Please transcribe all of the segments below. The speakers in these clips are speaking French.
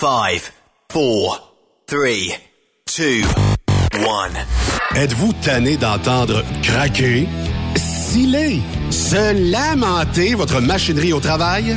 5, 4, 3, 2, 1. Êtes-vous tanné d'entendre craquer, sciller, se lamenter votre machinerie au travail?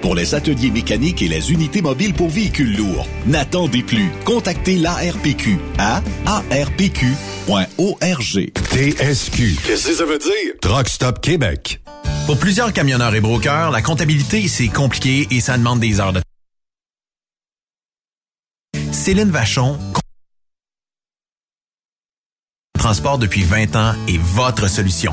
pour les ateliers mécaniques et les unités mobiles pour véhicules lourds. N'attendez plus. Contactez l'ARPQ à arpq.org. TSQ. Qu'est-ce que ça veut dire? Truck Stop Québec. Pour plusieurs camionneurs et brokers, la comptabilité, c'est compliqué et ça demande des heures de Céline Vachon, transport depuis 20 ans est votre solution.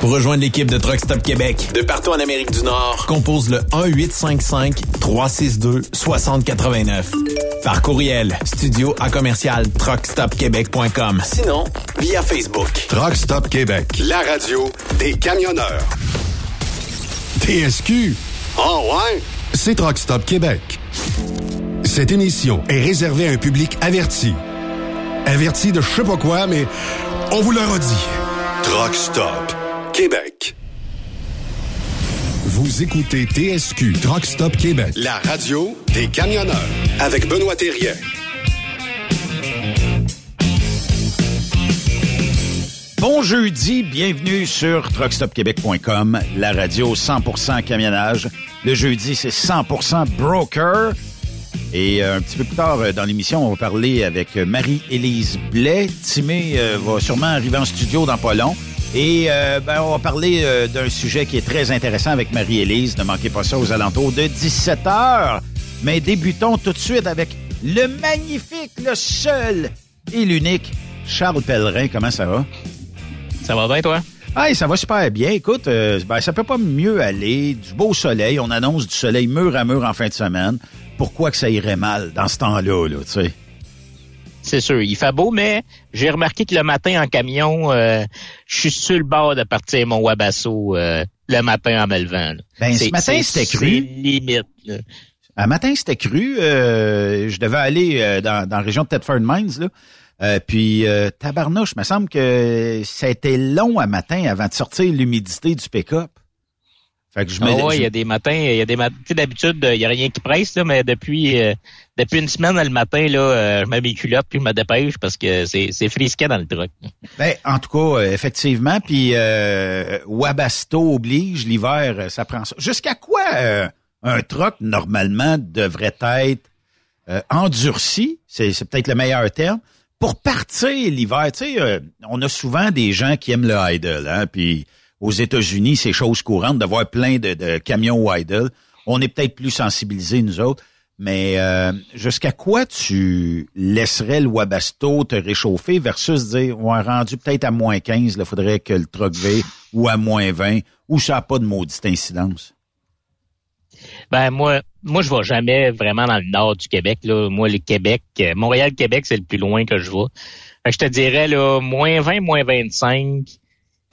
Pour rejoindre l'équipe de Truck Stop Québec, de partout en Amérique du Nord, compose le 1-855-362-6089. Par courriel, studio à commercial truckstopquebec.com. Sinon, via Facebook. Truck Stop Québec, la radio des camionneurs. TSQ. Oh ouais? C'est Truck Stop Québec. Cette émission est réservée à un public averti. Averti de je sais pas quoi, mais on vous le redit. Truck Stop Québec. Vous écoutez TSQ Truck Stop Québec, la radio des camionneurs avec Benoît Thérien. Bon jeudi, bienvenue sur truckstopquebec.com, la radio 100% camionnage. Le jeudi, c'est 100% broker. Et euh, un petit peu plus tard euh, dans l'émission, on va parler avec Marie-Élise Blais. Timé euh, va sûrement arriver en studio dans pas long. Et euh, ben, on va parler euh, d'un sujet qui est très intéressant avec Marie-Élise. Ne manquez pas ça aux alentours de 17 heures. Mais débutons tout de suite avec le magnifique, le seul et l'unique Charles Pellerin. Comment ça va? Ça va bien, toi? Hey, ça va super bien. Écoute, euh, ben, ça peut pas mieux aller. Du beau soleil. On annonce du soleil mur à mur en fin de semaine. Pourquoi que ça irait mal dans ce temps-là, là, tu sais? C'est sûr, il fait beau, mais j'ai remarqué que le matin en camion, euh, je suis sur le bord de partir mon Wabasso euh, le matin en me levant. Ben, ce matin, c'était cru. limite. là. Un matin, c'était cru. euh, je devais aller euh, dans, dans la région de Thetford Mines, là. Euh, puis euh, tabarnouche, me semble que ça a été long à matin avant de sortir l'humidité du pick-up. Fait que je Ah ouais, il y a des matins, il y a des matins, tu sais, d'habitude, il y a rien qui presse, là, mais depuis, euh, depuis une semaine, le matin, là, euh, je mets mes culottes puis je me dépêche parce que c'est, c'est frisquet dans le truc. Ben, en tout cas, euh, effectivement, puis euh, Wabasto oblige, l'hiver, euh, ça prend ça. Jusqu'à quoi euh, un truck, normalement, devrait être euh, endurci, c'est, c'est peut-être le meilleur terme, pour partir l'hiver. Tu sais, euh, on a souvent des gens qui aiment le idle, hein, puis aux États-Unis, c'est chose courante de voir plein de, de camions idle. On est peut-être plus sensibilisés, nous autres, mais euh, jusqu'à quoi tu laisserais le Wabasto te réchauffer versus dire, on est rendu peut-être à moins 15, il faudrait que le truck V ou à moins 20, ou ça n'a pas de maudite incidence? Ben moi, moi je vais jamais vraiment dans le nord du Québec. Là. Moi, le Québec, Montréal-Québec, c'est le plus loin que je vais. Je te dirais là, moins 20, moins 25.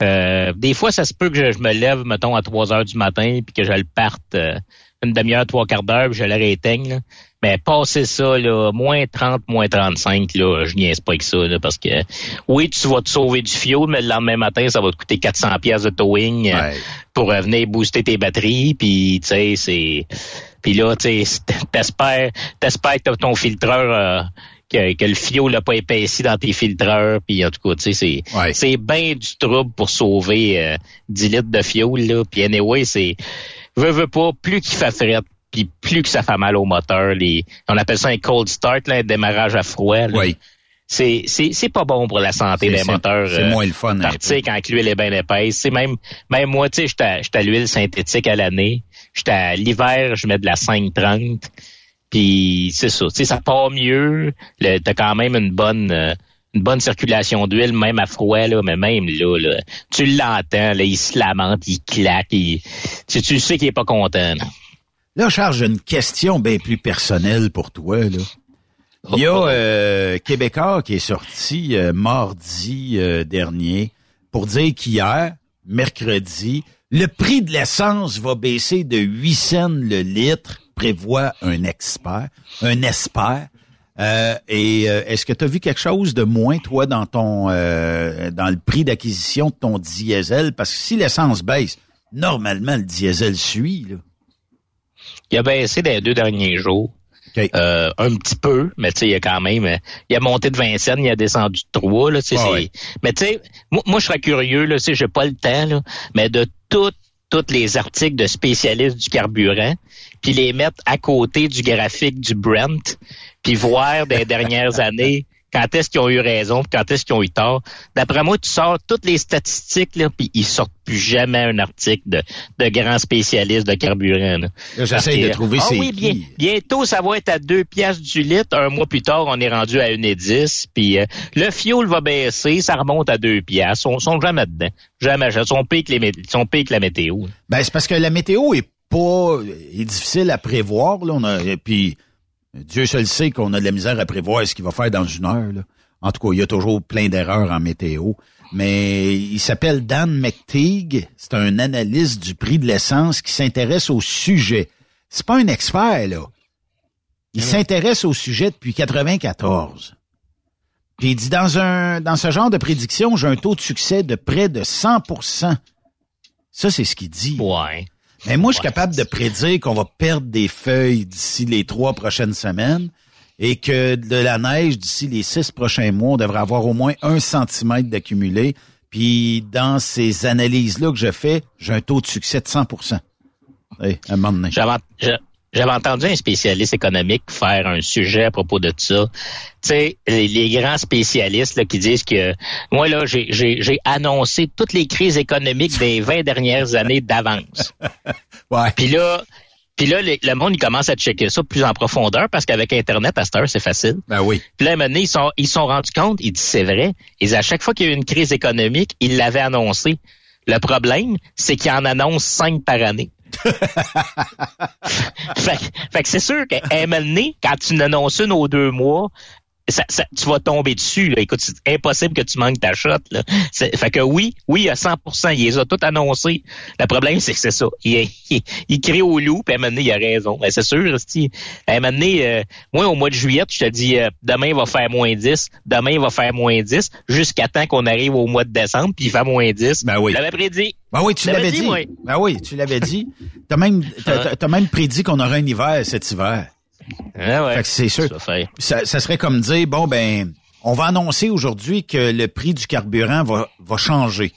Euh, des fois, ça se peut que je, je me lève, mettons, à 3 heures du matin, puis que je le parte euh, une demi-heure, trois quarts d'heure, puis je le rééteigne. là. Mais passer ça, là, moins 30, moins 35, là, je niaise pas avec ça, là, parce que oui, tu vas te sauver du fioul, mais le lendemain matin, ça va te coûter 400 pièces de towing euh, Ouais. pour euh, venir booster tes batteries, puis tu sais, c'est... Puis là, tu sais, t'espères, t'espères que ton filtreur... euh, que, que le fioul n'a pas épaissi dans tes filtreurs, puis en tout cas, tu sais, c'est Ouais. c'est bien du trouble pour sauver euh, 10 litres de fioul, là. Puis anyway, c'est... Veux, veux pas, plus qu'il fait fret, puis plus que ça fait mal au moteur, les, on appelle ça un cold start, là, un démarrage à froid. là. Oui. C'est, c'est, c'est pas bon pour la santé des moteurs. c'est euh, moins le fun, un Partir quand l'huile est bien épaisse. C'est même, même moi, tu sais, j'étais j'étais à l'huile synthétique à l'année. J'étais à l'hiver, je mets de la 530. Puis c'est ça, tu sais, ça part mieux. T'as quand même une bonne euh, une bonne circulation d'huile, même à froid, là, mais même là, là tu l'entends, là, il se lamente, il claque, il, tu, tu sais qu'il est pas content. là. Là, Charles, j'ai une question bien plus personnelle pour toi. Là. Il y a euh, Québécois qui est sorti euh, mardi euh, dernier pour dire qu'hier, mercredi, le prix de l'essence va baisser de 8 cents le litre, prévoit un expert, un expert. Euh, et euh, est-ce que tu as vu quelque chose de moins, toi, dans ton euh, dans le prix d'acquisition de ton diesel? Parce que si l'essence baisse, normalement, le diesel suit. Là. Il a baissé les deux derniers jours. OK. Euh, un petit peu, mais tu sais, il a quand même, il a monté de 20 cents, il a descendu de 3, là, Ah ouais. mais tu sais, moi, moi, je serais curieux, là, sais, j'ai pas le temps, là, mais de tout, tous les articles de spécialistes du carburant, puis les mettre à côté du graphique du Brent, puis voir des dernières années quand est-ce qu'ils ont eu raison, puis quand est-ce qu'ils ont eu tort. D'après moi, tu sors toutes les statistiques, là, puis ils sortent plus jamais un article de, de grands spécialistes de carburant. J'essaie de trouver ah c'est oui, bien, bientôt, ça va être à 2 piastres du litre. Un mois plus tard, on est rendu à 1,10. Puis euh, le fioul va baisser, ça remonte à 2 piastres. Ils sont jamais dedans. Jamais. Ils sont pires que, les, mé- ils sont pires que la météo. Ben, c'est parce que la météo est pas est difficile à prévoir. Là. On a, et puis, Dieu seul sait qu'on a de la misère à prévoir ce qu'il va faire dans une heure. Là. En tout cas, il y a toujours plein d'erreurs en météo. Mais il s'appelle Dan McTeague. C'est un analyste du prix de l'essence qui s'intéresse au sujet. C'est pas un expert, là. Il s'intéresse au sujet depuis 94. Puis il dit dans un dans ce genre de prédiction, j'ai un taux de succès de près de 100% Ça, c'est ce qu'il dit. Ouais. Mais moi, je suis capable de prédire qu'on va perdre des feuilles d'ici les trois prochaines semaines et que de la neige d'ici les six prochains mois, on devrait avoir au moins un centimètre d'accumulé. Puis dans ces analyses-là que je fais, j'ai un taux de succès de 100% hey, à un moment donné. J'avais j'a- j'avais entendu un spécialiste économique faire un sujet à propos de ça. Tu sais, les, les grands spécialistes là, qui disent que moi, là, j'ai- j'ai j'ai annoncé toutes les crises économiques des 20 dernières années d'avance. Ouais. Puis là, puis là, le, monde, il commence à checker ça plus en profondeur parce qu'avec Internet, à cette heure, c'est facile. Ben oui. Puis là, maintenant, ils sont, ils sont rendus compte, ils disent c'est vrai. Ils disent, à chaque fois qu'il y a eu une crise économique, ils l'avaient annoncé. Le problème, c'est qu'ils en annoncent cinq par année. fait, que- que c'est sûr moment donné, quand tu en annonces une aux deux mois, ça, ça, tu vas tomber dessus. Là. Écoute, c'est impossible que tu manques ta shot. Là. Fait que oui, oui, à 100 il les a tout annoncés. Le problème, c'est que c'est ça. Il, il, il crie au loup, puis à un moment donné, il a raison. Ben, c'est sûr, esti. à un moment donné, euh, moi, au mois de juillet, je te dis, euh, demain, il va faire moins 10, demain, il va faire moins 10, jusqu'à temps qu'on arrive au mois de décembre, puis il fait moins 10. Ben oui. Je l'avais prédit. Ben oui, tu l'avais dit, dit. moi. Ben oui, tu l'avais dit. T'as même, t'as, t'as- t'as même prédit qu'on aurait un hiver cet hiver. Ouais. Que c'est sûr. Ça serait comme dire, bon, ben, on va annoncer aujourd'hui que le prix du carburant va, va changer.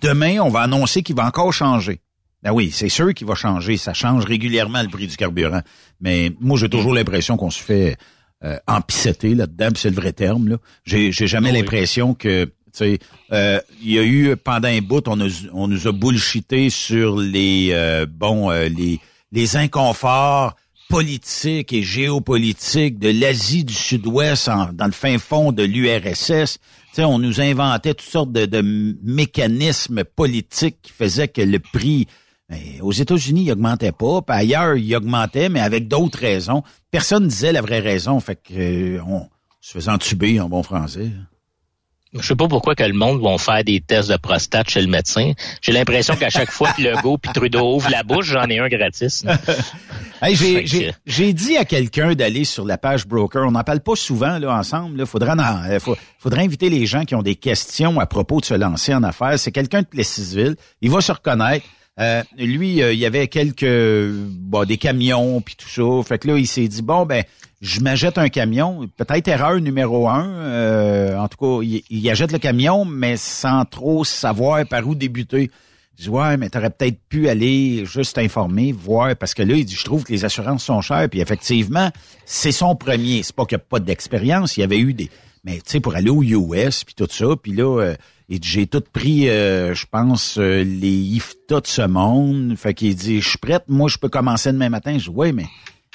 Demain, on va annoncer qu'il va encore changer. Ben oui, c'est sûr qu'il va changer. Ça change régulièrement le prix du carburant. Mais moi, j'ai toujours l'impression qu'on se fait euh, empisseter là-dedans, c'est le vrai terme. Là. J'ai, j'ai jamais Oui. l'impression que, tu sais, euh, il y a eu pendant un bout, on, a, on nous a bullshité sur les, euh, bon, euh, les, les inconforts politiques et géopolitiques de l'Asie du Sud-Ouest dans le fin fond de l'URSS. On nous inventait toutes sortes de, de mécanismes politiques qui faisaient que le prix ben, aux États-Unis, il augmentait pas, puis ailleurs, il augmentait, mais avec d'autres raisons. Personne disait la vraie raison, fait que euh, on se faisait entuber en bon français. Je sais pas pourquoi que le monde vont faire des tests de prostate chez le médecin. J'ai l'impression qu'à chaque fois que Legault puis Trudeau ouvre la bouche, j'en ai un gratis. Hey, j'ai, dit à quelqu'un d'aller sur la page Broker. On n'en parle pas souvent là ensemble. Là. Faudrait, en- euh, faut- faudrait inviter les gens qui ont des questions à propos de se lancer en affaires. C'est quelqu'un de Plessisville. Il va se reconnaître. Euh, lui, euh, il y avait quelques bon, des camions puis tout ça. Fait que là, il s'est dit bon ben, je m'achète un camion. Peut-être erreur numéro un. Euh, en tout cas, il, il achète le camion, mais sans trop savoir par où débuter. Je dis, ouais, mais t'aurais peut-être pu aller juste t'informer, voir, parce que là, il dit, je trouve que les assurances sont chères, puis effectivement, c'est son premier. C'est pas qu'il n'y a pas d'expérience, il y avait eu des... Mais tu sais, pour aller aux US, puis tout ça, puis là, dit, j'ai tout pris, euh, je pense, euh, les IFTA de ce monde. Fait qu'il dit, je suis prête, moi, je peux commencer demain matin. Je dis, ouais, mais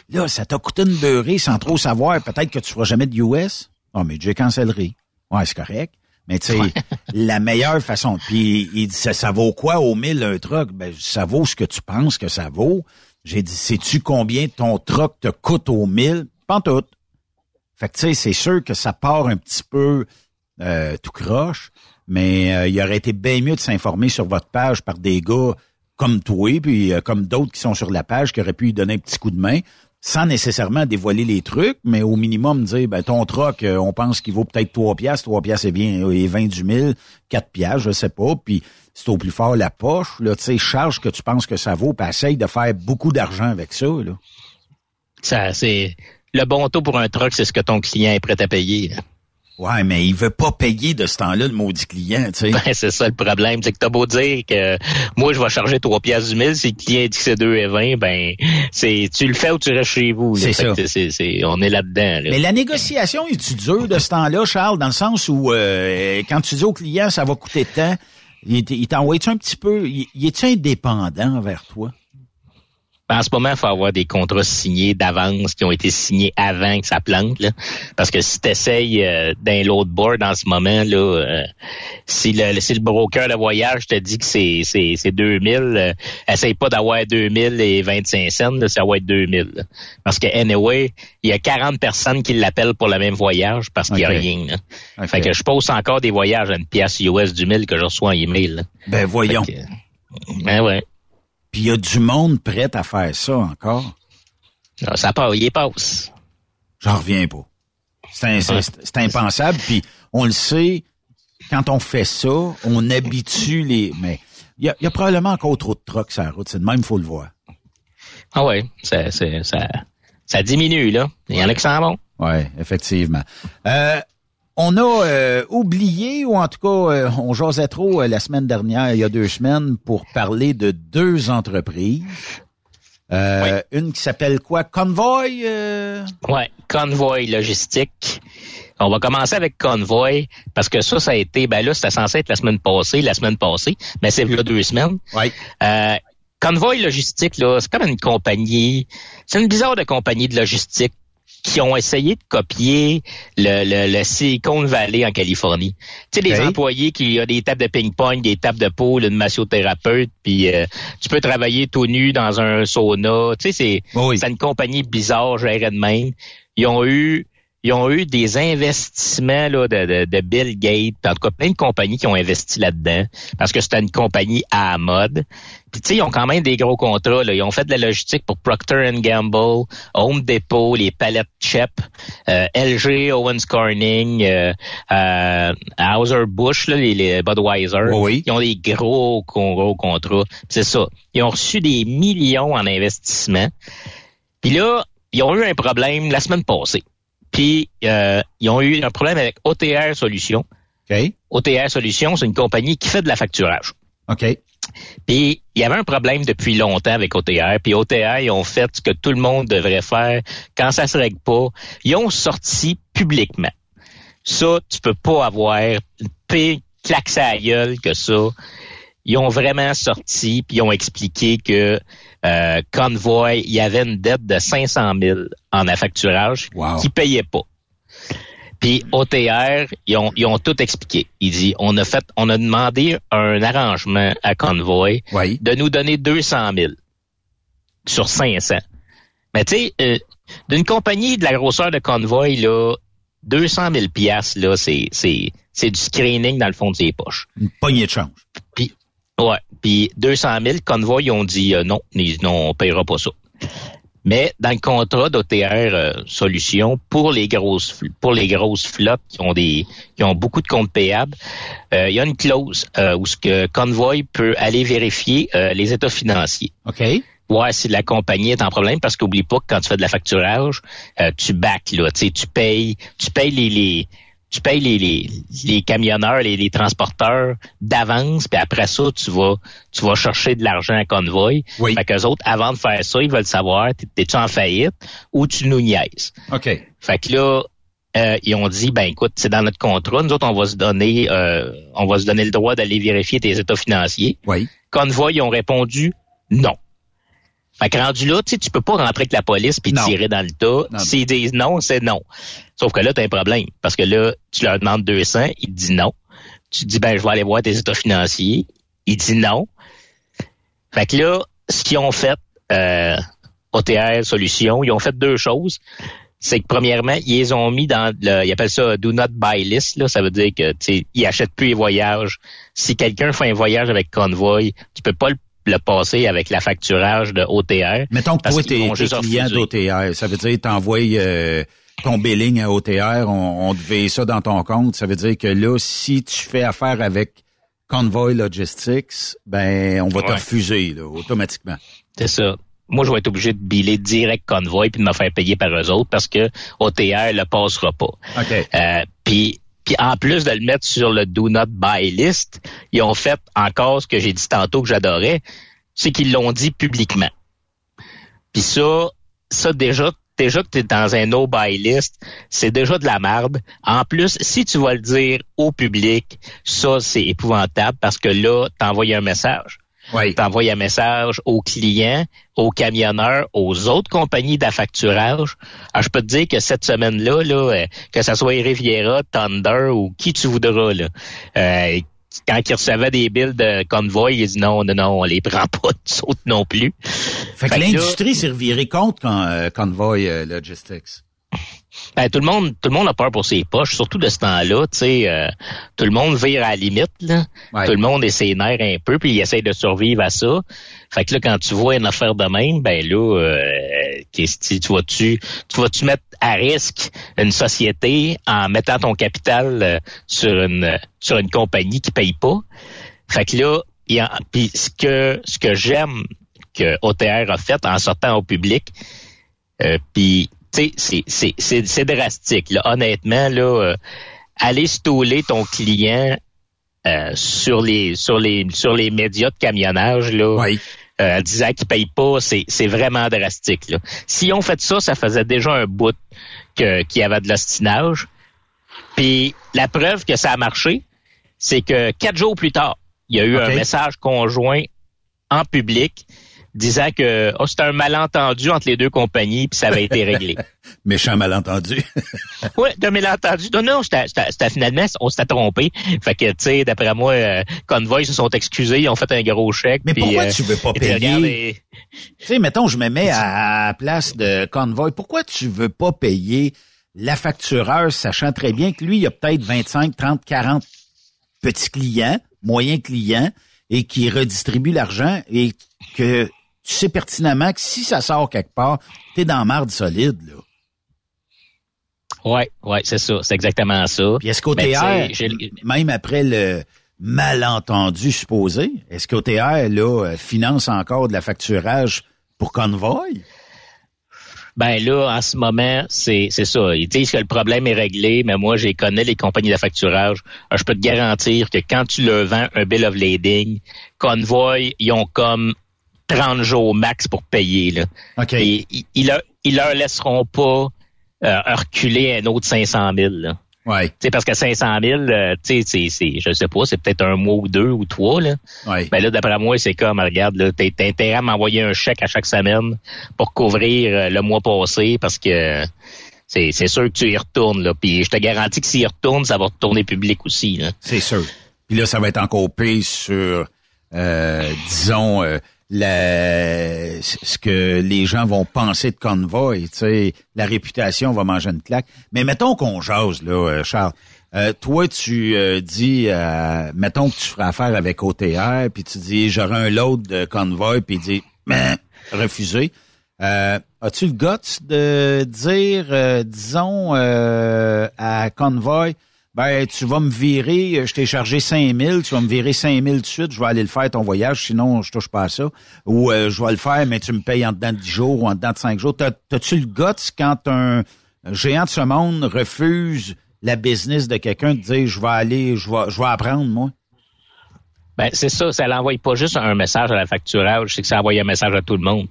là, ça t'a coûté une beurrée sans trop savoir. Peut-être que tu feras jamais de US. Non, mais j'ai cancellerai. Ouais, c'est correct. Mais tu sais, la meilleure façon. Puis il dit ça, ça vaut quoi au mille un truck? Ben, ça vaut ce que tu penses que ça vaut. J'ai dit, sais-tu combien ton truck te coûte au mille? Tout. Fait que tu sais, c'est sûr que ça part un petit peu euh, tout croche, mais euh, il aurait été bien mieux de s'informer sur votre page par des gars comme toi, puis euh, comme d'autres qui sont sur la page qui auraient pu lui donner un petit coup de main, sans nécessairement dévoiler les trucs, mais au minimum dire, ben ton troc, euh, on pense qu'il vaut peut-être 3 piastres, 3 piastres est bien, et 20 du mille, 4 piastres, je sais pas, puis c'est au plus fort la poche, là, tu sais, charge que tu penses que ça vaut, puis essaye de faire beaucoup d'argent avec ça, là. Ça, c'est le bon taux pour un truck, c'est ce que ton client est prêt à payer. Ouais, mais il veut pas payer de ce temps-là, le maudit client, tu sais. Ben, c'est ça le problème, c'est que t'as beau dire que moi je vais charger 3 piastres du mille, si le client dit que c'est 2 et 20, ben c'est tu le fais ou tu restes chez vous. C'est ça. que c'est- c'est- on est là-dedans. là. Mais la négociation est-tu dure de ce temps-là, Charles, dans le sens où euh, quand tu dis au client ça va coûter tant, il, t'envoie-tu un petit peu, il est-tu indépendant envers toi? Ben, en ce moment, il faut avoir des contrats signés d'avance qui ont été signés avant que ça plante. Là. Parce que si tu essayes d'un l'autre board en ce moment, là, euh, si, le, si le broker de voyage te dit que c'est, c'est, c'est 2000, euh, essaye pas d'avoir 2000 et 25 cents, là, ça va être 2000. là. Parce que anyway, il y a 40 personnes qui l'appellent pour le même voyage parce qu'il n'y a rien. là. Fait que je pose encore des voyages à une pièce US du 1000 que je reçois en email. là. Ben voyons. Que, ben ouais. Puis il y a du monde prêt à faire ça encore. Ah, Ça part, il passe. J'en reviens pas. C'est un- c'est- Ouais. c'est impensable. Puis on le sait, quand on fait ça, on habitue les. Mais il y a, y a probablement encore trop de trucks sur la route. C'est de même, faut le voir. Ah ouais, ça, ça, ça, ça diminue, là. Il y en a qui s'en vont. Oui, effectivement. Euh, on a euh, oublié, ou en tout cas, euh, on jasait trop euh, la semaine dernière, il y a deux semaines, pour parler de deux entreprises. Une qui s'appelle quoi? Convoy? Ouais, Convoy Logistique. On va commencer avec Convoy, parce que ça, ça a été, ben là, c'était censé être la semaine passée, la semaine passée, mais c'est là deux semaines. Oui. Convoy Logistique, là, c'est comme une compagnie, c'est une bizarre de compagnie de logistique qui ont essayé de copier le, le, le Silicon Valley en Californie. Tu sais, les employés qui ont des tables de ping-pong, des tables de poule, une massothérapeute, puis euh, tu peux travailler tout nu dans un sauna. Tu sais, c'est Oui. une compagnie bizarre, gérée de même. Ils ont eu ils ont eu des investissements là, de, de, de Bill Gates, en tout cas plein de compagnies qui ont investi là-dedans, parce que c'était une compagnie à la mode. Puis tu sais, ils ont quand même des gros contrats. Là. Ils ont fait de la logistique pour Procter Gamble, Home Depot, les palettes Chep, euh, LG, Owens Corning, euh, euh, Hauser Busch, là, les, les Budweiser. Oui. Ils ont des gros, gros, gros contrats. C'est ça. Ils ont reçu des millions en investissement. Puis là, ils ont eu un problème la semaine passée. Puis euh, ils ont eu un problème avec OTR Solutions. OK. OTR Solutions, c'est une compagnie qui fait de la facturage. OK. Puis il y avait un problème depuis longtemps avec OTR. Puis OTR, ils ont fait ce que tout le monde devrait faire quand ça se règle pas. Ils ont sorti publiquement. Ça, tu peux pas avoir une pire claque à la gueule que ça. Ils ont vraiment sorti puis ils ont expliqué que euh, Convoy, il y avait une dette de 500 000 en affacturage Wow. qui payait pas. Puis OTR, ils ont, ils ont tout expliqué. Il dit, on a fait, on a demandé un arrangement à Convoy Oui. de nous donner 200 000 sur 500. Mais tu sais, euh, d'une compagnie de la grosseur de Convoy, là, 200 000 piastres, là, c'est, c'est, c'est du screening dans le fond de ses poches. Une poignée de change. Puis, ouais. Puis 200 000, Convoy, ils ont dit euh, non, ils- non, on paiera pas ça. Mais dans le contrat d'OTR euh, Solutions, pour les grosses pour les grosses flottes qui ont des qui ont beaucoup de comptes payables, euh, il y a une clause euh, où ce que Convoy peut aller vérifier euh, les états financiers. OK. voir si la compagnie est en problème parce qu'oublie pas que quand tu fais de la facturage, euh, tu back là, tu payes, tu payes les, les tu payes les, les, les camionneurs, les, les transporteurs d'avance, puis après ça, tu vas tu vas chercher de l'argent à convoy. Oui. Fait qu'eux autres, avant de faire ça, ils veulent savoir, t'es- t'es-tu en faillite ou tu nous niaises. OK. Fait que là, euh, ils ont dit, ben écoute, c'est dans notre contrat, nous autres, on va se donner, euh, on va se donner le droit d'aller vérifier tes états financiers. Oui. Convoy, ils ont répondu non. Fait que rendu là, tu sais, tu peux pas rentrer avec la police puis tirer dans le tas. S'ils disent non, c'est non. Sauf que là, tu as un problème. Parce que là, tu leur demandes 200, ils te disent non. Tu dis, ben, je vais aller voir tes états financiers. Ils disent non. Fait que là, ce qu'ils ont fait, euh, OTR Solutions, ils ont fait deux choses. C'est que premièrement, ils les ont mis dans le, ils appellent ça do not buy list, là. Ça veut dire que, tu ils achètent plus les voyages. Si quelqu'un fait un voyage avec Convoy, tu peux pas le, le passer avec la facturage de OTR. Mettons que toi, t'es client d'OTR. Ça veut dire que t'envoies euh, ton billing à OTR, on, on veille ça dans ton compte. Ça veut dire que là, si tu fais affaire avec Convoy Logistics, ben on va te refuser là, automatiquement. C'est ça. Moi, je vais être obligé de biler direct Convoy puis de me faire payer par eux autres parce que OTR le passera pas. OK. Euh, puis, en plus de le mettre sur le Do Not Buy list, ils ont fait encore ce que j'ai dit tantôt que j'adorais, c'est qu'ils l'ont dit publiquement. Puis ça, ça déjà, déjà que tu es dans un no buy list, c'est déjà de la merde. En plus, si tu vas le dire au public, ça c'est épouvantable parce que là, t'envoies un message Oui. t'envoies un message aux clients, aux camionneurs, aux autres compagnies d'affacturage. Alors, je peux te dire que cette semaine-là, là, euh, que ça soit Riviera, Thunder ou qui tu voudras, là, euh, quand ils recevaient des billes de convoy, ils disent non, non, non, on les prend pas autres non plus. Fait que Fait que là- l'industrie s'est revirée contre quand, euh, Convoy euh, Logistics. Ben, tout le monde, tout le monde a peur pour ses poches, surtout de ce temps-là, tu sais, euh, tout le monde vire à la limite, là. Ouais. Tout le monde est ses nerfs un peu, puis il essaie de survivre à ça. Fait que là, quand tu vois une affaire de même, ben là, euh, qu'est-ce que tu vas-tu, tu vas-tu mettre à risque une société en mettant ton capital euh, sur une sur une compagnie qui paye pas? Fait que là, y a, puis ce que ce que j'aime que OTR a fait en sortant au public, euh, puis c'est c'est c'est c'est drastique. Là. Honnêtement, là, euh, aller stouler ton client euh, sur les sur les sur les médias de camionnage là, Oui. euh, disant qu'ils payent pas, c'est c'est vraiment drastique. Là. Si on fait ça, ça faisait déjà un bout que qu'il y avait de l'ostinage. Puis la preuve que ça a marché, c'est que quatre jours plus tard, il y a eu un message conjoint en public disant que oh, c'était un malentendu entre les deux compagnies puis ça avait été réglé. Méchant malentendu. Ouais, de malentendu. Non, non, c'était finalement, on s'était trompé. Fait que, tu sais, d'après moi, euh, Convoy se sont excusés, ils ont fait un gros chèque. Mais pourquoi euh, tu veux pas payer? Tu sais, mettons, je me mets à la place de Convoy. Pourquoi tu veux pas payer l'affactureur, sachant très bien que lui, il a peut-être 25, 30, 40 petits clients, moyens clients, et qui redistribue l'argent et que tu sais pertinemment que si ça sort quelque part, t'es dans marde solide, là. Ouais, ouais, c'est ça. C'est exactement ça. Puis est-ce qu'OTR, même après le malentendu supposé, est-ce qu'OTR, là, euh, finance encore de la facturage pour Convoy? Ben là, en ce moment, c'est c'est ça. Ils disent que le problème est réglé, mais moi, j'ai connais les compagnies de facturage. Euh, je peux te garantir que quand tu leur vends un bill of lading, Convoy, ils ont comme 30 jours max pour payer. Là. OK. Et, ils, ils leur, ils leur laisseront pas euh, reculer un autre 500 000. Là. Ouais. parce que 500 000, euh, tu sais, c'est, je sais pas, c'est peut-être un mois ou deux ou trois, là. Ouais. Ben là, d'après moi, c'est comme, regarde, là, t'as t'as intérêt à m'envoyer un chèque à chaque semaine pour couvrir euh, le mois passé parce que c'est, c'est sûr que tu y retournes, là. Puis je te garantis que s'il y retourne, ça va retourner public aussi, là. C'est sûr. Puis là, ça va être encore pire sur, euh, disons, euh, ce que les gens vont penser de Convoy. Tu sais, la réputation va manger une claque. Mais mettons qu'on jase, là, euh, Charles. Euh, toi, tu euh, dis, euh, mettons que tu feras affaire avec OTR, puis tu dis, j'aurai un load de Convoy, puis il dit, mais refusé. As-tu le guts de dire, disons, à Convoy, ben, tu vas me virer, je t'ai chargé 5000, tu vas me virer 5000 tout de suite, je vais aller le faire ton voyage, sinon je touche pas à ça. Ou euh, je vais le faire, mais tu me payes en dedans de 10 jours ou en dedans de 5 jours. T'as- T'as-tu le guts quand un géant de ce monde refuse la business de quelqu'un de dire je vais aller, je vais, apprendre, moi? Ben, c'est ça, ça n'envoie pas juste un message à la facturage, c'est que ça envoie un message à tout le monde.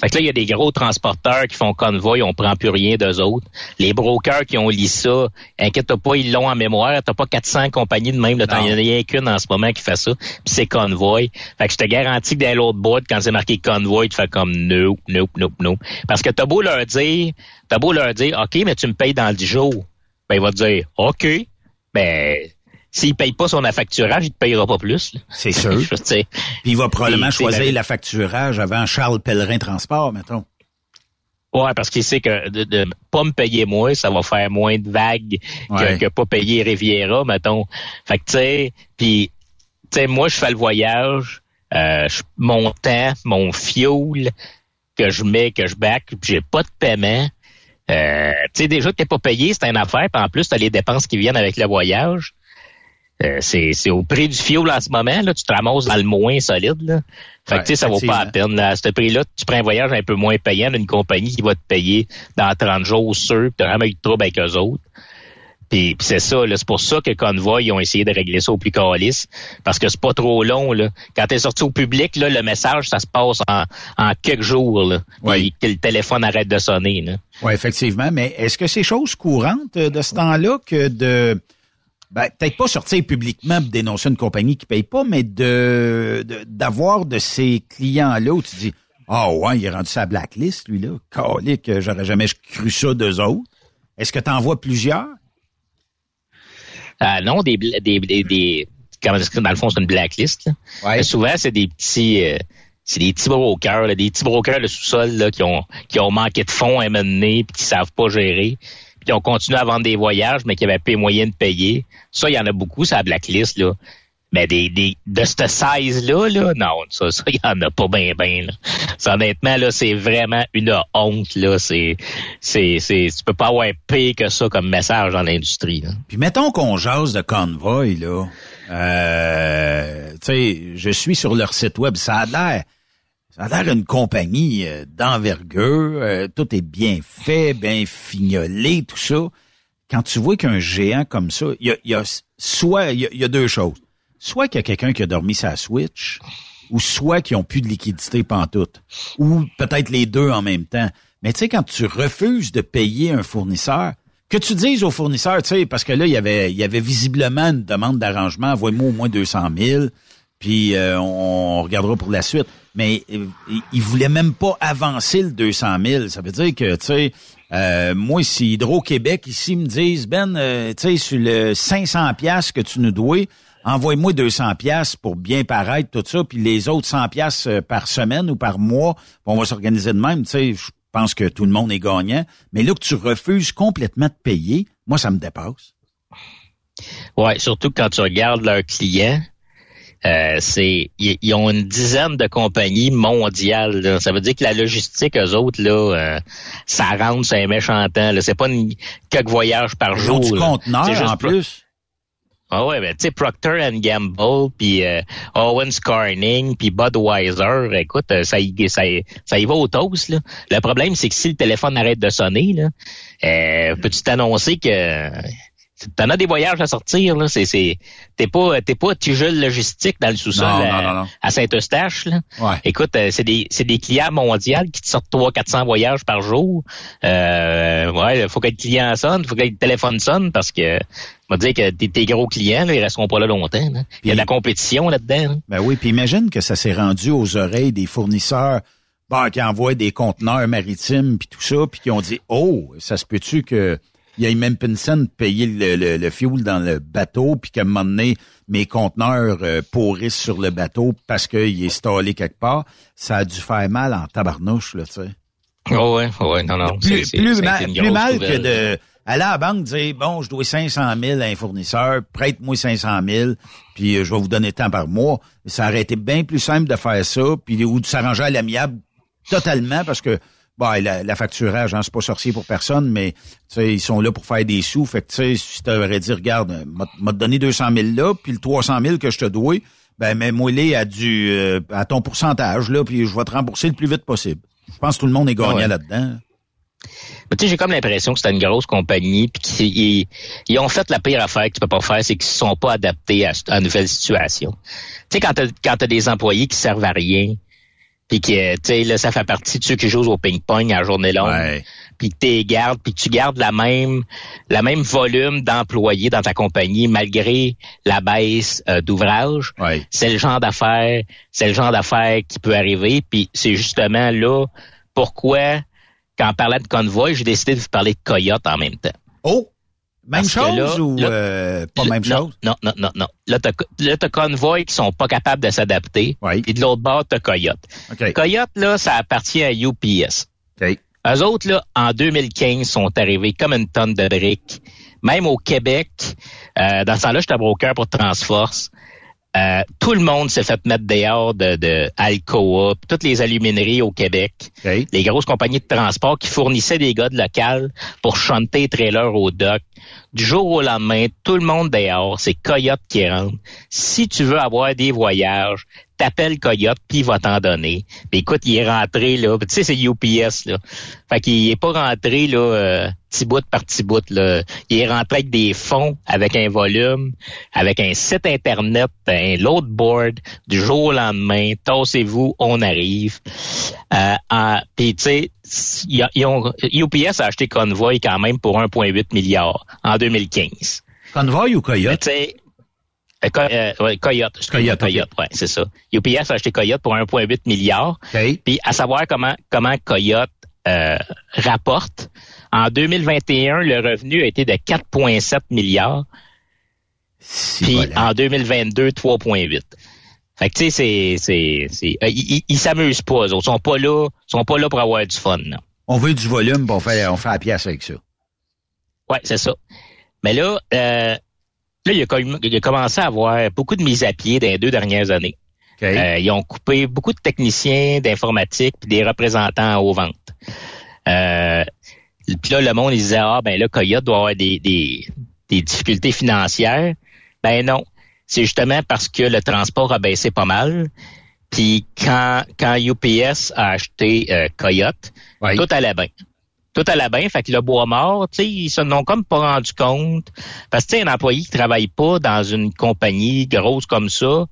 Fait que là, il y a des gros transporteurs qui font convoy, on prend plus rien d'eux autres. Les brokers qui ont lu ça, inquiète pas, ils l'ont en mémoire. T'as pas 400 compagnies de même, là, t'en y en a rien qu'une en ce moment qui fait ça. Puis c'est convoy. Fait que je te garantis que dans l'autre boîte, quand c'est marqué convoy, tu fais comme nope, nope, nope, nope. Parce que t'as beau leur dire, t'as beau leur dire, OK, mais tu me payes dans 10 jours. Ben, il va te dire, OK. Ben, s'il paye pas son affacturage, il te payera pas plus. C'est sûr. Puis il va probablement choisir la- la facturage avant Charles Pellerin Transport, mettons. Ouais, parce qu'il sait que de, de pas me payer moins, ça va faire moins de vagues que, Ouais. que pas payer Riviera, mettons. Fait que tu sais, puis tu sais, moi je fais le voyage, euh, mon temps, mon fuel que je mets, que je back, puis j'ai pas de paiement. Euh, tu sais, déjà que t'es pas payé, c'est une affaire, puis en plus, t'as les dépenses qui viennent avec le voyage. Euh, c'est, c'est au prix du fuel en ce moment, là, tu te ramasses dans le moins solide. Là. Fait Ouais, que tu sais, ça vaut pas la peine. là. À ce prix-là, tu prends un voyage un peu moins payant d'une compagnie qui va te payer dans 30 jours sûr, t'as vraiment eu de trouble avec eux autres. Puis, puis c'est ça, là, c'est pour ça que Convoy, ils ont essayé de régler ça au plus calice, parce que c'est pas trop long. Là. Quand t'es sorti au public, là, le message, ça se passe en, en quelques jours. Là, Oui. Que le téléphone arrête de sonner. Oui, effectivement. Mais est-ce que c'est chose courante euh, de ce temps-là que de ben, peut-être pas sortir publiquement pour dénoncer une compagnie qui paye pas, mais de d'avoir de, ces clients-là où tu dis Ah ouais, il est rendu sa blacklist, lui-là. Calique, euh, j'aurais jamais cru ça d'eux autres. Est-ce que tu en vois plusieurs? Ah non, des, des, des, des comment est-ce que dans le fond, c'est une blacklist. Ouais. Souvent, c'est des petits euh, c'est des petits brokers, là, des petits brokers de sous-sol là, qui ont qui ont manqué de fonds à donné, puis qui savent pas gérer, qui ont continué à vendre des voyages, mais qui avaient pas les moyens de payer. Ça, il y en a beaucoup, ça blacklist, là. Mais des, des de ce size-là, là, non, ça, ça, il y en a pas bien, bien. Ça, honnêtement, là, c'est vraiment une honte, là. C'est, c'est, c'est, tu peux pas avoir pire que ça comme message dans l'industrie. Puis mettons qu'on jase de Convoy, là. Euh, tu sais, je suis sur leur site web, ça a l'air... Ça a une compagnie euh, d'envergure, euh, tout est bien fait, bien fignolé, tout ça. Quand tu vois qu'un géant comme ça, il y a, soit il y y a deux choses. Soit qu'il y a quelqu'un qui a dormi sa Switch, ou soit qu'ils ont plus de liquidité pantoute. Ou peut-être les deux en même temps. Mais tu sais, quand tu refuses de payer un fournisseur, que tu dises au fournisseur, tu sais, parce que là, il y avait, y avait visiblement une demande d'arrangement, envoie-moi au moins 200 000, puis euh, on, regardera pour la suite. Mais euh, il, il voulait même pas avancer le 200 000. Ça veut dire que, tu sais, euh, moi, si Hydro-Québec, ici, me disent, Ben, euh, tu sais, sur le 500 pièces que tu nous dois, envoie-moi 200 pièces pour bien paraître, tout ça, puis les autres 100 pièces par semaine ou par mois, on va s'organiser de même, tu sais, je pense que tout le monde est gagnant. Mais là que tu refuses complètement de payer, moi, ça me dépasse. Ouais, surtout quand tu regardes leurs clients. Euh, c'est ils, ont une dizaine de compagnies mondiales. là. Ça veut dire que la logistique, eux autres, là, euh, ça rentre, c'est un méchant temps. C'est pas une, quelques voyages par Ils jour. ont du conteneur C'est juste en plus. Ah ouais, ben tu sais Procter and Gamble, puis euh, Owens Corning, puis Budweiser, écoute, euh, ça y, ça, y- ça y va au toast là. Le problème c'est que si le téléphone arrête de sonner là, euh, peux-tu t'annoncer que t'en as des voyages à sortir là, c'est c'est t'es pas t'es pas tijole logistique dans le sous-sol à, Saint-Eustache là. Ouais. Écoute, euh, c'est des c'est des clients mondiaux qui te sortent 3 400 voyages par jour. Euh, ouais, faut que le client sonne, faut que le téléphone sonne parce que on va dire que tes, tes gros clients, là, ils resteront pas là longtemps. là. Il y a de la compétition là-dedans. là. Ben oui, puis imagine que ça s'est rendu aux oreilles des fournisseurs bon, qui envoient des conteneurs maritimes puis tout ça, puis qui ont dit Oh, ça se peut-tu que il y ait même de payer le, le, le fuel dans le bateau, puis qu'à un moment donné, mes conteneurs euh, pourrissent sur le bateau parce qu'il est stallé quelque part, ça a dû faire mal en tabarnouche, là, tu sais. Oh ouais, ouais, non, non. Plus, plus a mal, plus mal que de aller à la banque dire bon, je dois 500 000 à un fournisseur, prête-moi 500 000, puis euh, je vais vous donner tant par mois. Ça aurait été bien plus simple de faire ça, puis ou de s'arranger à l'amiable totalement parce que bon, la, la facturage, hein, c'est pas sorcier pour personne, mais tu sais, ils sont là pour faire des sous. Fait que tu sais, si tu aurais dit regarde, m'a donné 200 000 là, puis le 300 000 que je te dois, ben mets-moi les à du euh, à ton pourcentage là, puis je vais te rembourser le plus vite possible. Je pense que tout le monde est gagnant Ouais. là-dedans. Mais tu sais, j'ai comme l'impression que c'était une grosse compagnie, puis qu'ils ils ont fait la pire affaire que tu peux pas faire, c'est qu'ils se sont pas adaptés à, à une nouvelle situation. Tu sais, quand t'as quand t'as des employés qui servent à rien, puis qui, euh, tu sais, là, ça fait partie de ceux qui jouent au ping-pong à journée longue, Ouais. puis que tu gardes, puis que tu gardes la même la même volume d'employés dans ta compagnie malgré la baisse euh, d'ouvrage. Ouais. C'est le genre d'affaires, c'est le genre d'affaires qui peut arriver, puis c'est justement là pourquoi quand on parlait de convoy, j'ai décidé de vous parler de Coyote en même temps. Oh! Même Parce chose là- ou là- euh, pas Là- même chose? Non, non, non, non. Là, t'as, Convoy qui sont pas capables de s'adapter. Oui. Puis de l'autre bord, t'as Coyote. OK. Coyote, là, ça appartient à UPS. OK. Eux autres, là, en 2015, sont arrivés comme une tonne de briques. Même au Québec, euh, dans ce temps-là, j'étais broker pour Transforce. Euh, tout le monde s'est fait mettre dehors de, de Alcoa, toutes les alumineries au Québec, les grosses compagnies de transport qui fournissaient des gars de local pour chanter les trailers au dock. Du jour au lendemain, tout le monde dehors, c'est Coyote qui rentre. Si tu veux avoir des voyages, t'appelles Coyote, puis il va t'en donner. Puis écoute, il est rentré, là. Tu sais, c'est UPS, là. Fait qu'il est pas rentré, là, euh, petit bout par petit bout, là. Il est rentré avec des fonds, avec un volume, avec un site Internet, un load board, du jour au lendemain. Tassez-vous, on arrive. Euh, en- Puis, tu sais, ils ont- UPS a acheté Convoy quand même pour 1,8 milliard en 2015. Convoy ou Coyote? Euh, euh, ouais, Coyote. Coyote. Coyote, ouais, c'est ça. UPS a acheté Coyote pour 1,8 milliard. OK. Puis à savoir comment comment Coyote euh, rapporte. En 2021, le revenu a été de 4,7 milliards. Si Puis voilà. en 2022, 3,8. Fait que tu sais, c'est c'est c'est euh, ils ils- ils s'amusent pas. Eux autres sont pas là, sont pas là pour avoir du fun. non. On veut du volume, puis on fait, on fait la pièce avec ça. Ouais, c'est ça. Mais là, euh, là, il a, com- il a commencé à avoir beaucoup de mises à pied dans les deux dernières années. Euh, ils ont coupé beaucoup de techniciens d'informatique puis des représentants aux ventes. Euh, puis là, le monde, il disait, ah, ben là, Coyote doit avoir des, des, des difficultés financières. Ben non. C'est justement parce que le transport a baissé pas mal. Puis quand, quand UPS a acheté euh, Coyote, tout allait bien. Tout allait bien, fait que le bois mort, tu sais, ils se n'ont comme pas rendu compte. Parce que tu sais, un employé qui travaille pas dans une compagnie grosse comme ça,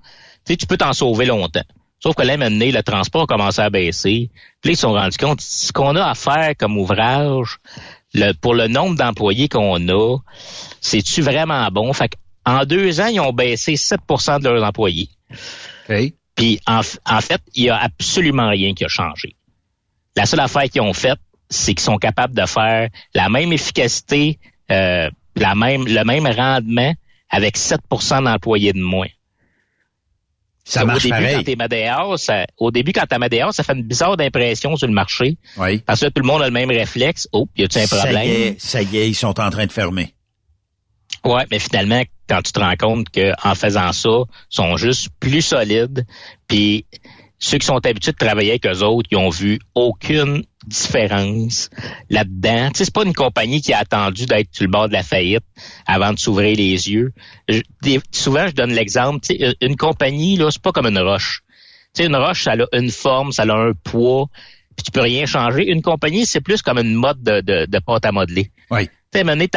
tu sais, tu peux t'en sauver longtemps. Sauf que là, maintenant, le transport a commencé à baisser. Puis là, ils se sont rendus compte, ce qu'on a à faire comme ouvrage, le, pour le nombre d'employés qu'on a, c'est-tu vraiment bon? Fait en deux ans, ils ont baissé 7% de leurs employés. Puis en, en fait, il y a absolument rien qui a changé. La seule affaire qu'ils ont faite, c'est qu'ils sont capables de faire la même efficacité, euh, la même, le même rendement avec 7% d'employés de moins. Ça au marche début, pareil. quand Madéas, ça, au début, quand ça fait une bizarre d'impression sur le marché. Oui. Parce que là, tout le monde a le même réflexe. Oh, y a-tu un Ça y problème? est, ça y est, ils sont en train de fermer. Ouais, mais finalement, quand tu te rends compte qu'en faisant ça, ils sont juste plus solides, puis ceux qui sont habitués de travailler avec eux autres, ils ont vu aucune différence là-dedans. Tu sais, c'est pas une compagnie qui a attendu d'être sur le bord de la faillite avant de s'ouvrir les yeux. Souvent, je donne l'exemple, tu sais, une compagnie, là, c'est pas comme une roche. Tu sais, une roche, ça a une forme, ça a un poids, puis tu peux rien changer. Une compagnie, c'est plus comme une mode de, de, de pâte à modeler. Oui. Tu à un moment donné,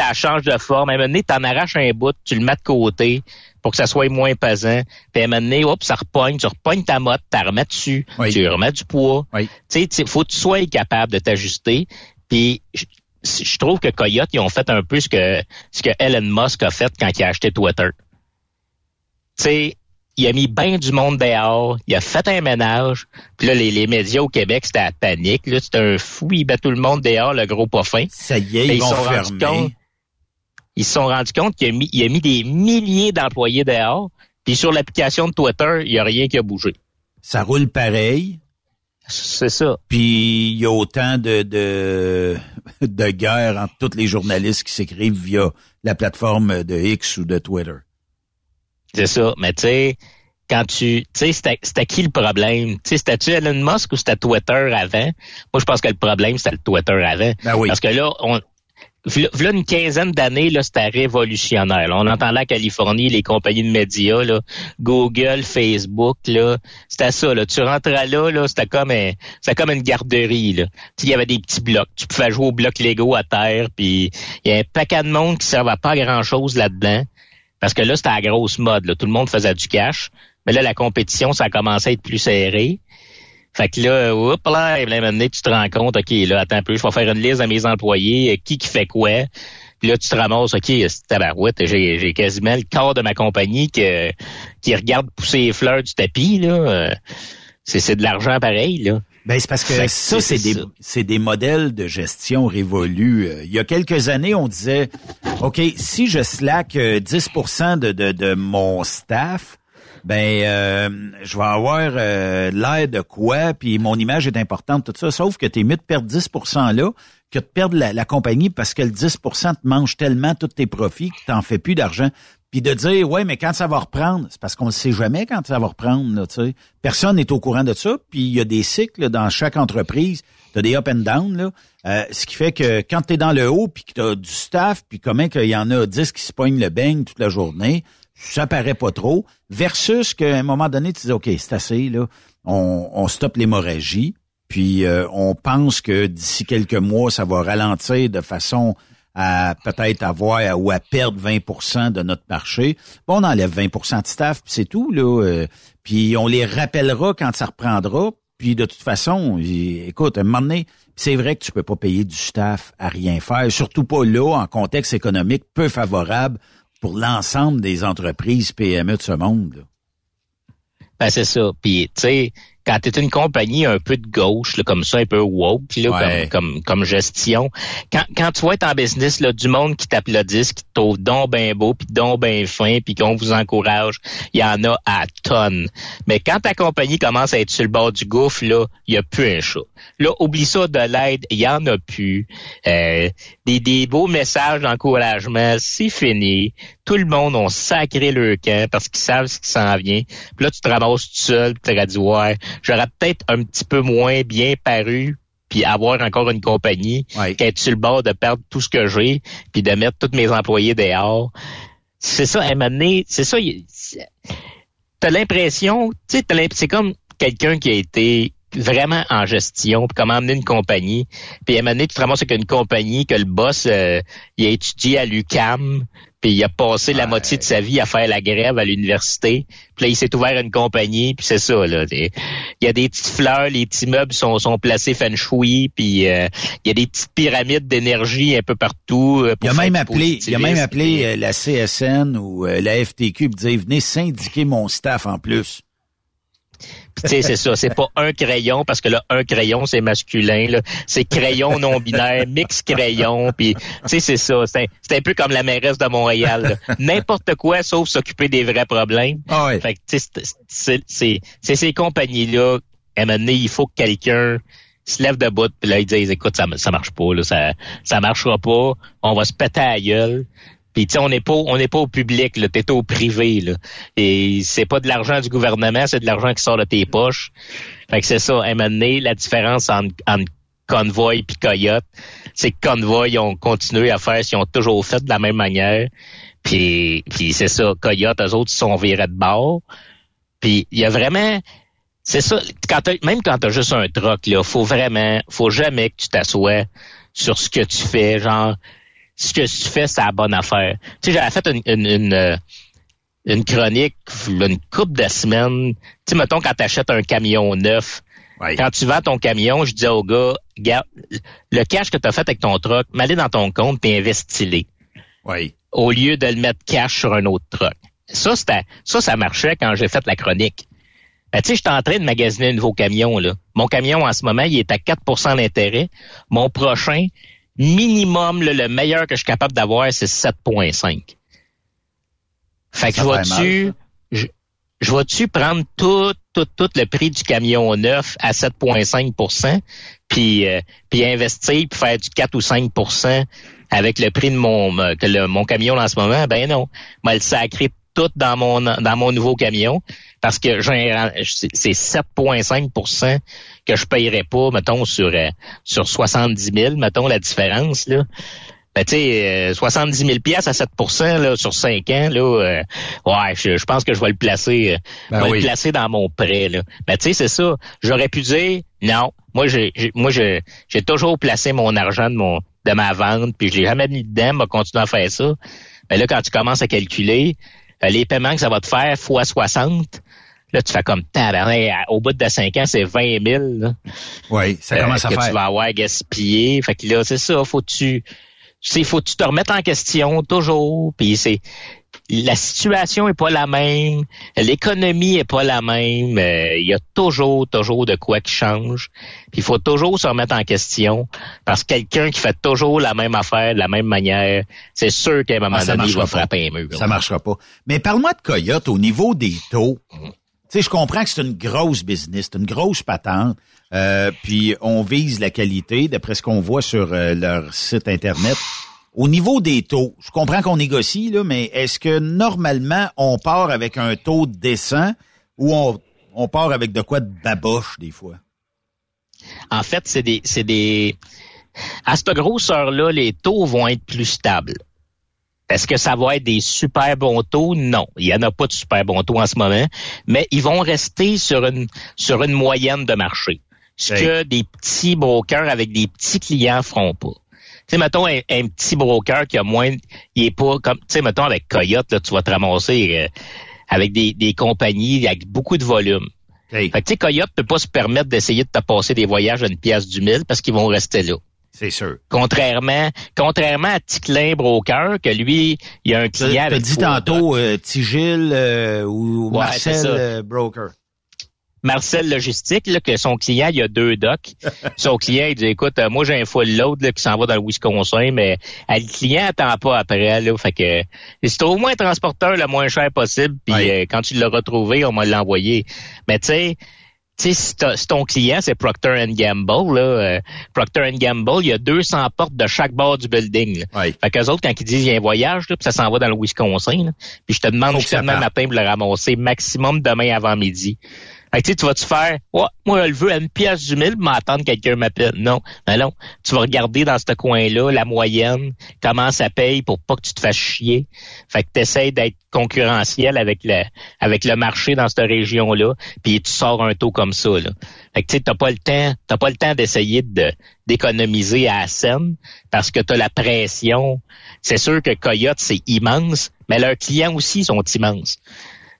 de forme. À un moment donné, t'en arraches un bout, tu le mets de côté pour que ça soit moins pesant. Puis à un moment donné, hop, ça repogne. Tu repognes ta motte, tu la remets dessus. Oui. Tu remets du poids. Oui. Tu sais, tu sais, faut que tu sois capable de t'ajuster. Puis je, je trouve que Coyote, ils ont fait un peu ce que, ce que Elon Musk a fait quand il a acheté Twitter. Tu sais, il a mis bien du monde dehors, il a fait un ménage. Puis là, les, les médias au Québec, c'était la panique. Là, c'était un fou, il bat tout le monde dehors, le gros pas fin. Ça y est, ils ils vont sont rendus fermer. compte. Ils se sont rendus compte qu'il a mis, il a mis des milliers d'employés dehors. Puis sur l'application de Twitter, il n'y a rien qui a bougé. Ça roule pareil. C'est ça. Puis il y a autant de, de, de guerre entre tous les journalistes qui s'écrivent via la plateforme de X ou de Twitter. C'est ça. Mais tu sais, quand tu, tu sais, c'était qui le problème? Tu sais, c'était-tu Elon Musk ou c'était Twitter avant? Moi, je pense que le problème, c'était le Twitter avant. Ben oui. Parce que là, on, v'là une quinzaine d'années, là, c'était révolutionnaire. là. On entend la Californie, les compagnies de médias, là, Google, Facebook, là, c'était ça. Là. Tu rentrais là, là, c'était comme un, c'était comme une garderie. Là. Il y avait des petits blocs. Tu pouvais jouer au bloc Lego à terre, puis il y a un paquet de monde qui ne servait pas à grand-chose là-dedans. Parce que là, c'était la grosse mode. Tout le monde faisait du cash. Mais là, la compétition, ça a commencé à être plus serré. Fait que là, oups, là, et moment donné, tu te rends compte, OK, là, attends un peu, je vais faire une liste à mes employés, euh, qui qui fait quoi. Puis là, tu te ramasses, OK, c'est tabarouette, j'ai, j'ai quasiment le corps de ma compagnie qui regarde pousser les fleurs du tapis, là. Euh, C'est, c'est de l'argent pareil, là. Ben, c'est parce que ça, c'est des, c'est des modèles de gestion révolus. Euh, Il y a quelques années, on disait, OK, si je slack euh, 10% de, de, de mon staff, ben euh, je vais avoir euh, l'air de quoi, puis mon image est importante, tout ça. Sauf que tu es mieux de perdre 10% là que de perdre la, la compagnie parce que le 10% te mange tellement tous tes profits que tu n'en fais plus d'argent. Puis de dire, ouais, mais quand ça va reprendre, c'est parce qu'on ne sait jamais quand ça va reprendre. Là. Personne n'est au courant de ça. Puis il y a des cycles dans chaque entreprise. Tu as des up and down. Là. Euh, ce qui fait que quand tu dans le haut, puis que tu as du staff, puis comment qu'il y en a 10 qui se pognent le beigne toute la journée, ça paraît pas trop. Versus qu'à un moment donné, tu dis, OK, c'est assez, là. On, on stoppe l'hémorragie. Puis euh, on pense que d'ici quelques mois, ça va ralentir de façon à peut-être avoir ou à perdre 20% de notre marché. Bon, on enlève 20% de staff, puis c'est tout. là. euh, puis on les rappellera quand ça reprendra. Puis de toute façon, écoute, à un moment donné, c'est vrai que tu peux pas payer du staff à rien faire, surtout pas là, en contexte économique peu favorable pour l'ensemble des entreprises PME de ce monde. là. Ben, c'est ça. Puis, tu sais, quand tu es une compagnie un peu de gauche, là, comme ça, un peu woke, là, Ouais. comme, comme, comme gestion, quand, quand tu vas être en business, là, du monde qui t'applaudisse, qui te donc ben beau, puis donc ben fin, puis qu'on vous encourage, il y en a à tonnes. Mais quand ta compagnie commence à être sur le bord du gouffre, là, il y a plus un chat. Là, oublie ça de l'aide, il y en a plus. Euh, des, des beaux messages d'encouragement, c'est fini. Tout le monde a sacré leur camp parce qu'ils savent ce qui s'en vient. Puis là, tu te ramasses tout seul, puis tu aurais dit, ouais, j'aurais peut-être un petit peu moins bien paru puis avoir encore une compagnie Ouais. qu'être sur le bord de perdre tout ce que j'ai puis de mettre tous mes employés dehors. C'est ça, à un c'est ça, t'as l'impression, tu sais, c'est comme quelqu'un qui a été vraiment en gestion, puis comment amener une compagnie. Puis à un moment donné, tu te ramasses avec une compagnie que le boss, euh, il a étudié à l'UCAM, puis il a passé la moitié de sa vie à faire la grève à l'université. Puis là, il s'est ouvert une compagnie, puis c'est ça, là. Il y a des petites fleurs, les petits meubles sont, sont placés feng shui, puis euh, il y a des petites pyramides d'énergie un peu partout. euh, Il a pour même appelé, il a même appelé puis- euh, la CSN ou euh, la FTQ et dire venez syndiquer mon staff en plus. Tu sais, c'est ça, c'est pas un crayon parce que là, un crayon, c'est masculin. Là. C'est crayon non binaire, mix crayon. Puis tu sais, c'est ça. C'est un, c'est un peu comme la mairesse de Montréal. là. N'importe quoi sauf s'occuper des vrais problèmes. Ah ouais. Fait que tu sais, c'est- c'est c'est- ces compagnies-là. À un moment donné, il faut que quelqu'un se lève debout puis là ils disent écoute ça ça marche pas là ça ça marchera pas on va se péter à la gueule puis tu sais on n'est pas on n'est pas au public là. T'es au privé là. Et c'est pas de l'argent du gouvernement c'est de l'argent qui sort de tes poches. Fait que c'est ça. À la différence entre, entre Convoy et Coyote c'est que Convoy ils ont continué à faire ce qu'ils ont toujours fait de la même manière. Puis puis c'est ça. Coyote eux autres ils sont virés de bord. Puis il y a vraiment c'est ça, quand t'as- même quand tu as juste un troc, là, faut vraiment, faut jamais que tu t'assoies sur ce que tu fais, genre, ce que tu fais, c'est la bonne affaire. Tu sais, j'avais fait une, une, une, euh, une chronique, une couple de semaines. Tu sais, mettons, quand tu achètes un camion neuf, Ouais. quand tu vends ton camion, je disais au gars, le cash que tu as fait avec ton truck, mets-le dans ton compte et investis-le Oui. au lieu de le mettre cash sur un autre truck. Ça, c'était, ça, ça marchait quand j'ai fait la chronique. Ben, tu sais, j'étais en train de magasiner un nouveau camion, là. Mon camion, en ce moment, il est à 4% d'intérêt. Mon prochain, minimum, là, le meilleur que je suis capable d'avoir, c'est 7,5. Fait que Ça je je, je vais-tu prendre tout, tout, tout le prix du camion neuf à 7,5 puis, euh, puis investir, puis faire du 4 ou 5% avec le prix de mon euh, que le- mon camion en ce moment, ben non. Moi, le sacré tout dans mon dans mon nouveau camion parce que c'est c'est 7,5% que je payerais pas, mettons, sur euh, sur 70 000, mettons la différence, là. Ben, tu sais, euh, 70 000 pièces à 7 là, sur 5 ans, là, euh, ouais, je, je pense que je vais le placer, euh, Ben je vais oui. le placer dans mon prêt, là. Ben, tu sais, c'est ça. J'aurais pu dire, non, moi, j'ai, moi, j'ai, j'ai toujours placé mon argent de mon, de ma vente, puis je l'ai jamais mis dedans, m'a continué à faire ça. Ben là, quand tu commences à calculer, les paiements que ça va te faire fois 60, là, tu fais comme, tabarnak, au bout de 5 ans, c'est 20 000, là Oui, ça euh, commence à que tu faire. vas avoir gaspillé. Fait que là, c'est ça, faut que tu c'est faut que tu te remettes en question toujours. Puis c'est la situation est pas la même, l'économie est pas la même. euh, Il y a toujours, toujours de quoi qui change. Puis il faut toujours se remettre en question parce que quelqu'un qui fait toujours la même affaire de la même manière, c'est sûr qu'à un moment Ah, ça donné, il va marchera pas. frapper un mur. Ça marchera pas. Mais parle-moi de Coyote au niveau des taux. Mhm. Tu sais, je comprends que c'est une grosse business, c'est une grosse patente. Euh, puis on vise la qualité, d'après ce qu'on voit sur euh, leur site internet. Au niveau des taux, je comprends qu'on négocie, là, mais est-ce que normalement on part avec un taux décent ou on, on part avec de quoi de baboche des fois? En fait, c'est des, c'est des, à cette grosseur-là, les taux vont être plus stables. Est-ce que ça va être des super bons taux? Non. Il n'y en a pas de super bons taux en ce moment, mais ils vont rester sur une, sur une moyenne de marché. Ce que des petits brokers avec des petits clients feront pas. Tu sais, mettons, un, un petit broker qui a moins, il est pas comme, tu sais, mettons, avec Coyote, là, tu vas te ramasser euh, avec des, des compagnies avec beaucoup de volume. Hey, Fait que, tu sais, Coyote peut pas se permettre d'essayer de te passer des voyages à une pièce du mille parce qu'ils vont rester là. c'est sûr. Contrairement, contrairement à Ticlin Broker, que lui, il y a un Tu client as avec dit tantôt euh, Tigil euh, ou Ouais, Marcel euh, Broker. Marcel Logistique, là, que son client, il y a deux docks. son client, il dit, écoute, euh, moi, j'ai un full load là, qui s'en va dans le Wisconsin, mais euh, le client attend pas après. Là, fait que c'est au moins un transporteur le moins cher possible. Puis euh, quand tu l'as retrouvé, on m'a l'envoyé. Mais tu sais, si, si ton client, c'est Procter Gamble, là, euh, Procter Gamble, il y a 200 portes de chaque bord du building. Là. Ouais. Fait qu'eux autres, quand ils disent il y a un voyage, là, puis ça s'en va dans le Wisconsin, là, puis je te demande demain parte. matin pour le ramasser maximum demain avant midi. Fait que, tu vas-tu faire, moi, je le veux à une pièce du mille, m'attendre que quelqu'un m'appelle. Non, non, non. Tu vas regarder dans ce coin-là la moyenne, comment ça paye pour pas que tu te fasses chier. Fait que tu essaies d'être concurrentiel avec le, avec le marché dans cette région-là, puis tu sors un taux comme ça, là. Fait que tu sais, t'as pas le temps, t'as pas le temps d'essayer de d'économiser à la scène parce que tu as la pression. C'est sûr que Coyote, c'est immense, mais leurs clients aussi sont immenses.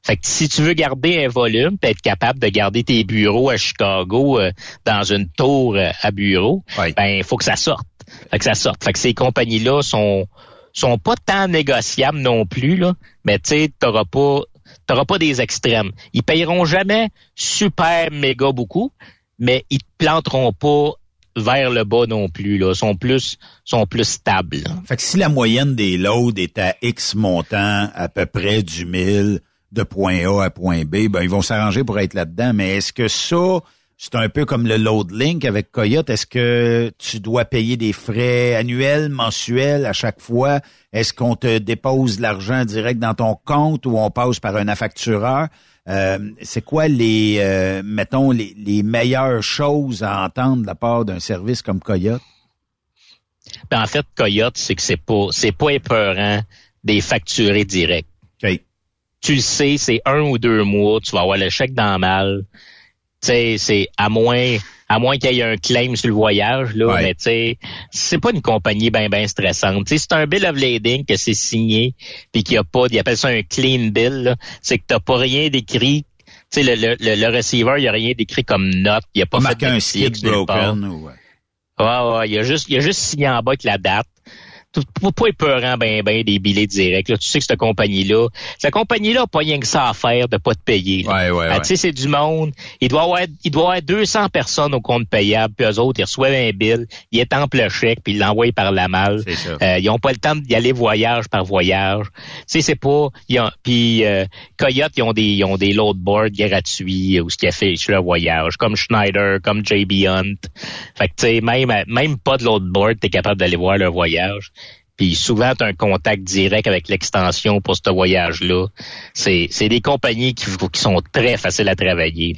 Fait que si tu veux garder un volume, puis être capable de garder tes bureaux à Chicago euh, dans une tour euh, à bureau, Ouais. ben il faut que ça sorte. Fait que ça sorte. Fait que ces compagnies-là sont sont pas tant négociables non plus là, mais tu sais, t'auras pas t'auras pas des extrêmes. Ils payeront jamais super méga beaucoup, mais ils te planteront pas vers le bas non plus. Là. sont plus sont plus stables. Fait que si la moyenne des loads est à X montant, à peu près du 1000 de point A à point B, ben ils vont s'arranger pour être là-dedans. Mais est-ce que ça, c'est un peu comme le load link avec Coyote. Est-ce que tu dois payer des frais annuels, mensuels à chaque fois? Est-ce qu'on te dépose l'argent direct dans ton compte ou on passe par un affactureur? Euh, c'est quoi les, euh, mettons, les, les, meilleures choses à entendre de la part d'un service comme Coyote? Ben, en fait, Coyote, c'est que c'est pas, c'est pas épeurant des facturés directs. Tu le sais, c'est un ou deux mois, tu vas avoir le chèque dans mal. Tu sais, c'est à moins à moins qu'il y ait un claim sur le voyage, là, mais tu sais, c'est pas une compagnie bien ben stressante. Tu c'est un bill of lading que c'est signé, puis qu'il y a pas, ils appellent ça un clean bill, c'est que t'as pas rien d'écrit. Tu sais, le, le, le, receiver, il y a rien d'écrit comme note, il y a pas fait un skid broken. Ouais. ouais, ouais, il y a juste, il y a juste signé en bas avec la date pas, pas épeurant ben ben des billets directs. Là. Tu sais que cette compagnie-là, cette compagnie-là n'a pas rien que ça à faire de pas te payer. Ouais, ouais, ah, Tu sais, c'est du monde. Il doit avoir, il doit avoir 200 personnes au compte payable, puis eux autres, ils reçoivent un bill, ils étampent le chèque, puis ils l'envoient par la malle. Euh, ils ont pas le temps d'y aller voyage par voyage. Tu sais, c'est pas... Puis euh, Coyote, ils ont des ils ont des loadboards gratuits ou ce qui a fait sur le voyage, comme Schneider, comme JB Hunt. Fait que tu sais, même, même pas de loadboard, t'es capable d'aller voir leur voyage. Puis souvent, tu as un contact direct avec l'extension pour ce voyage-là. C'est, des compagnies qui, qui sont très faciles à travailler.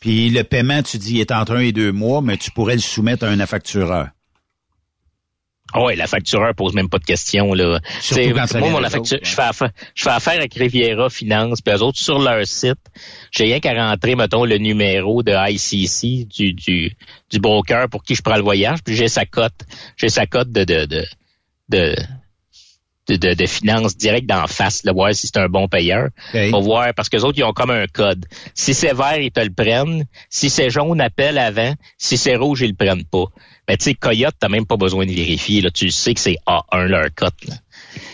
Puis le paiement, tu dis, est entre un et deux mois, mais tu pourrais le soumettre à un affactureur. Ah oui, la factureur pose même pas de questions. Là. Surtout quand ça moi, mon facture, je, fais affaire, je fais affaire avec Riviera Finance, puis eux autres, sur leur site, j'ai rien qu'à rentrer, mettons, le numéro de ICC du, du, du broker pour qui je prends le voyage, puis j'ai sa cote. J'ai sa cote de, de, de, de, de, de, finances directes d'en face, là, voir si c'est un bon payeur. Pour voir, parce que les autres, ils ont comme un code. Si c'est vert, ils te le prennent. Si c'est jaune, appelle avant. Si c'est rouge, ils le prennent pas. Mais tu sais, Coyote, t'as même pas besoin de vérifier. Là. Tu sais que c'est A1 leur code.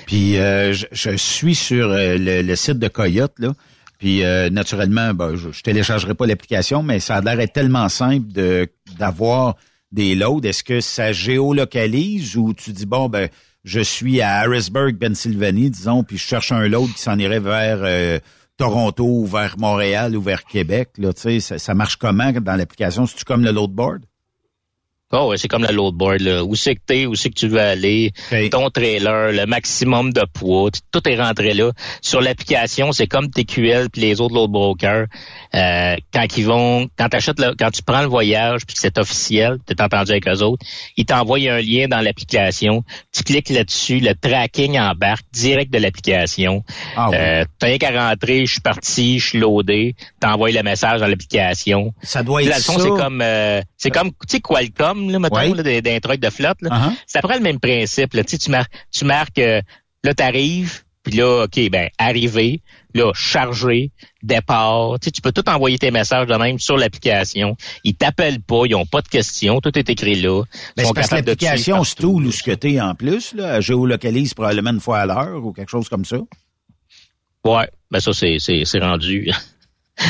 Puis euh, je, suis sur euh, le, site de Coyote, là. Puis euh, naturellement, ben, je, je téléchargerai pas l'application, mais ça a l'air tellement simple de d'avoir des loads. Est-ce que ça géolocalise ou tu dis bon ben je suis à Harrisburg, Pennsylvanie, disons, puis je cherche un load qui s'en irait vers euh, Toronto ou vers Montréal ou vers Québec. Là, ça, ça marche comment dans l'application? C'est-tu comme le loadboard? Oh, ouais, c'est comme le loadboard. Là. Où c'est que t'es, où c'est que tu veux aller, ton trailer, le maximum de poids, tout est rentré là. Sur l'application, c'est comme TQL puis les autres load brokers. Euh, quand ils vont, quand t'achètes, le, quand tu prends le voyage puis que c'est officiel, t'es entendu avec eux autres, ils t'envoient un lien dans l'application. Tu cliques là-dessus, le tracking embarque direct de l'application. Ah, euh, T'as rien qu'à rentrer, je suis parti, je suis loadé, t'envoies le message dans l'application. Ça doit être ça. c'est comme, euh, c'est comme, tu sais, Qualcomm là, mettons, d'un truc de flotte. Là. Uh-huh. C'est après le même principe. Là. Tu, marques, tu marques, euh, là, t'arrives, puis là, OK, ben, arriver, là, charger, départ. Tu, tu peux tout envoyer tes messages de même sur l'application. Ils t'appellent pas, ils ont pas de questions, tout est écrit là. Mais c'est parce que l'application se tout ou ce que t'es en plus, là, géolocalise probablement une fois à l'heure ou quelque chose comme ça. Ouais, ben ça, c'est rendu.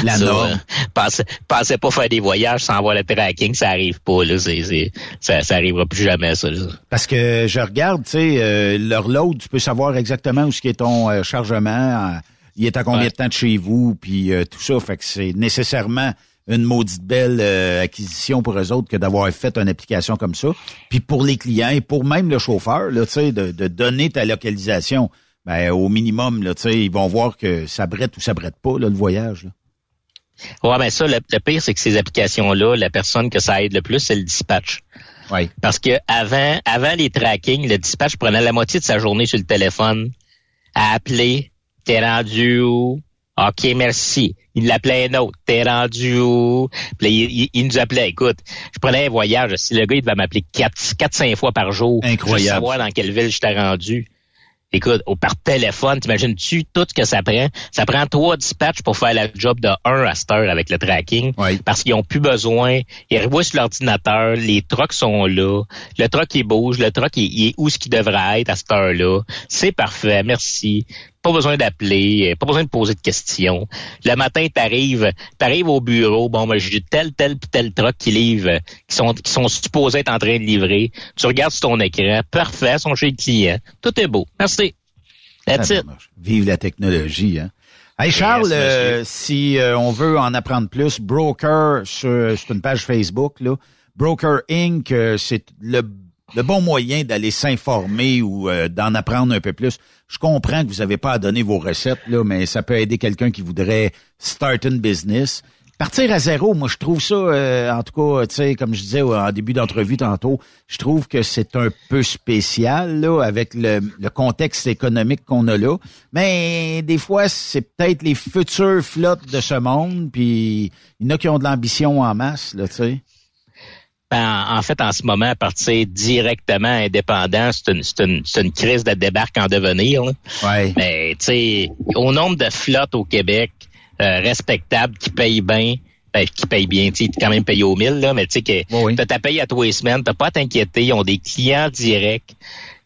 La norme. pensez, pas faire des voyages sans avoir le tracking, ça arrive pas. Là, c'est, ça, ça arrivera plus jamais, ça. Parce que je regarde, tu sais, euh, leur load, tu peux savoir exactement où est ton euh, chargement, il est à combien de temps de chez vous, puis euh, tout ça. Fait que c'est nécessairement une maudite belle acquisition pour eux autres que d'avoir fait une application comme ça. Puis pour les clients et pour même le chauffeur, là, tu sais, de, de donner ta localisation. Ben, au minimum, là, tu sais, ils vont voir que ça brette ou ça brette pas, là, le voyage. Là. Ouais, mais ça, le, pire, c'est que ces applications-là, la personne que ça aide le plus, c'est le dispatch. Oui. Parce que avant, avant les trackings, le dispatch prenait la moitié de sa journée sur le téléphone à appeler. T'es rendu où? OK, merci. Il l'appelait un autre. T'es rendu où? Puis il, nous appelait. Écoute, je prenais un voyage. Si le gars, il devait m'appeler quatre, quatre, cinq fois par jour. Incroyable. Pour savoir dans quelle ville j'étais rendu. Écoute, au par téléphone, t'imagines-tu tout ce que ça prend? Ça prend trois dispatchs pour faire la job de un à cette heure avec le tracking. Parce qu'ils ont plus besoin. Ils revoient sur l'ordinateur, les trucks sont là, le truck il bouge, le truck il, est où ce qu'il devrait être à cette heure-là. C'est parfait, merci. Pas besoin d'appeler, pas besoin de poser de questions. Le matin, t'arrives, t'arrives au bureau, bon, ben, j'ai tel, tel, tel truck qui livre, qui sont, qui sont supposés être en train de livrer. Tu regardes sur ton écran, parfait, sont chez le client. Tout est beau. Merci. That's it. Vive la technologie, hein. Hey Charles, euh, si euh, on veut en apprendre plus, Broker, c'est une page Facebook, là. Broker Inc., euh, c'est le, bon moyen d'aller s'informer ou d'en apprendre un peu plus. Je comprends que vous n'avez pas à donner vos recettes, là, mais ça peut aider quelqu'un qui voudrait start une business. Partir à zéro, moi je trouve ça, euh, en tout cas, tu sais, comme je disais en début d'entrevue tantôt, je trouve que c'est un peu spécial là, avec le, contexte économique qu'on a là. Mais des fois, c'est peut-être les futures flottes de ce monde, puis il y en a qui ont de l'ambition en masse, là, tu sais. Ben, en fait, en ce moment, partir directement indépendant, c'est une, une, une, crise de débarque en devenir. Ouais. Mais tu sais, au nombre de flottes au Québec, euh, respectable, qui paye bien, ben, qui paye bien, tu sais, quand même payé au mille, là, mais tu sais que oui. t'as ta paye à tous les semaines, t'as pas à t'inquiéter, ils ont des clients directs.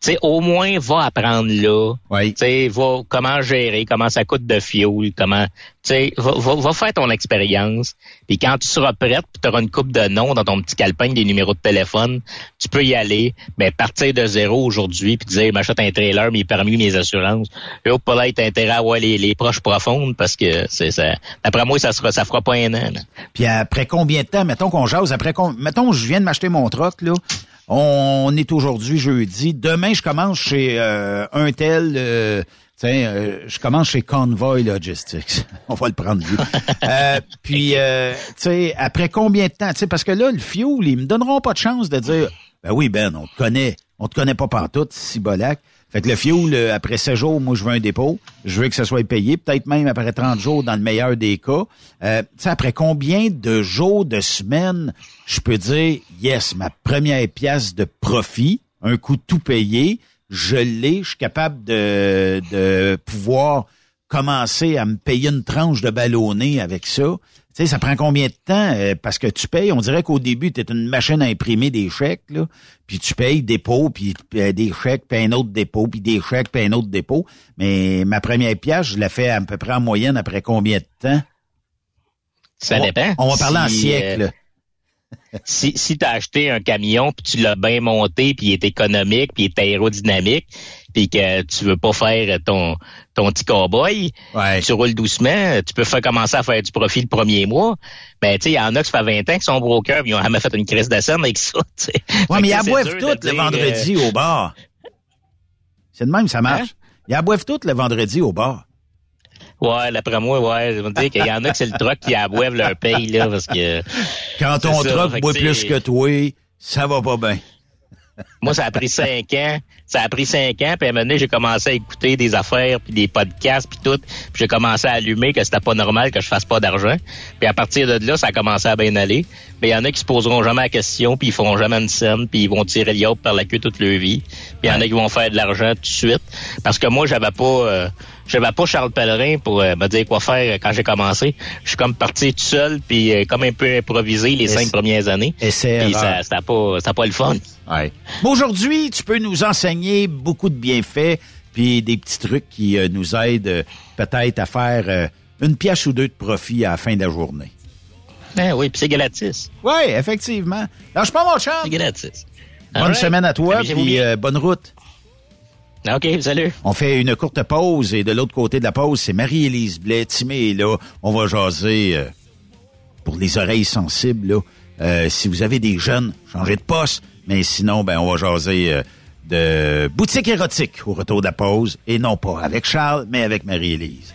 Sais, au moins, va apprendre là. Oui. Tu sais, va comment gérer, comment ça coûte de fioul, comment... Sais, va, va, va, faire ton expérience. Puis quand tu seras prête, puis tu auras une coupe de noms dans ton petit calepin des numéros de téléphone, tu peux y aller, mais partir de zéro aujourd'hui, puis dire, m'achète un trailer, mais permis mes assurances. Et au là, t'as intérêt à avoir les, les proches profondes, parce que c'est ça. Après moi, ça sera, ça fera pas un an. Puis après combien de temps, mettons qu'on jase, après mettons, je viens de m'acheter mon troc, là, on est aujourd'hui jeudi. Demain, je commence chez euh, un tel. Euh, euh, je commence chez Convoy Logistics. on va le prendre vu. euh, puis, euh, tu sais, après combien de temps? Parce que là, le fuel, ils me donneront pas de chance de dire, ben oui, Ben, on te connaît. On te connaît pas partout, si bolac. Fait que le fioul, euh, après 7 jours, moi, je veux un dépôt. Je veux que ça soit payé, peut-être même après 30 jours dans le meilleur des cas. Euh, après combien de jours, de semaines, je peux dire, yes, ma première pièce de profit, un coup tout payé, je l'ai, je suis capable de, de pouvoir commencer à me payer une tranche de ballonné avec ça. Tu sais, ça prend combien de temps? Euh, parce que tu payes, on dirait qu'au début, tu es une machine à imprimer des chèques, là, puis tu payes dépôt, puis euh, des chèques, puis un autre dépôt, puis des chèques, puis un autre dépôt. Mais ma première pièce, je la fais à peu près en moyenne après combien de temps? Ça on, dépend. On va parler en Si, siècle. euh, si si tu as acheté un camion puis tu l'as bien monté puis il est économique puis il est aérodynamique puis que tu veux pas faire ton ton petit cowboy, Ouais. tu roules doucement, tu peux faire commencer à faire du profit le premier mois. Ben tu sais, il y en a qui ça fait 20 ans qui sont brokers, puis ils ont jamais fait une crise de scène avec ça, tu sais. Ouais, mais que ils c'est boivent dur de tout le vendredi euh, au bar. C'est de même, ça marche. Hein? Ils boivent tout le vendredi au bar. Ouais, d'après moi, ouais, je veux dire qu'il y en a que c'est le truck qui aboive leur paye là parce que Quand ton truck boit plus que toi, ça va pas bien. Moi, ça a pris cinq ans. Ça a pris cinq ans, puis à un moment donné, j'ai commencé à écouter des affaires, puis des podcasts, puis tout. Puis j'ai commencé à allumer que c'était pas normal que je fasse pas d'argent. Puis à partir de là, ça a commencé à bien aller. Mais il y en a qui se poseront jamais la question, puis ils feront jamais une scène, puis ils vont tirer yacht par la queue toute leur vie. Puis il y en a qui vont faire de l'argent tout de suite. Parce que moi, j'avais pas... euh, j'avais pas Charles Pellerin pour euh, me dire quoi faire quand j'ai commencé. Je suis comme parti tout seul, puis euh, comme un peu improvisé les cinq premières années. Puis erreur. ça, c'était pas, c'était pas le fun. Ouais. Aujourd'hui, tu peux nous enseigner beaucoup de bienfaits puis des petits trucs qui euh, nous aident euh, peut-être à faire euh, une pièce ou deux de profit à la fin de la journée. Ben oui, puis c'est gratis. Oui, effectivement. Lâche pas mon champ. C'est gratis. Bonne semaine à toi puis euh, bonne route. OK, salut. On fait une courte pause et de l'autre côté de la pause, c'est Marie-Élise Blais. Timé là. On va jaser euh, pour les oreilles sensibles. Là. Euh, si vous avez des jeunes, changez de poste. Mais sinon, ben on va jaser euh, de boutique érotique au retour de la pause. Et non pas avec Charles, mais avec Marie-Élise.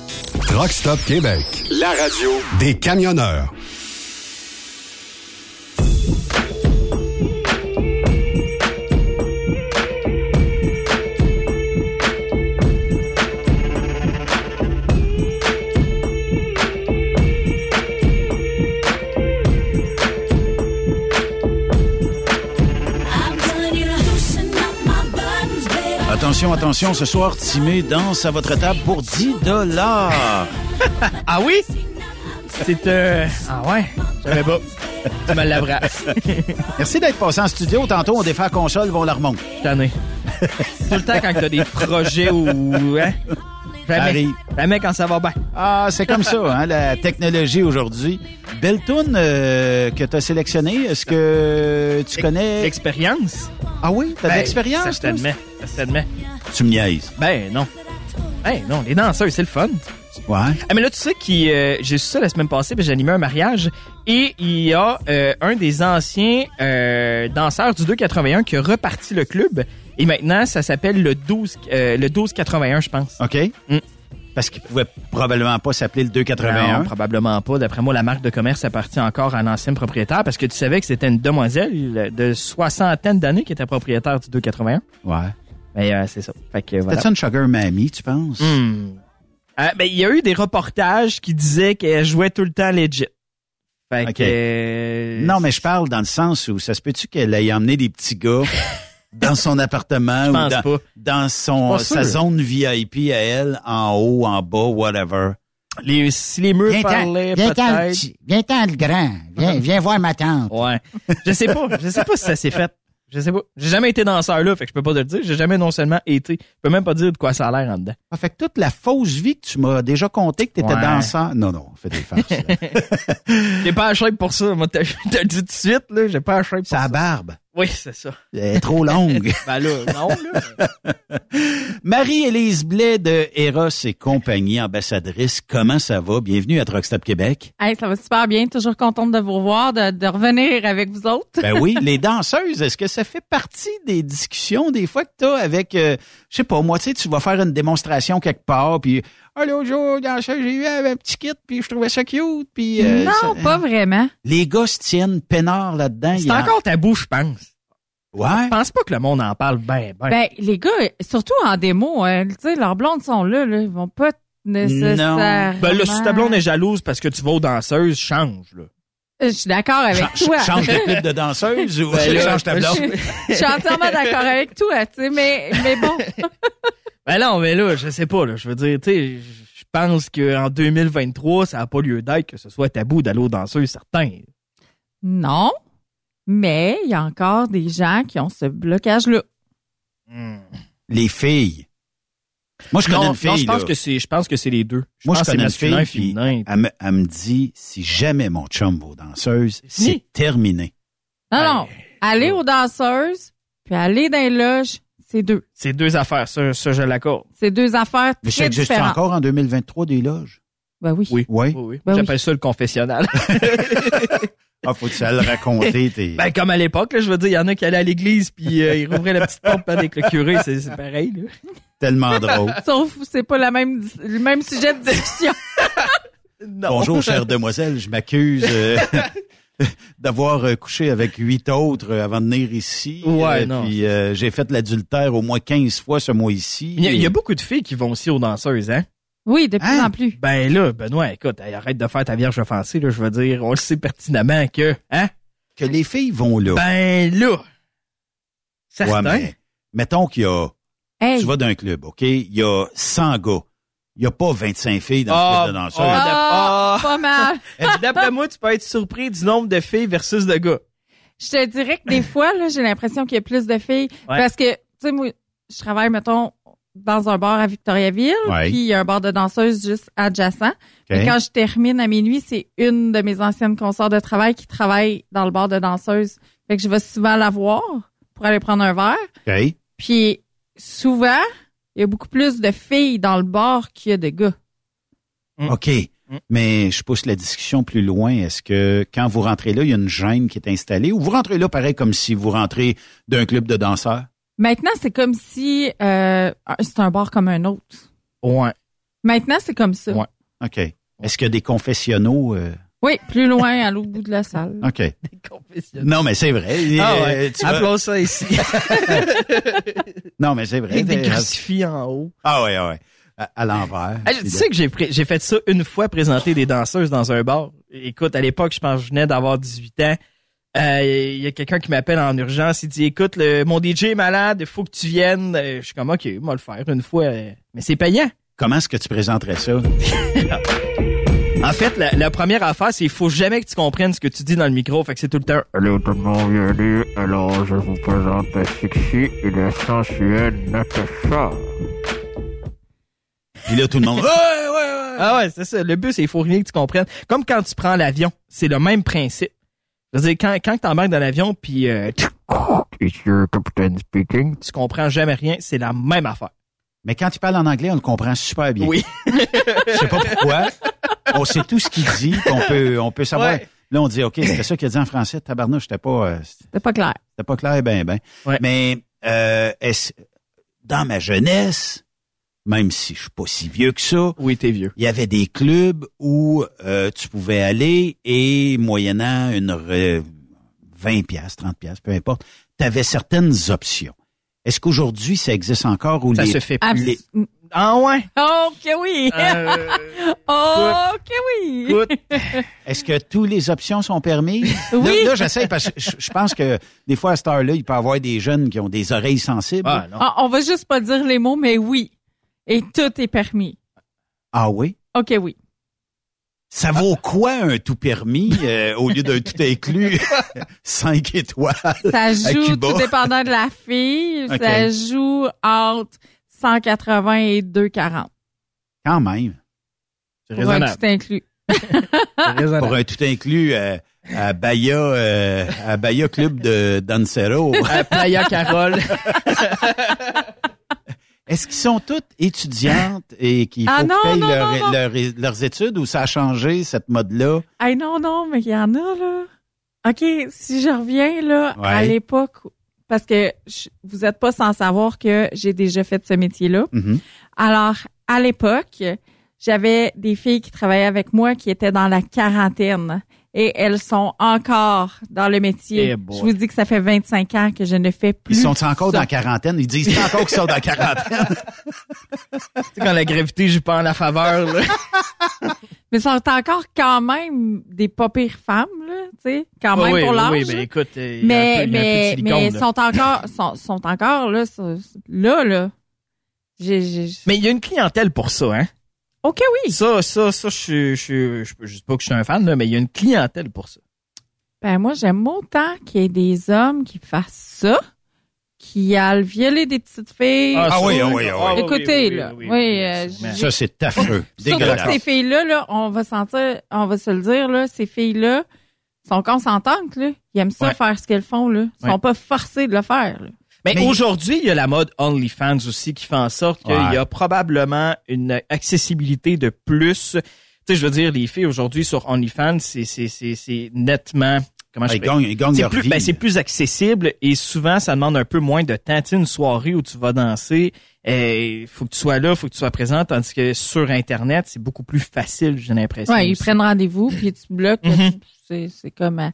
Truck Stop Québec, la radio des camionneurs. Attention, attention, ce soir, Timé danse à votre table pour 10 dollars. ah oui? C'est euh... Ah ouais? J'avais pas. Tu me l'apprends. Merci d'être passé en studio. Tantôt, on défait la console, vont la remonter. Tanné. Tout le temps quand t'as des projets ou... Hein? Jamais. Arrive. Jamais quand ça va bien. Ah, c'est comme ça, hein, la technologie aujourd'hui. Belle toune euh, que tu as sélectionnée. Est-ce que tu connais... L'expérience? Ah oui? T'as de Ben, l'expérience, se t'admet. Tu me niaises. Ben non. Ben non, les danseurs, c'est le fun. Ouais. Ah, mais là, tu sais qui euh, j'ai su ça la semaine passée, puis j'ai animé un mariage et il y a euh, un des anciens euh, danseurs du 281 qui a reparti le club et maintenant ça s'appelle le 12 euh, le 1281 je pense. OK. Mm. Parce qu'il pouvait probablement pas s'appeler le 281. Non, probablement pas. D'après moi, la marque de commerce appartient encore à l'ancien propriétaire parce que tu savais que c'était une demoiselle de soixantaine d'années qui était propriétaire du 281. Ouais. Mais euh, c'est ça. Fait que voilà. C'était-tu une sugar mamie, tu penses? Euh, ben, il y a eu des reportages qui disaient qu'elle jouait tout le temps legit. Fait Ok. que, Non, mais je parle dans le sens où ça se peut-tu qu'elle ait emmené des petits gars dans son appartement ou dans, son, sa zone VIP à elle, en haut, en bas, whatever. Les, si les murs parlaient, peut-être. Viens-t'en le grand. Viens, viens voir ma tante. Ouais. Je sais pas. Je sais pas si ça s'est fait. Je sais pas. J'ai jamais été danseur là, fait que je peux pas te le dire. J'ai jamais non seulement été. Je peux même pas dire de quoi ça a l'air en dedans. Ah, fait que toute la fausse vie que tu m'as déjà conté que t'étais Ouais. danseur. Non, non, fais des farces. J'ai pas la shape pour ça. Moi, t'as dit tout de suite, là. J'ai pas la shape pour Sa ça. barbe. Oui, c'est ça. Elle est trop longue. Ben là, non, là. Marie-Élise Blais de Eros et compagnie, ambassadrice. Comment ça va? Bienvenue à Truck Stop Québec. Hey, ça va super bien. Toujours contente de vous revoir, de, de revenir avec vous autres. Ben oui, les danseuses, est-ce que ça fait partie des discussions des fois que tu as avec, euh, je sais pas, moi, tu sais, tu vas faire une démonstration quelque part, puis ah, l'autre jour, danseuse, j'ai eu un petit kit, puis je trouvais ça cute, puis... euh, non, ça- pas vraiment. Les gars se tiennent peinards là-dedans. C'est y a- encore tabou, je pense. Ouais. Je pense pas que le monde en parle ben, ben. Ben, les gars, surtout en démo, hein, tu sais, leurs blondes sont là, là. Ils vont pas nécessairement. Ben là, si ta blonde est jalouse parce que tu vas aux danseuses, change, là. Je suis d'accord avec Ch- toi. change de clip de danseuse ou Ben là, change ta blonde? Je suis entièrement d'accord avec toi, tu sais, mais, mais bon. Ben non, mais là, je sais pas, là. Je veux dire, tu sais, je pense qu'en 2023, ça n'a pas lieu d'être que ce soit tabou d'aller aux danseuses, certains. Non. Mais il y a encore des gens qui ont ce blocage-là. Les filles. Moi, je connais non, une fille. non, je pense là. que c'est, je pense que c'est les deux. Moi, je que connais une fille, puis féminin. elle me, elle me dit, si jamais mon chum va aux danseuses, c'est terminé. Non, non. Aller aux danseuses, puis aller dans les loges, c'est deux. C'est deux affaires, ça, ça je l'accorde. C'est deux affaires Mais ça très existe différentes. encore en 2023 des loges? Ben oui. Oui. Oui? Oui, oui. Ben J'appelle ça le confessionnal. Ah, faut que tu ailles le raconter. Tes... ben, comme à l'époque, là, je veux dire, il y en a qui allaient à l'église puis euh, ils rouvraient la petite porte avec le curé, c'est, c'est pareil, là. Tellement drôle. Sauf que c'est pas la même, le même sujet de discussion. Bonjour, chère demoiselle, je m'accuse euh, d'avoir euh, couché avec huit autres euh, avant de venir ici. Ouais, Euh, non. Puis euh, j'ai fait l'adultère au moins 15 fois ce mois-ci. Il y, a, il y a beaucoup de filles qui vont aussi aux danseuses, hein? Oui, de plus Hein? en plus. Ben là, Benoît, écoute, arrête de faire ta vierge offensée, là, je veux dire, on le sait pertinemment que, hein? Que les filles vont là. Ben là, ouais, certain. mais mettons qu'il y a... Hey. Tu vas d'un club, OK? Il y a 100 gars. Il n'y a pas 25 filles dans Ah, le club de danseuses. Ah, Ah. pas mal. Et puis, D'après moi, tu peux être surpris du nombre de filles versus de gars. Je te dirais que des fois, là, j'ai l'impression qu'il y a plus de filles. Ouais. Parce que, tu sais, moi, je travaille, mettons, dans un bar à Victoriaville, Ouais. puis il y a un bar de danseuses juste adjacent. Quand je termine à minuit, c'est une de mes anciennes consorts de travail qui travaille dans le bar de danseuses. Fait que je vais souvent la voir pour aller prendre un verre. Puis souvent, il y a beaucoup plus de filles dans le bar qu'il y a de gars. Mm. OK. Mais je pousse la discussion plus loin. Est-ce que quand vous rentrez là, il y a une gêne qui est installée ou vous rentrez là pareil comme si vous rentrez d'un club de danseurs? Maintenant, c'est comme si euh, c'est un bar comme un autre. Ouais. Maintenant, c'est comme ça. Ouais. OK. Est-ce qu'il y a des confessionnaux? euh? Oui, plus loin, à l'autre bout de la salle. OK. Des confessionnels. Non, mais c'est vrai. Ah Euh, ouais. tu vas- Appelons ça ici. Non, mais c'est vrai. Avec des crucifix en haut. Ah ouais, ouais. À, à l'envers. Ah, tu sais que j'ai fait ça une fois, présenter des danseuses dans un bar. Écoute, à l'époque, je pense que je venais d'avoir 18 ans. Euh, Il y a quelqu'un qui m'appelle en urgence. Il dit, écoute, le, mon DJ est malade, il faut que tu viennes. Euh, Je suis comme, OK, moi le faire une fois. euh, Mais c'est payant. Comment est-ce que tu présenterais ça? En fait, la, la première affaire, c'est qu'il faut jamais que tu comprennes ce que tu dis dans le micro. Fait que c'est tout le temps. Allô, tout le monde, bienvenue. Alors, je vous présente la sexy et la sensuelle Natacha. Puis là, tout le monde. Ouais, ouais, ouais. Ah ouais, c'est ça. Le but, c'est qu'il faut rien que tu comprennes. Comme quand tu prends l'avion, c'est le même principe. Je veux dire, quand, quand tu embarques dans l'avion, puis euh, It's your captain speaking, tu comprends jamais rien, c'est la même affaire. Mais quand tu parles en anglais, on le comprend super bien. Oui. Je sais pas pourquoi. On sait tout ce qu'il dit, qu'on peut, on peut savoir. Ouais. Là, on dit, OK, c'était ça qu'il a dit en français. Tabarnouche, c'était pas, euh, C'est pas clair. c'était pas clair, ben, ben. Ouais. Mais, euh, est-ce- dans ma jeunesse, même si je suis pas si vieux que ça, Oui, t'es vieux. il y avait des clubs où euh, tu pouvais aller et moyennant une re- 20 pièces, 30 pièces, peu importe, tu avais certaines options. Est-ce qu'aujourd'hui ça existe encore ou Ça les se fait plus. Ah ouais? Oh, que oui! Euh, oh, que oui! écoute, Est-ce que toutes les options sont permises? Oui. Là, là, j'essaie parce que je, je pense que des fois à cette heure-là, il peut y avoir des jeunes qui ont des oreilles sensibles. ah Ah, non. Ah, on va juste pas dire les mots, mais oui. Et tout est permis. Ah oui? OK, oui. Ça vaut quoi un tout permis euh, au lieu d'un tout inclus? Cinq étoiles. Ça à joue, Cuba. tout dépendant de la fille, ça joue entre 180 et 240 Quand même. C'est pour un tout inclus. Pour un tout inclus euh, à Bahia, euh, à Bahia Club de Dancero. À Playa Carole. Est-ce qu'ils sont toutes étudiantes et qu'il faut Ah non, qu'ils payent non, leur- non, non. leur- leurs études ou ça a changé, cette mode-là? Hey, non, non, mais il y en a, là. OK, si je reviens, là, Ouais. à l'époque, parce que je- vous êtes pas sans savoir que j'ai déjà fait ce métier-là. Mhm. Alors, à l'époque, j'avais des filles qui travaillaient avec moi qui étaient dans la quarantaine et elles sont encore dans le métier. Eh je vous dis que ça fait 25 ans que je ne fais plus. Ils sont encore ça. dans la quarantaine? Ils disent encore qu'ils sont dans la quarantaine? Tu sais, quand la gravité joue pas en la faveur, là. Mais sont encore quand même des pas pires femmes, là, tu sais, quand même oui, pour oui, l'âge. oui, ben écoute, euh, il y a un mais peu- il y a un peu de mais silicone, mais là. sont encore sont, sont encore là là Mais il y a une clientèle pour ça, hein? OK oui. Ça, ça, ça, je suis, je je, je dis pas que je suis un fan, là, mais il y a une clientèle pour ça. Ben moi j'aime autant qu'il y ait des hommes qui fassent ça qui a violé des petites filles. Ah, oui, ah oui, ah oui. Écoutez, oui, oui, là. oui, Oui, oui, euh, Ça, c'est affreux. Surtout Dégueulasse. que ces filles-là, là, on va sentir, on va se le dire, là, ces filles-là sont consentantes, là. Ils aiment ça Ouais. faire ce qu'elles font, là. Ils sont Ouais. pas forcés de le faire, là. Mais, Mais- aujourd'hui, il y a la mode OnlyFans aussi qui fait en sorte qu'il y a probablement une accessibilité de plus. Tu sais, je veux dire, les filles aujourd'hui sur OnlyFans, c'est, c'est, c'est, c'est nettement, comment je gagnent, ils gagnent c'est leur plus, vie. ben, c'est plus accessible et souvent, ça demande un peu moins de temps. Tu sais, une soirée où tu vas danser, il faut que tu sois là, faut que tu sois présent, tandis que sur Internet, c'est beaucoup plus facile, j'ai l'impression. Ouais, ils prennent rendez-vous, puis tu bloques. Mhm. C'est, c'est comme, euh,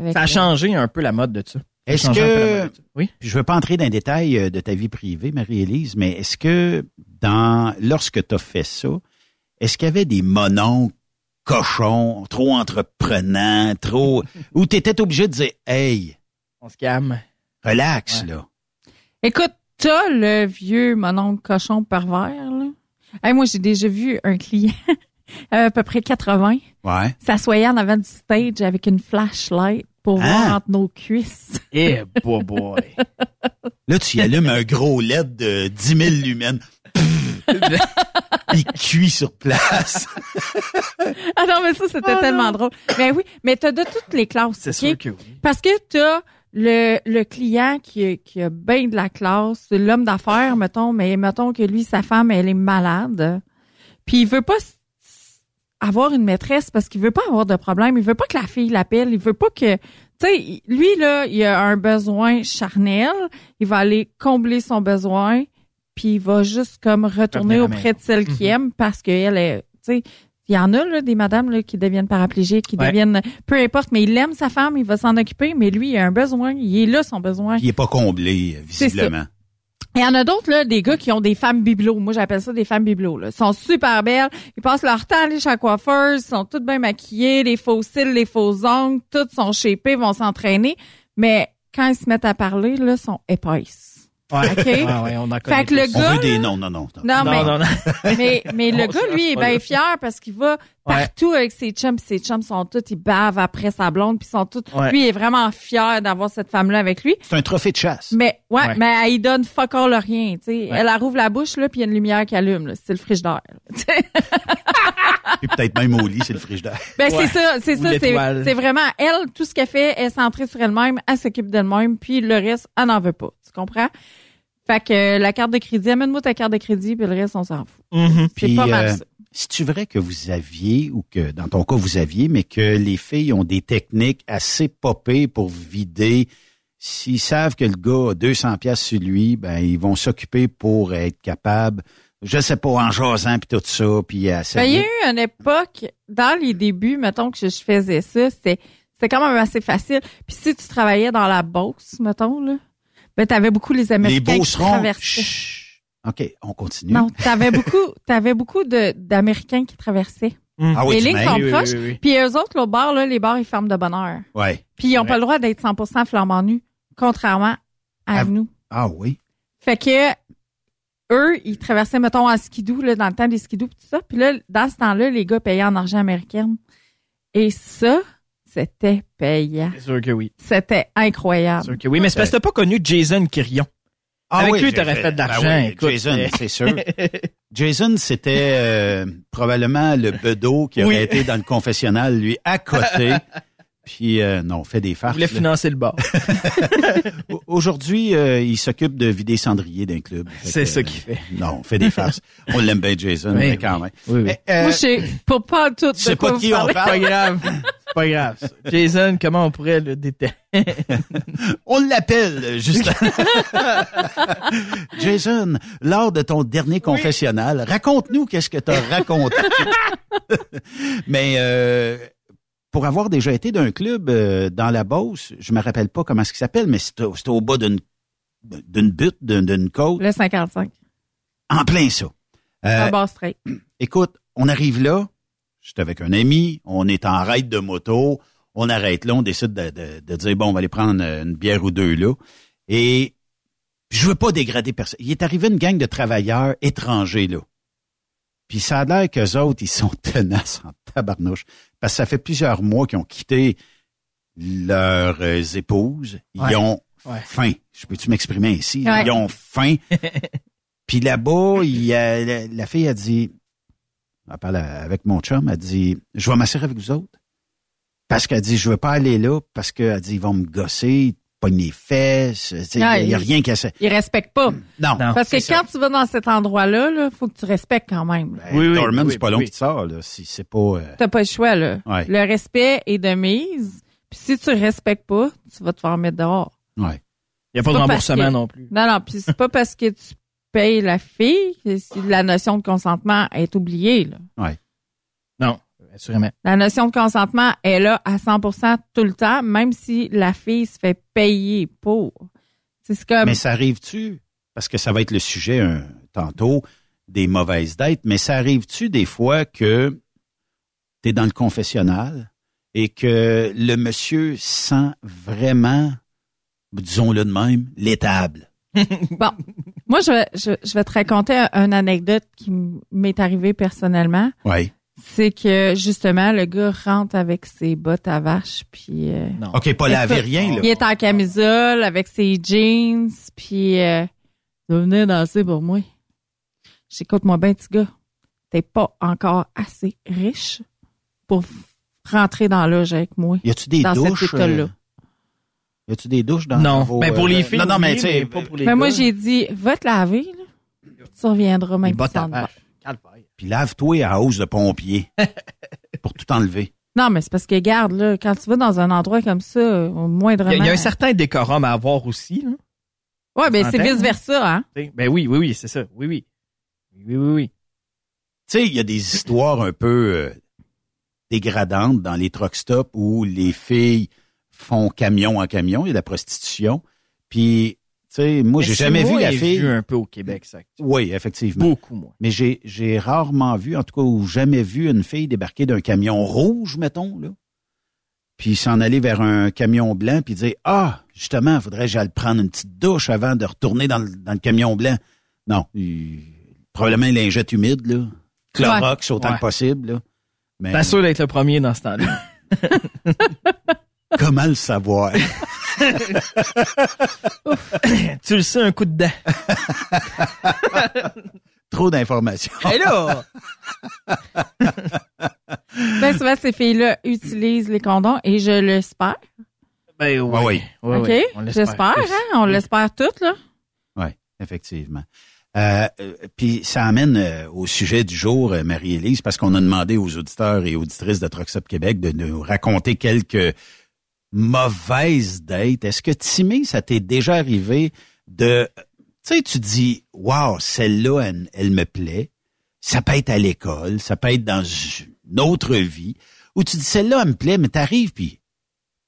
avec- Ça a changé un peu la mode de ça. Est-ce que. Oui? je veux pas entrer dans les détails euh, de ta vie privée, Marie-Élise, mais est-ce que dans, lorsque tu as fait ça, est-ce qu'il y avait des mononcles cochons, trop entreprenants, trop, où tu étais obligé de dire, hey, On se calme. relax, Ouais. là. Écoute, t'as le vieux mononcle cochon pervers, là. Hey, moi, j'ai déjà vu un client, à peu près 80, Ouais. s'assoyait en avant du stage avec une flashlight pour Hein? voir entre nos cuisses. Eh, boy, boy. Là, tu y allumes un gros LED de 10 000 lumens. Il cuit sur place. Ah non, mais ça, c'était tellement drôle. Mais oui, mais t'as de toutes les classes, C'est sûr que oui. Parce que t'as le, le client qui, a- qui a bien de la classe, l'homme d'affaires, mettons, mais mettons que lui, sa femme, elle est malade. Puis il veut pas avoir une maîtresse parce qu'il veut pas avoir de problème. Il veut pas que la fille l'appelle. Il veut pas que... Tu sais, lui, là, il a un besoin charnel. Il va aller combler son besoin. Puis il va juste comme retourner auprès de celle qui Mhm. aime parce qu'elle est... Tu sais, il y en a, là, des madames là, qui deviennent paraplégiques, qui Ouais. deviennent... Peu importe, mais il aime sa femme, il va s'en occuper, mais lui, il a un besoin. Il est là, son besoin. Il est pas comblé, visiblement. Il y en a d'autres, là, des gars qui ont des femmes bibelots. Moi, j'appelle ça des femmes bibelots, là. Ils sont super belles. Ils passent leur temps à aller chez la coiffeuse. Ils sont toutes bien maquillées. Les faux cils, les faux ongles. Toutes sont shapées, vont s'entraîner. Mais quand ils se mettent à parler, là, ils sont épaisses. Ouais. OK? Ouais, ouais, on en Fait que le tous. On gars, veut des noms, non, non. non. non, Non, mais, non, non. mais, mais le gars, lui, est bien fier parce qu'il va partout avec ses chums. Puis ses chums sont tous, ils bavent après sa blonde. Puis ils sont tous, Ouais. lui, il est vraiment fier d'avoir cette femme-là avec lui. C'est un trophée de chasse. Mais ouais, Ouais. mais elle, il donne fuck all rien, tu sais. Elle, elle rouvre la bouche là, puis il y a une lumière qui allume là, c'est le frigidaire. Puis peut-être même au lit, c'est le frigidaire. ben Ouais. c'est ça, c'est Ou ça, c'est vraiment elle tout ce qu'elle fait, elle est centrée sur elle-même, elle s'occupe d'elle-même, puis le reste, elle n'en veut pas, tu comprends? Fait que euh, la carte de crédit, amène-moi ta carte de crédit, puis le reste on s'en fout. Mhm. C'est Puis, pas mal euh, ça. C'est-tu vrai que vous aviez, ou que dans ton cas vous aviez, mais que les filles ont des techniques assez popées pour vider? S'ils savent que le gars a 200 pièces sur lui, ben ils vont s'occuper pour être capable, je sais pas, en jasant puis tout ça, puis à Ben, il y a eu une époque, dans les débuts, mettons que je faisais ça, c'était c'était quand même assez facile. Puis si tu travaillais dans la Beauce, mettons, là, ben t'avais beaucoup les les Américains qui beaucerons. traversaient. Chut. OK, on continue. Non, t'avais beaucoup, t'avais beaucoup de d'Américains qui traversaient. Ah oui, les tu lignes sont oui, proches. oui, oui. Puis eux autres, l'autre bord, là, les bars, ils ferment de bonne heure. Ouais. Puis ils ont Ouais. pas le droit d'être 100% flambant nus, contrairement à nous. Ah oui. Fait que eux, ils traversaient, mettons, en skidoo, là, dans le temps des skidoo, pis tout ça. Puis là, dans ce temps-là, les gars payaient en argent américain. Et ça, c'était payant. C'est sûr que oui. C'était C'est incroyable. sûr que oui. Mais c'est parce que t'as pas connu Jason Quirion. Ah Avec oui, lui, t'aurais fait de ben l'argent, oui. Jason, c'est sûr. Jason, c'était euh, probablement le bedeau qui aurait Oui. été dans le confessionnal, lui, à côté. Puis, euh, non, fait des Il farces. voulait là. financer le bar. Au- Aujourd'hui, euh, il s'occupe de vider cendrier d'un club. C'est ça euh, qu'il fait. Non, on fait des farces. on l'aime bien, Jason, mais oui. quand même. Oui, oui. Mais, euh, Moi, je sais pour pas tout quoi pas qui on parlez. Pas parle. grave. C'est pas grave. ça. Jason, comment on pourrait le détecter? On l'appelle, juste. Jason, lors de ton dernier confessionnal, raconte-nous qu'est-ce que tu as raconté. Mais euh, pour avoir déjà été d'un club euh, dans la Beauce, je me rappelle pas comment ce qu'il s'appelle, mais c'était au bas d'une d'une butte, d'une côte, Le 55. en plein ça. Euh, bar straight. écoute, on arrive là, j'étais avec un ami, on est en raid de moto, on arrête là, on décide de, de- de dire, bon, on va aller prendre une bière ou deux là. Et je veux pas dégrader personne. Il est arrivé une gang de travailleurs étrangers là. Puis ça a l'air qu'eux autres, ils sont tenaces en tabarnouche. Parce que ça fait plusieurs mois qu'ils ont quitté leurs euh, épouses. Ils Ouais. ont faim. Je peux-tu m'exprimer ici? Ouais. Ils ont faim. Puis là-bas, il y a- la, la fille a dit, elle parle avec mon chum, elle dit, je vais m'asseoir avec vous autres. Parce qu'elle dit, je veux pas aller là parce qu'elle dit, ils vont me gosser, pogner les fesses. Il Ouais, n'y a rien qu'à ça. Ils respectent pas. Non. Parce que quand tu vas dans cet endroit-là, il faut que tu respectes quand même. Hey, Dorman, c'est pas long qu'il te sort, là. Si c'est pas. euh, T'as pas le choix, là. Ouais. Le respect est de mise. Puis si tu respectes pas, tu vas te faire mettre dehors. Ouais. Il n'y a pas de remboursement que- non plus. Non, non, puis c'est pas parce que tu payes la fille que si la notion de consentement est oubliée, là. Ouais. Assurément. La notion de consentement est là à 100% tout le temps, même si la fille se fait payer pour. C'est comme... Mais ça arrive-tu? Parce que ça va être le sujet un, tantôt des mauvaises dettes, mais ça arrive-tu des fois que tu es dans le confessionnal et que le monsieur sent vraiment, disons-le de même, l'étable? Bon, moi, je, vais- je, je vais te raconter un- une anecdote qui m'est arrivée personnellement. Oui. C'est que, justement, le gars rentre avec ses bottes à vache, puis... euh, OK, pas laver rien, là. Il est en camisole, avec ses jeans, puis... Euh, venir danser pour moi. J'écoute-moi bien, petit gars. T'es pas encore assez riche pour rentrer dans l'âge avec moi. Y a-tu des dans douches? Cet état-là. euh, y a-tu des douches dans Non. vos, Ben, pour euh, les filles, Non, non, mais tu sais, mais pas pour les Mais moi, gars. j'ai dit, va te laver, là. Tu reviendras même bottes à sans. Puis lave-toi à hausse de pompier pour tout enlever. Non, mais c'est parce que, garde, là, quand tu vas dans un endroit comme ça, au moindrement... il y a un certain décorum à avoir aussi. Là. Ouais, ben c'est vice-versa, hein. Ben oui, oui, oui, c'est ça. Oui, oui. Oui, oui, oui. Tu sais, il y a des histoires un peu euh, dégradantes dans les truck stops où les filles font camion en camion, il y a de la prostitution. Puis, sais, moi, j'ai jamais vu la fille. vu un peu au Québec, ça. Oui, effectivement. Beaucoup moins. Mais j'ai, j'ai rarement vu, en tout cas, ou jamais vu une fille débarquer d'un camion rouge, mettons, là. Puis s'en aller vers un camion blanc, puis dire Ah, justement, faudrait que j'aille prendre une petite douche avant de retourner dans le, dans le camion blanc. Non. il- probablement une lingette humide, là. Clorox autant Ouais. que possible, là. Mais T'as sûr d'être le premier dans ce temps-là. comment le savoir? tu le sais, un coup de dent. Trop d'informations. Et là! Ben souvent, ces filles-là utilisent les condoms et je l'espère. Ben oui. oui. Oui, OK? oui, on l'espère. J'espère, hein? On l'espère toutes, là. Oui, effectivement. Euh, euh, Puis ça amène euh, au sujet du jour, euh, Marie-Élise, parce qu'on a demandé aux auditeurs et auditrices de Trucks Up Québec de nous raconter quelques mauvaises dates. Est-ce que Timmy, ça t'est déjà arrivé de... Tu sais, tu dis, wow, celle-là, elle, elle me plaît. Ça peut être à l'école, ça peut être dans une autre vie. Ou tu dis, celle-là, elle me plaît, mais t'arrives, puis...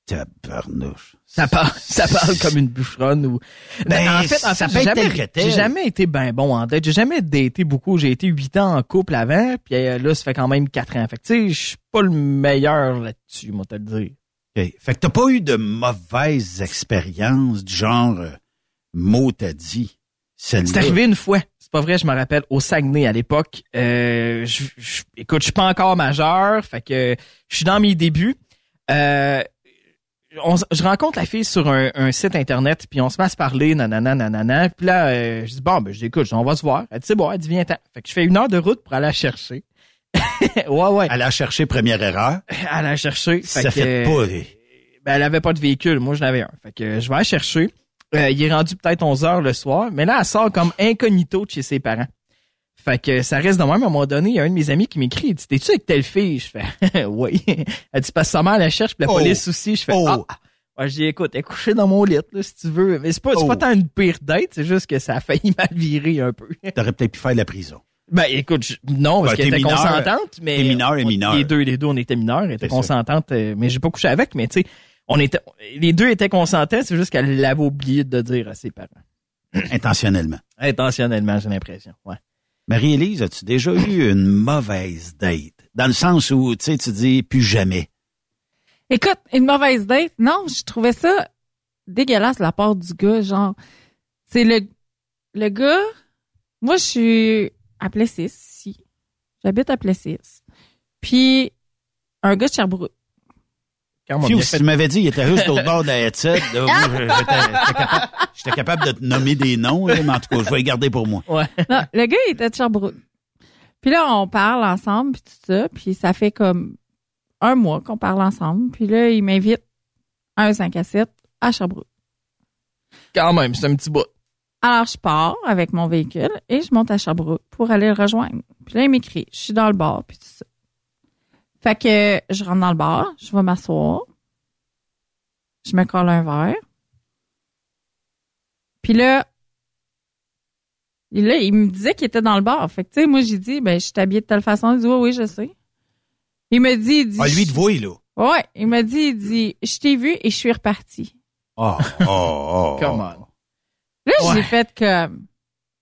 Tabarnouche. Ça parle, ça parle comme une boucheronne ou. Ben, en fait, en ça fait, j'ai jamais, j'ai jamais été ben bon en date. J'ai jamais daté beaucoup. J'ai été huit ans en couple avant, puis euh, là, ça fait quand même quatre ans. Fait que tu sais, je suis pas le meilleur là-dessus, moi te le dire. Fait que t'as pas eu de mauvaises expériences du genre euh, mot t'as dit. C'est arrivé une fois. C'est pas vrai, je me rappelle, au Saguenay à l'époque. Euh, je, écoute, je suis pas encore majeur, fait que je suis dans mes débuts. Euh, on je rencontre la fille sur un, site internet, puis on se met à se parler, nanana, nanana. Puis là, je dis, bon, ben, je dis, écoute, on va se voir. Elle dit, bon, elle dit, viens-t'en. Fait que je fais une heure de route pour aller la chercher. ouais, ouais. Elle a cherché première erreur. Elle a cherché. Ça fait pas. les- Ben, elle avait pas de véhicule. Moi, j'en avais un. Fait que je vais la chercher. Euh, il est rendu peut-être 11 heures le soir. Mais là, elle sort comme incognito de chez ses parents. Fait que ça reste de même. À un moment donné, il y a un de mes amis qui m'écrit. Il dit, t'es-tu avec telle fille? Je fais, oui. Elle dit, que sa mère la cherche, puis la Oh. police aussi. Je fais, Oh. ah. Ouais, je dis, écoute, elle est couchée dans mon lit, là, si tu veux. Mais c'est pas, Oh. pas tant une pire date, c'est juste que ça a failli mal virer un peu. T'aurais peut-être pu faire de la prison. Ben, écoute, je- non, parce Ben, qu'elle était mineur. consentante, mais. T'es mineur et on- mineur. Les deux, les deux, on était mineurs, elle était ça. consentante, euh, mais j'ai pas couché avec, mais tu sais, on était, les deux étaient consentants, c'est juste qu'elle l'avait oublié de dire à ses parents. Intentionnellement. Intentionnellement, j'ai l'impression, ouais. Marie-Élise, as-tu déjà eu une mauvaise date? Dans le sens où, tu sais, tu dis plus jamais. Écoute, une mauvaise date, non, je trouvais ça dégueulasse de la part du gars, genre. C'est le, le gars, moi, je suis à Plessis, ici. J'habite à Plessis. Puis, un gars de Sherbrooke. Fiu, si tu m'avais dit qu'il était juste au bord de la headset, j'étais capable, j'étais capable de te nommer des noms, là, mais en tout cas, je vais les garder pour moi. Ouais. Non, le gars, il était de Sherbrooke. Puis là, on parle ensemble, puis tout ça. Puis ça fait comme un mois qu'on parle ensemble. Puis là, il m'invite à un 5 à 7 à Sherbrooke. Quand même, c'est un petit bout. Alors, je pars avec mon véhicule et je monte à Sherbrooke pour aller le rejoindre. Puis là, il m'écrit, je suis dans le bar, puis tout ça. Fait que je rentre dans le bar, je vais m'asseoir. Je me colle un verre. Puis là, et là, il me disait qu'il était dans le bar. Fait que, tu sais, moi, j'ai dit, ben, je suis habillée de telle façon. Il dit, oui, oui, je sais. Il me dit, il dit. Ah, lui de voix, là. Ouais, il m'a dit, il dit, je t'ai vu et je suis reparti. Oh, oh, oh. Come on. Là, Ouais. j'ai fait comme,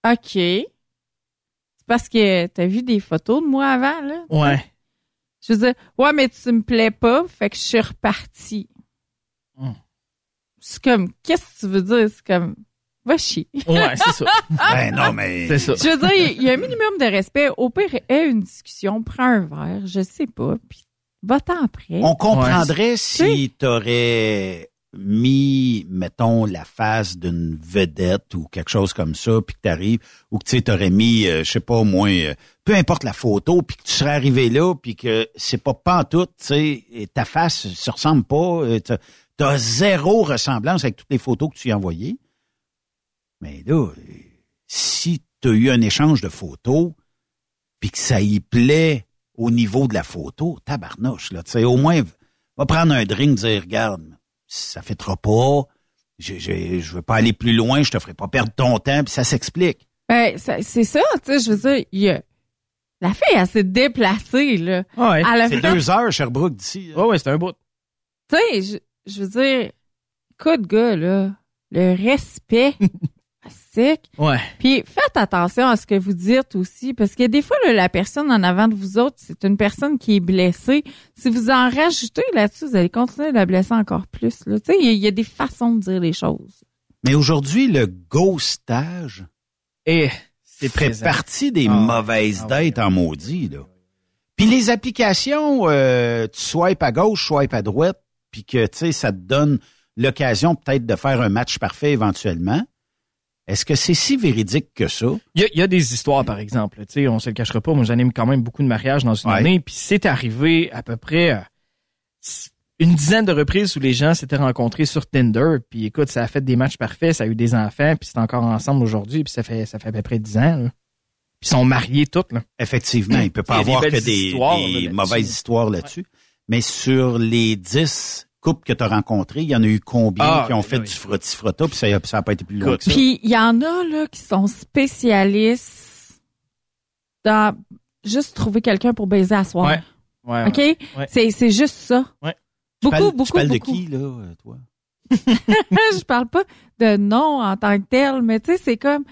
OK. C'est parce que t'as vu des photos de moi avant, là? Ouais. Je veux dire, ouais, mais tu me plais pas, fait que je suis reparti. Hmm. C'est comme, qu'est-ce que tu veux dire? C'est comme, va chier. Ouais, c'est ça. Ben non, mais... C'est ça. Je veux dire, il y a un minimum de respect. Au pire, aie une discussion, prends un verre, je sais pas, puis va-t'en après. On comprendrait si t'aurais mis, mettons, la face d'une vedette ou quelque chose comme ça, puis que t'arrives, ou que tu t'aurais mis, euh, je sais pas, au moins, euh, peu importe la photo, puis que tu serais arrivé là, puis que c'est pas pantoute, tu sais, ta face se ressemble pas, euh, t'as- zéro ressemblance avec toutes les photos que tu as envoyées. Mais là, si t'as eu un échange de photos, puis que ça y plaît au niveau de la photo, tabarnouche, là, tu sais, au moins, va prendre un drink, dire, regarde, ça fêtera pas, je, je, je veux pas aller plus loin, je te ferai pas perdre ton temps, puis ça s'explique. Ben, c'est ça, tu sais, je veux dire, il y a... La fille, elle s'est déplacée, là. Ouais. Elle a C'est fait- deux heures, Sherbrooke, d'ici. Ouais, ouais, c'est un bout. Tu sais, je, je veux dire, écoute, gars, là, le respect, Ouais. Puis faites attention à ce que vous dites aussi, parce que des fois, là, la personne en avant de vous autres, c'est une personne qui est blessée. Si vous en rajoutez là-dessus, vous allez continuer de la blesser encore plus. là. Tu sais, il y, a- il y a des façons de dire les choses. Mais aujourd'hui, le ghostage Et c'est fait présent. partie des Ah, mauvaises ah dates en maudit, là. Puis les applications, euh, tu swipes à gauche, swipe à droite, puis que, tu sais, ça te donne l'occasion peut-être de faire un match parfait éventuellement. Est-ce que c'est si véridique que ça? Il y a, il y a des histoires, par exemple. Tu sais, on se le cachera pas. Moi, j'anime quand même beaucoup de mariages dans une Ouais. année. Puis c'est arrivé à peu près euh, une dizaine de reprises où les gens s'étaient rencontrés sur Tinder. Puis écoute, ça a fait des matchs parfaits. Ça a eu des enfants. Puis c'est encore ensemble aujourd'hui. Puis ça fait, ça fait à peu près dix ans. là. Puis ils sont mariés toutes. Là. Effectivement, il peut pas Il y des avoir que des, histoires, des là, là-dessus. mauvaises histoires là-dessus. Mais sur les dix couples que tu as rencontrés, il y en a eu combien Ah, qui ont fait oui. du frotti-frotta, puis ça n'a ça pas été plus loin que ça? Puis il y en a là qui sont spécialistes dans juste trouver quelqu'un pour baiser à soir. Ouais. Ouais, OK? ouais. C'est, c'est juste ça. Ouais. Tu Beaucoup, parles- beaucoup, Tu parles beaucoup. de qui, là, euh, toi? je parle pas de nom en tant que tel, mais tu sais, c'est comme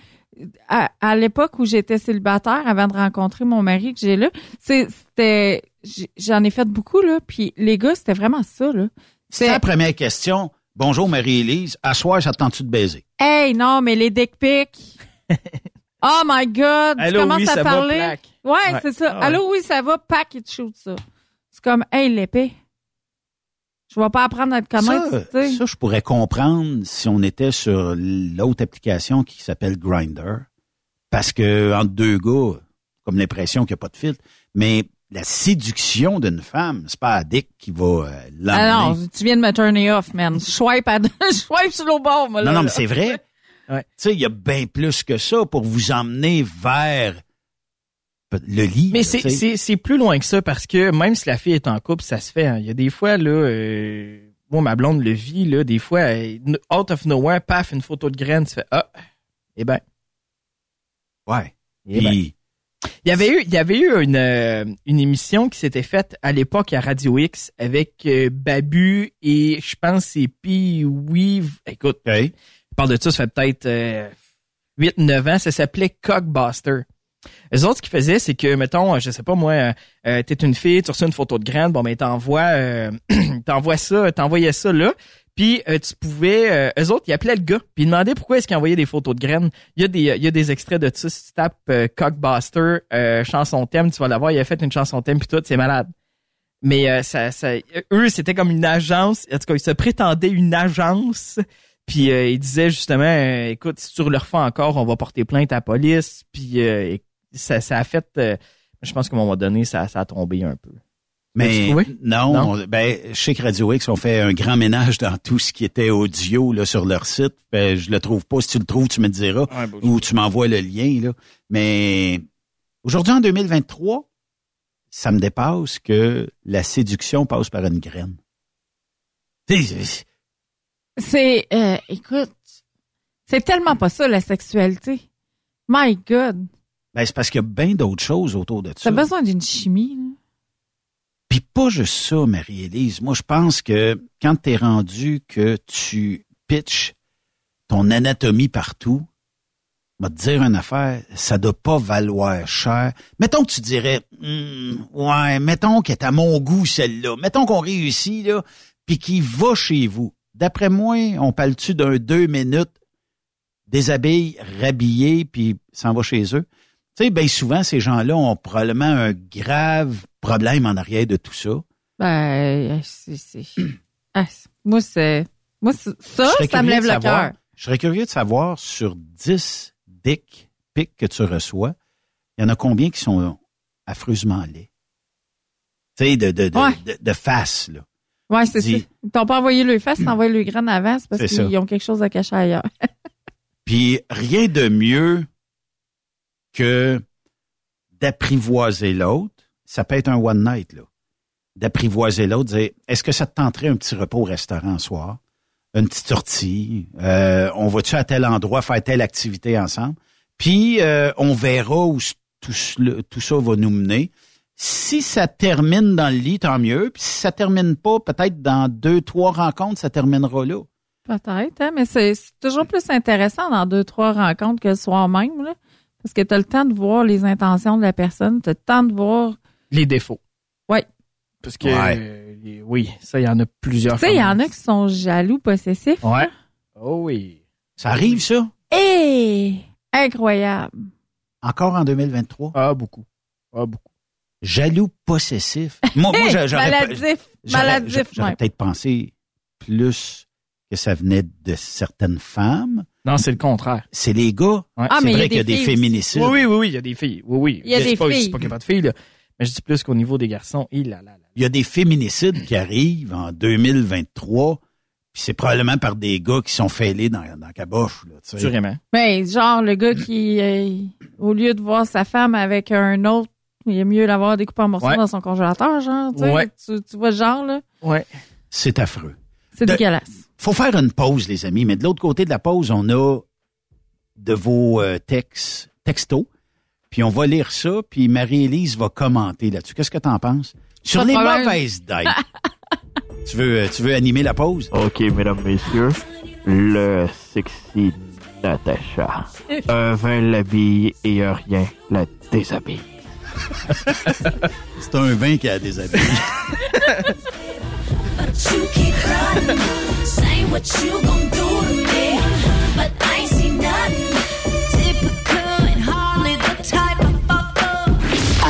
à, à l'époque où j'étais célibataire avant de rencontrer mon mari que j'ai là, c'était j'en ai fait beaucoup là, puis les gars, c'était vraiment ça là. C'est la première question. Bonjour Marie-Élise. À soir, ça te tente-tu de baiser? Hey, non, mais les dick pics. oh my god, tu commences oui, à ça va, parler. plaque. ouais, Ouais. c'est ça. Ah ouais. Allô, oui, ça va, pack it shoot ça. C'est comme hey l'épée. Je vais pas apprendre à être comment ça, tu sais. ça, je pourrais comprendre si on était sur l'autre application qui s'appelle Grinder. Parce que entre deux gars, comme l'impression qu'il n'y a pas de filtre. Mais la séduction d'une femme, c'est pas Dick qui va euh, l'emmener. Ah non, tu viens de me turner off, man. Swipe, à... Swipe sur l'autre bord, moi, là. Non, non, mais c'est vrai. Ouais. Tu sais, il y a bien plus que ça pour vous emmener vers le lit. Mais c'est, plus loin que ça parce que même si la fille est en couple, ça se fait. hein. Il y a des fois, là, euh, moi, ma blonde le vit, là, des fois, elle- out of nowhere, paf, une photo de graine, tu fais, ah, eh ben. Ouais. Eh ben. Puis, Il y avait eu, il y avait eu une, euh, une émission qui s'était faite à l'époque à Radio X avec euh, Babu et je pense c'est Pee Weave. Écoute, je parle de ça, ça fait peut-être euh, 8-9 ans. Ça s'appelait Cockbuster. Les autres, ce qu'ils faisaient, c'est que, mettons, je sais pas moi, euh, t'es une fille, tu reçois une photo de graine, bon ben t'envoies, euh, t'envoies ça, t'envoyais ça là, puis euh, tu pouvais, euh, eux autres, ils appelaient le gars, puis ils demandaient pourquoi est-ce qu'ils envoyaient des photos de graines. Il y a des, extraits de ça. Si tu tapes euh, Cockbuster, euh, chanson thème, tu vas l'avoir. Il a fait une chanson thème puis tout, c'est malade. Mais ça, eux, c'était comme une agence. En tout cas, ils se prétendaient une agence. Puis ils disaient justement, écoute, si tu le refais encore, on va porter plainte à la police. Puis ça, a fait, je pense qu'à un moment donné, ça a tombé un peu. Mais non, Non? on- ben, chez Radio X, on fait un grand ménage dans tout ce qui était audio là, sur leur site. Ben, je le trouve pas. Si tu le trouves, tu me diras. ou tu m'envoies le lien. Là. Mais aujourd'hui, en 2023, ça me dépasse que la séduction passe par une graine. Tu sais, C'est, euh, écoute, c'est tellement pas ça, la sexualité. My God. Ben, c'est parce qu'il y a bien d'autres choses autour de ça. T'as besoin d'une chimie, là. Puis pas juste ça, Marie-Élise. Moi, je pense que quand t'es rendu que tu pitches ton anatomie partout, va te dire une affaire, ça doit pas valoir cher. Mettons que tu dirais, Hmm, ouais, mettons qu'elle est à mon goût, celle-là. Mettons qu'on réussit, là, puis qu'il va chez vous. D'après moi, on parle-tu d'un deux minutes, déshabille, rhabillé, puis s'en va chez eux? Tu sais, bien souvent, ces gens-là ont probablement un grave problème en arrière de tout ça? Ben, c'est, c'est, ah, moi, c'est, moi, ça, ça me lève le cœur. Je serais curieux de savoir sur 10 dick pics que tu reçois, il y en a combien qui sont affreusement laids? Tu sais, de, de, de, Ouais. de, de face, là. Ouais, c'est ça. Ils t'ont pas envoyé le face, envoyé le grain avant, c'est parce qu'ils ont quelque chose à cacher ailleurs. Puis rien de mieux que d'apprivoiser l'autre. Ça peut être un one night, là. D'apprivoiser l'autre, dire est-ce que ça te tenterait un petit repos au restaurant soir? Une petite sortie? Euh, on va-tu à tel endroit faire telle activité ensemble? Puis euh, on verra où tout, ça va nous mener. Si ça termine dans le lit, tant mieux. Puis si ça termine pas, peut-être dans deux, trois rencontres, ça terminera là. Peut-être, hein, mais c'est toujours plus intéressant dans deux, trois rencontres que le soir même, là. Parce que tu as le temps de voir les intentions de la personne, tu as le temps de voir. Les défauts. Ouais. Parce que, Ouais. euh, oui, ça, il y en a plusieurs. Tu sais, il y en a qui sont jaloux, possessifs. Ouais. Oh oui. Ça arrive, ça? Et incroyable. Encore en 2023? Ah, beaucoup. Ah, beaucoup. Jaloux possessif. Moi, moi Hey, j'a- j'aurais maladif, maladif, J'aurais peut-être pensé plus que ça venait de certaines femmes. Non, c'est le contraire. C'est les gars. Ah, c'est mais il y a vrai qu'il y a des féminicides. Oui, oui, oui, oui, il y a des filles. Oui, oui. Il y a des pas, filles. C'est pas qu'il n'y a pas de filles, là. Mais je dis plus qu'au niveau des garçons, il là, là. Il y a des féminicides qui arrivent en 2023, puis c'est probablement par des gars qui sont fêlés dans, dans la caboche. Là, tu sais. Sûrement. Mais genre, le gars qui, euh, au lieu de voir sa femme avec un autre, il est mieux l'avoir découpé en morceaux Ouais. dans son congélateur, genre. Tu, sais. Ouais. tu, tu vois genre, là? Ouais. C'est affreux. C'est dégueulasse. faut faire une pause, les amis, mais de l'autre côté de la pause, on a de vos euh, textes, textos, puis on va lire ça, puis Marie-Élise va commenter là-dessus. Qu'est-ce que t'en penses? Sur les problème. mauvaises dates. tu, veux, tu veux animer la pause? Ok, mesdames, messieurs, le sexy Natacha. Un vin l'habille et un rien la déshabille. C'est un vin qui a des habits.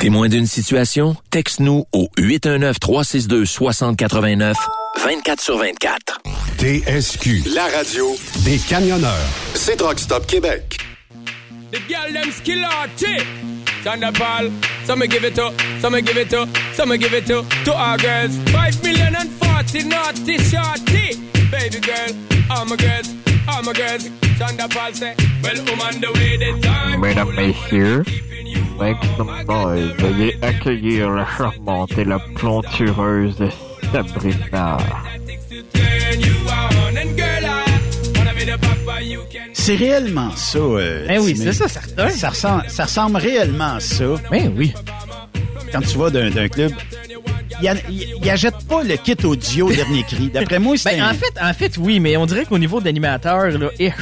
Témoin d'une situation? Texte-nous au 819-362-6089, 24 sur 24. TSQ, la radio des camionneurs. C'est Truck Stop Québec. The girl them skill arty. Thunderball, some give it up, some give it up, some give it up to our girls. Five million and forty naughty shorty. Baby girl, all my girls, all my girls. Thunderball say, well, on the way, the time. Mesdames, messieurs, make some Veuillez accueillir la charmante et la plantureuse Sabrina. C'est réellement ça. Euh, Eh oui, c'est ça, certain. Ça ressemble, ça ressemble réellement à ça. Ben oui. Quand tu vas d'un club, il n'achète pas le kit audio dernier cri. D'après moi, c'est Ben, un- en fait, en fait, oui, mais on dirait qu'au niveau d'animateur, là, eh, eh.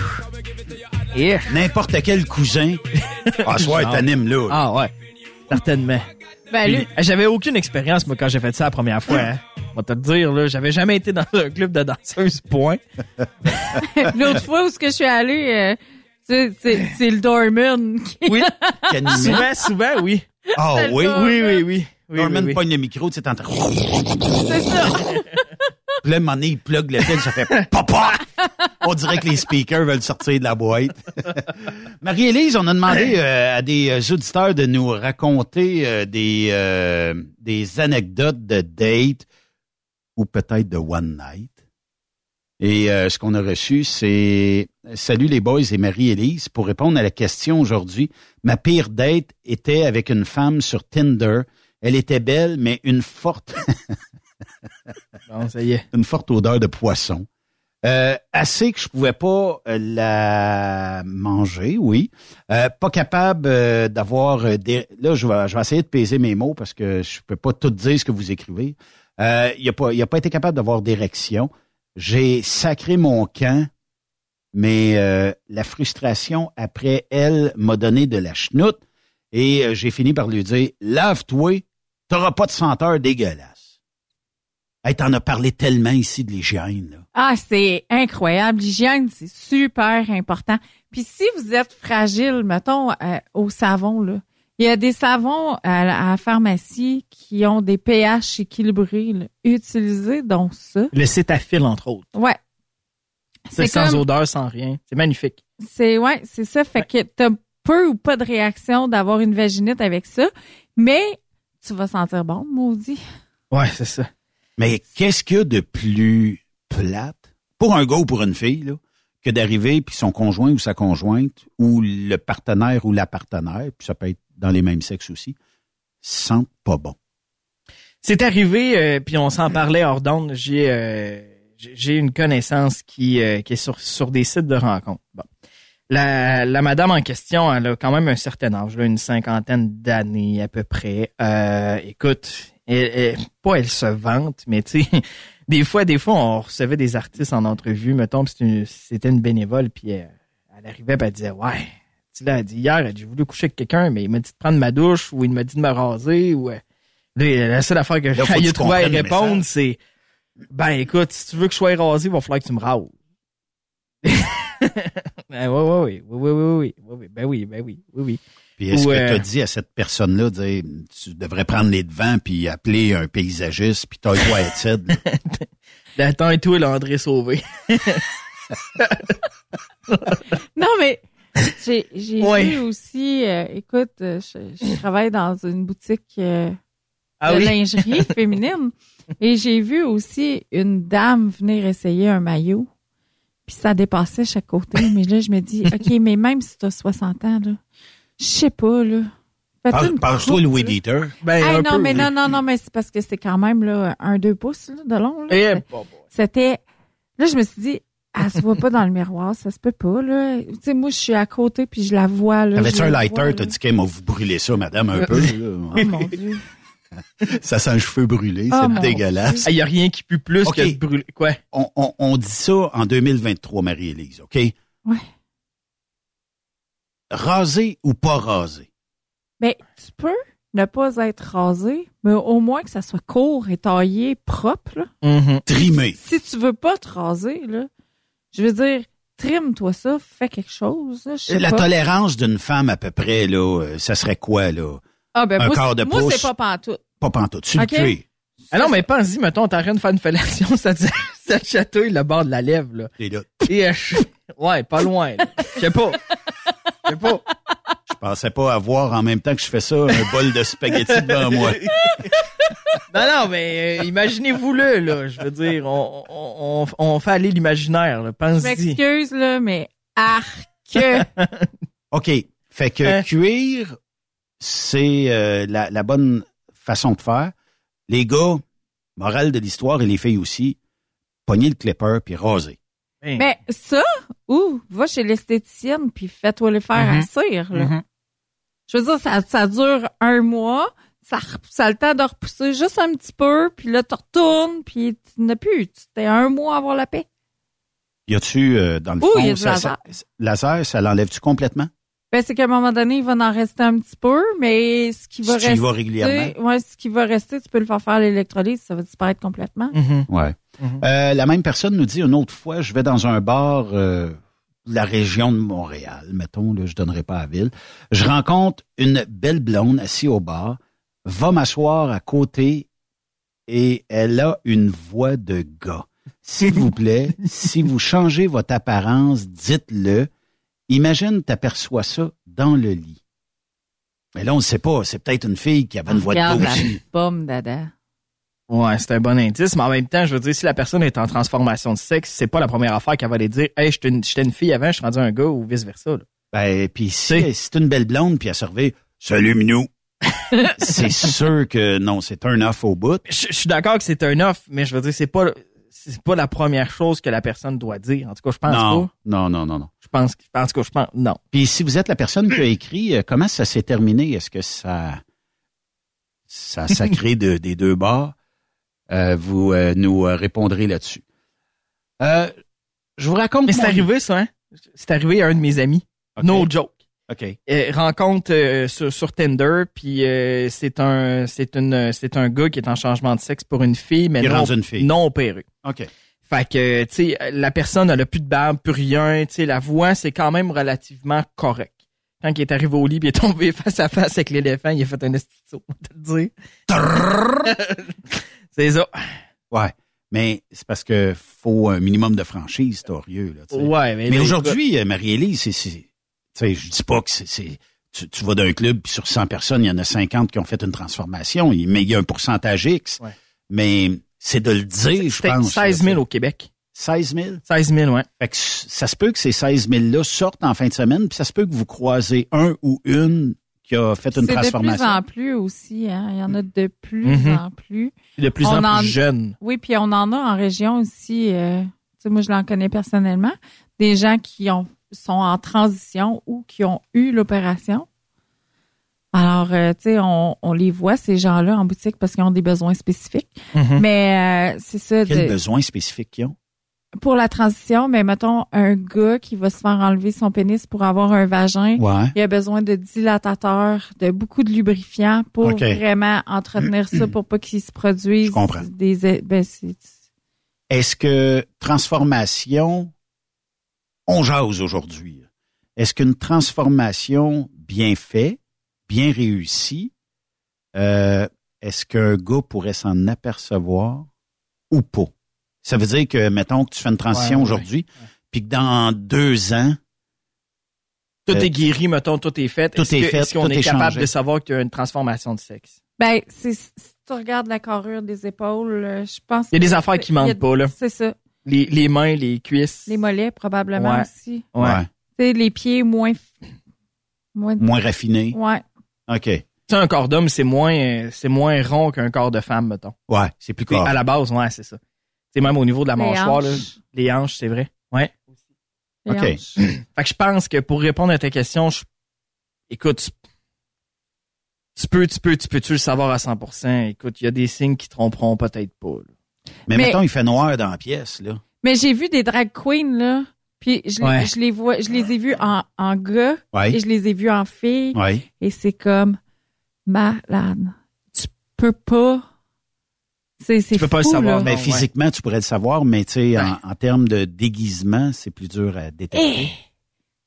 N'importe quel cousin. Ah, soit Genre. t'animes là. Ah ouais, certainement. Ben, Puis, lui- J'avais aucune expérience, moi, quand j'ai fait ça la première fois. Hein. On va te le dire, là, j'avais jamais été dans un club de danseuses, point. L'autre fois où ce que je suis allée, euh, c'est- c'est c'est le doorman. Qui... Oui. Souvent, souvent, oui. Ah le oui? Oui, oui, oui. oui, Norman oui, oui. pogne le micro, tu sais, t'es en train... C'est ça. Puis là, à un moment donné, il plug le fil, ça fait papa! On dirait que les speakers veulent sortir de la boîte. Marie-Élise, on a demandé euh, à des euh, auditeurs de nous raconter euh, des, euh, des anecdotes de date ou peut-être de one night. Et euh, ce qu'on a reçu, c'est Salut les boys et Marie-Élise. Pour répondre à la question aujourd'hui, ma pire date était avec une femme sur Tinder. Elle était belle, mais une forte Bon, ça y est. une forte odeur de poisson. Euh, assez que je pouvais pas euh, la manger, oui. Euh, pas capable euh, d'avoir euh, des... Là, je vais, je vais essayer de peser mes mots parce que je peux pas tout dire ce que vous écrivez. Euh, il a pas, il a pas été capable d'avoir d'érection. J'ai sacré mon camp, mais euh, la frustration après elle m'a donné de la chenoute et j'ai fini par lui dire lave-toi, t'auras pas de senteur dégueulasse. Hey, t'en as parlé tellement ici de l'hygiène. là. Ah, c'est incroyable. L'hygiène, c'est super important. Puis si vous êtes fragile, mettons, euh, au savon, là, il y a des savons à la, à la pharmacie qui ont des pH équilibrés. là. Utilisez donc ça. Le cétafil, entre autres. Ouais. C'est C'est sans comme- odeur, sans rien. C'est magnifique. C'est ouais, c'est ça. Fait que t'as peu ou pas de réaction d'avoir une vaginite avec ça, mais tu vas sentir bon, maudit. Ouais, c'est ça. Mais qu'est-ce qu'il y a de plus plate pour un gars ou pour une fille là, que d'arriver puis son conjoint ou sa conjointe ou le partenaire ou la partenaire, puis ça peut être dans les mêmes sexes aussi, sentent pas bon? C'est arrivé, euh, puis on s'en parlait hors d'onde. J'ai euh, une connaissance qui, euh, est sur, des sites de rencontres. Bon. La, madame en question, elle a quand même un certain âge, une cinquantaine d'années à peu près. Écoute, elle, elle- pas elle se vante, mais tu sais, des fois, des fois, on recevait des artistes en entrevue, mettons, c'était une- bénévole, puis elle, elle arrivait, puis elle disait, ouais, tu l'as dit hier, elle dit, j'ai voulu coucher avec quelqu'un, mais il m'a dit de prendre ma douche, ou il m'a dit de me raser, ou euh, Là, la seule affaire que j'ai trouvé à répondre, c'est ben écoute, si tu veux que je sois rasé, il va falloir que tu me rases. Ben, ouais, oui, oui, oui, oui, oui, oui, ben oui, ben oui, oui, oui. Puis est-ce que tu as dit à cette personne-là, tu devrais prendre les devants puis appeler un paysagiste puis toi à être Sid, là? Attends et tout, là, André Sauvé. Non, mais j'ai j'ai Ouais. vu aussi, euh, écoute, euh, je, je travaille dans une boutique euh, Ah de oui? lingerie féminine et j'ai vu aussi une dame venir essayer un maillot. Puis ça dépassait chaque côté. Mais là, je me dis, OK, mais même si tu as 60 ans, là, je sais pas, là. Parle-toi coupe, le weed eater. Ben, Hey, un non, peu, mais oui. non, non, non, mais c'est parce que c'est quand même là, un, deux pouces là, de long. Là. Eh. C'était. Là, je me suis dit, elle se voit pas dans le miroir, ça se peut pas, là. Tu sais, moi, je suis à côté puis je la vois, là. T'avais-tu un lighter? T'as dit qu'elle m'a vous brûler ça, madame, un peu. Oh mon Dieu. ça sent le cheveu brûlé, Oh, c'est dégueulasse. Il n'y a rien qui pue plus Ok. que de brûler. Quoi? On, on- on dit ça en 2023, Marie-Élise, OK? Ouais. Raser ou pas raser? Ben, tu peux ne pas être rasé, mais au moins que ça soit court et taillé, propre, là. Mm-hmm. Trimé. Si tu veux pas te raser, là, je veux dire, trime-toi ça, fais quelque chose, là, je sais La pas. tolérance d'une femme, à peu près, là, euh, ça serait quoi, là? Ah, ben, un moi, quart de moi, pouce? c'est pas pantoute. Pas pantoute, sur Ok? le cuir. Ah non, mais pense-y, mettons, t'es en train de faire une fellation, ça te, ça te chatouille le bord de la lèvre, là. Et là, Et, euh, je- ouais, pas loin, là. Je sais pas. Je sais pas. je pensais pas avoir en même temps que je fais ça un bol de spaghettis devant moi. Non, non, mais euh, imaginez-vous-le, là. Je veux dire, on, on, on, on fait aller l'imaginaire, là. Je m'excuse, là, mais arc. OK. Fait que Hein? cuire, c'est euh, la, la bonne façon de faire. Les gars, morale de l'histoire et les filles aussi, pogner le clipper puis raser. Mais ça, ou va chez l'esthéticienne puis fais-toi le faire à cire. Là. Mhm. Je veux dire, ça, ça dure un mois, ça, ça a le temps de repousser juste un petit peu, puis là, tu retournes, puis tu n'as plus. Tu t'es un mois à avoir la paix. Y a-tu, euh, dans le fond, y a ça, laser. ça- laser, ça l'enlève-tu complètement? Ben, c'est qu'à un moment donné, il va en rester un petit peu, mais ce qui va Si tu y rester. vas régulièrement. Ouais, ce qui va rester, tu peux le faire faire à l'électrolyse, ça va disparaître complètement. Mm-hmm. Ouais. Euh, la même personne nous dit une autre fois, je vais dans un bar euh, de la région de Montréal, mettons, là, je donnerai pas la ville. Je rencontre une belle blonde assise au bar, va m'asseoir à côté et elle a une voix de gars. S'il vous plaît, si vous changez votre apparence, dites-le. Imagine, t'aperçois ça dans le lit. Mais là, on ne sait pas. C'est peut-être une fille qui avait une voix de gars aussi. pomme, dada. Ouais, c'est un bon indice, mais en même temps, je veux dire, si la personne est en transformation de sexe, c'est pas la première affaire qu'elle va aller dire, hey, j'étais une, j'étais une fille avant, je suis rendu un gars ou vice versa. Ben, puis si c'est une belle blonde, puis elle se revient, salut Minou. c'est sûr que non, c'est un off au bout. Je, je suis d'accord que c'est un off, mais je veux dire, c'est pas, c'est pas la première chose que la personne doit dire. En tout cas, je pense non, pas. non, non, non, non. Je pense, en tout cas, je pense, non. Puis si vous êtes la personne qui a écrit, euh, comment ça s'est terminé? Est-ce que ça, ça a sacré de- des deux bords? Euh, vous euh, nous euh, répondrez là-dessus. Euh, je vous raconte. Mais c'est arrivé, ça, hein? C'est arrivé à un de mes amis. No joke. OK. Euh, rencontre euh, sur, sur Tinder, puis euh, c'est un c'est une c'est un gars qui est en changement de sexe pour une fille, mais non, une fille. non opérée. OK. Fait que tu sais la personne elle a plus de barbe, plus rien, tu sais la voix c'est quand même relativement correct. Quand il est arrivé au lit, puis il est tombé face à face avec l'éléphant, il a fait un estito, on va te le dire. c'est ça. Ouais. Mais c'est parce que faut un minimum de franchise, torieux. Là. Ouais, mais mais aujourd'hui, euh, Marie-Élise, c'est, c'est, tu sais, je dis pas que c'est, tu, tu vas d'un club, puis sur 100 personnes, il y en a 50 qui ont fait une transformation, mais il y a un pourcentage X. Ouais. Mais c'est de le dire, je pense. 16 000 au Québec. 16 000? 16 000, ouais. Fait que ça se peut que ces 16 000-là sortent en fin de semaine, puis ça se peut que vous croisez un ou une qui a fait une C'est de plus transformation. en plus aussi, hein. Il y en a de plus Mhm. en plus. De plus On en plus jeunes. Oui, puis on en a en région aussi. euh, moi, je l'en connais personnellement. Des gens qui ont sont en transition ou qui ont eu l'opération. Alors, euh, tu sais, on, on les voit, ces gens-là, en boutique parce qu'ils ont des besoins spécifiques. Mhm. Mais euh, c'est ça. Quels de- besoins spécifiques qu'ils ont? Pour la transition, mais mettons un gars qui va se faire enlever son pénis pour avoir un vagin, Ouais. il a besoin de dilatateurs, de beaucoup de lubrifiants pour vraiment entretenir ça pour pas qu'il se produise des ben, c'est- Est-ce que transformation, on jase aujourd'hui. Est-ce qu'une transformation bien faite bien réussi, euh, est-ce qu'un gars pourrait s'en apercevoir ou pas? Ça veut dire que, mettons que tu fais une transition Ouais, ouais, aujourd'hui, puis que dans deux ans, Tout Euh, est guéri, mettons, tout est fait. tout Est-ce est que- fait, Est-ce qu'on est, est capable changé. de savoir qu'il y a une transformation de sexe? Ben, c'est, si tu regardes la carrure des épaules, euh, je pense Il y a des que- affaires qui mentent pas, là. C'est ça. Les, les mains, les cuisses. Les mollets, probablement Ouais. aussi. Ouais. Tu sais, les pieds moins. Moins, moins raffiné. Ouais. OK. Tu sais, un corps d'homme, c'est moins, c'est moins rond qu'un corps de femme, mettons. Ouais, c'est plus corps. À la base, ouais, c'est ça. C'est même au niveau de la Les mâchoire, là, les hanches, c'est vrai. Ouais. Les OK. Fait que je pense que pour répondre à ta question, je- écoute, tu, tu peux, tu peux, tu peux-tu le savoir à 100%? Écoute, il y a des signes qui tromperont peut-être pas. là. Mais, Mais- mettons, il fait noir dans la pièce, là. Mais j'ai vu des drag queens, là. Puis je, Ouais. je les vois, je les ai vus en, en gars Ouais. et je les ai vus en filles. Ouais. Et c'est comme malade. Tu peux pas. C'est, c'est Tu peux pas le savoir, là. Mais ouais. physiquement, tu pourrais le savoir, mais tu sais, en, en termes de déguisement, c'est plus dur à détecter. Eh!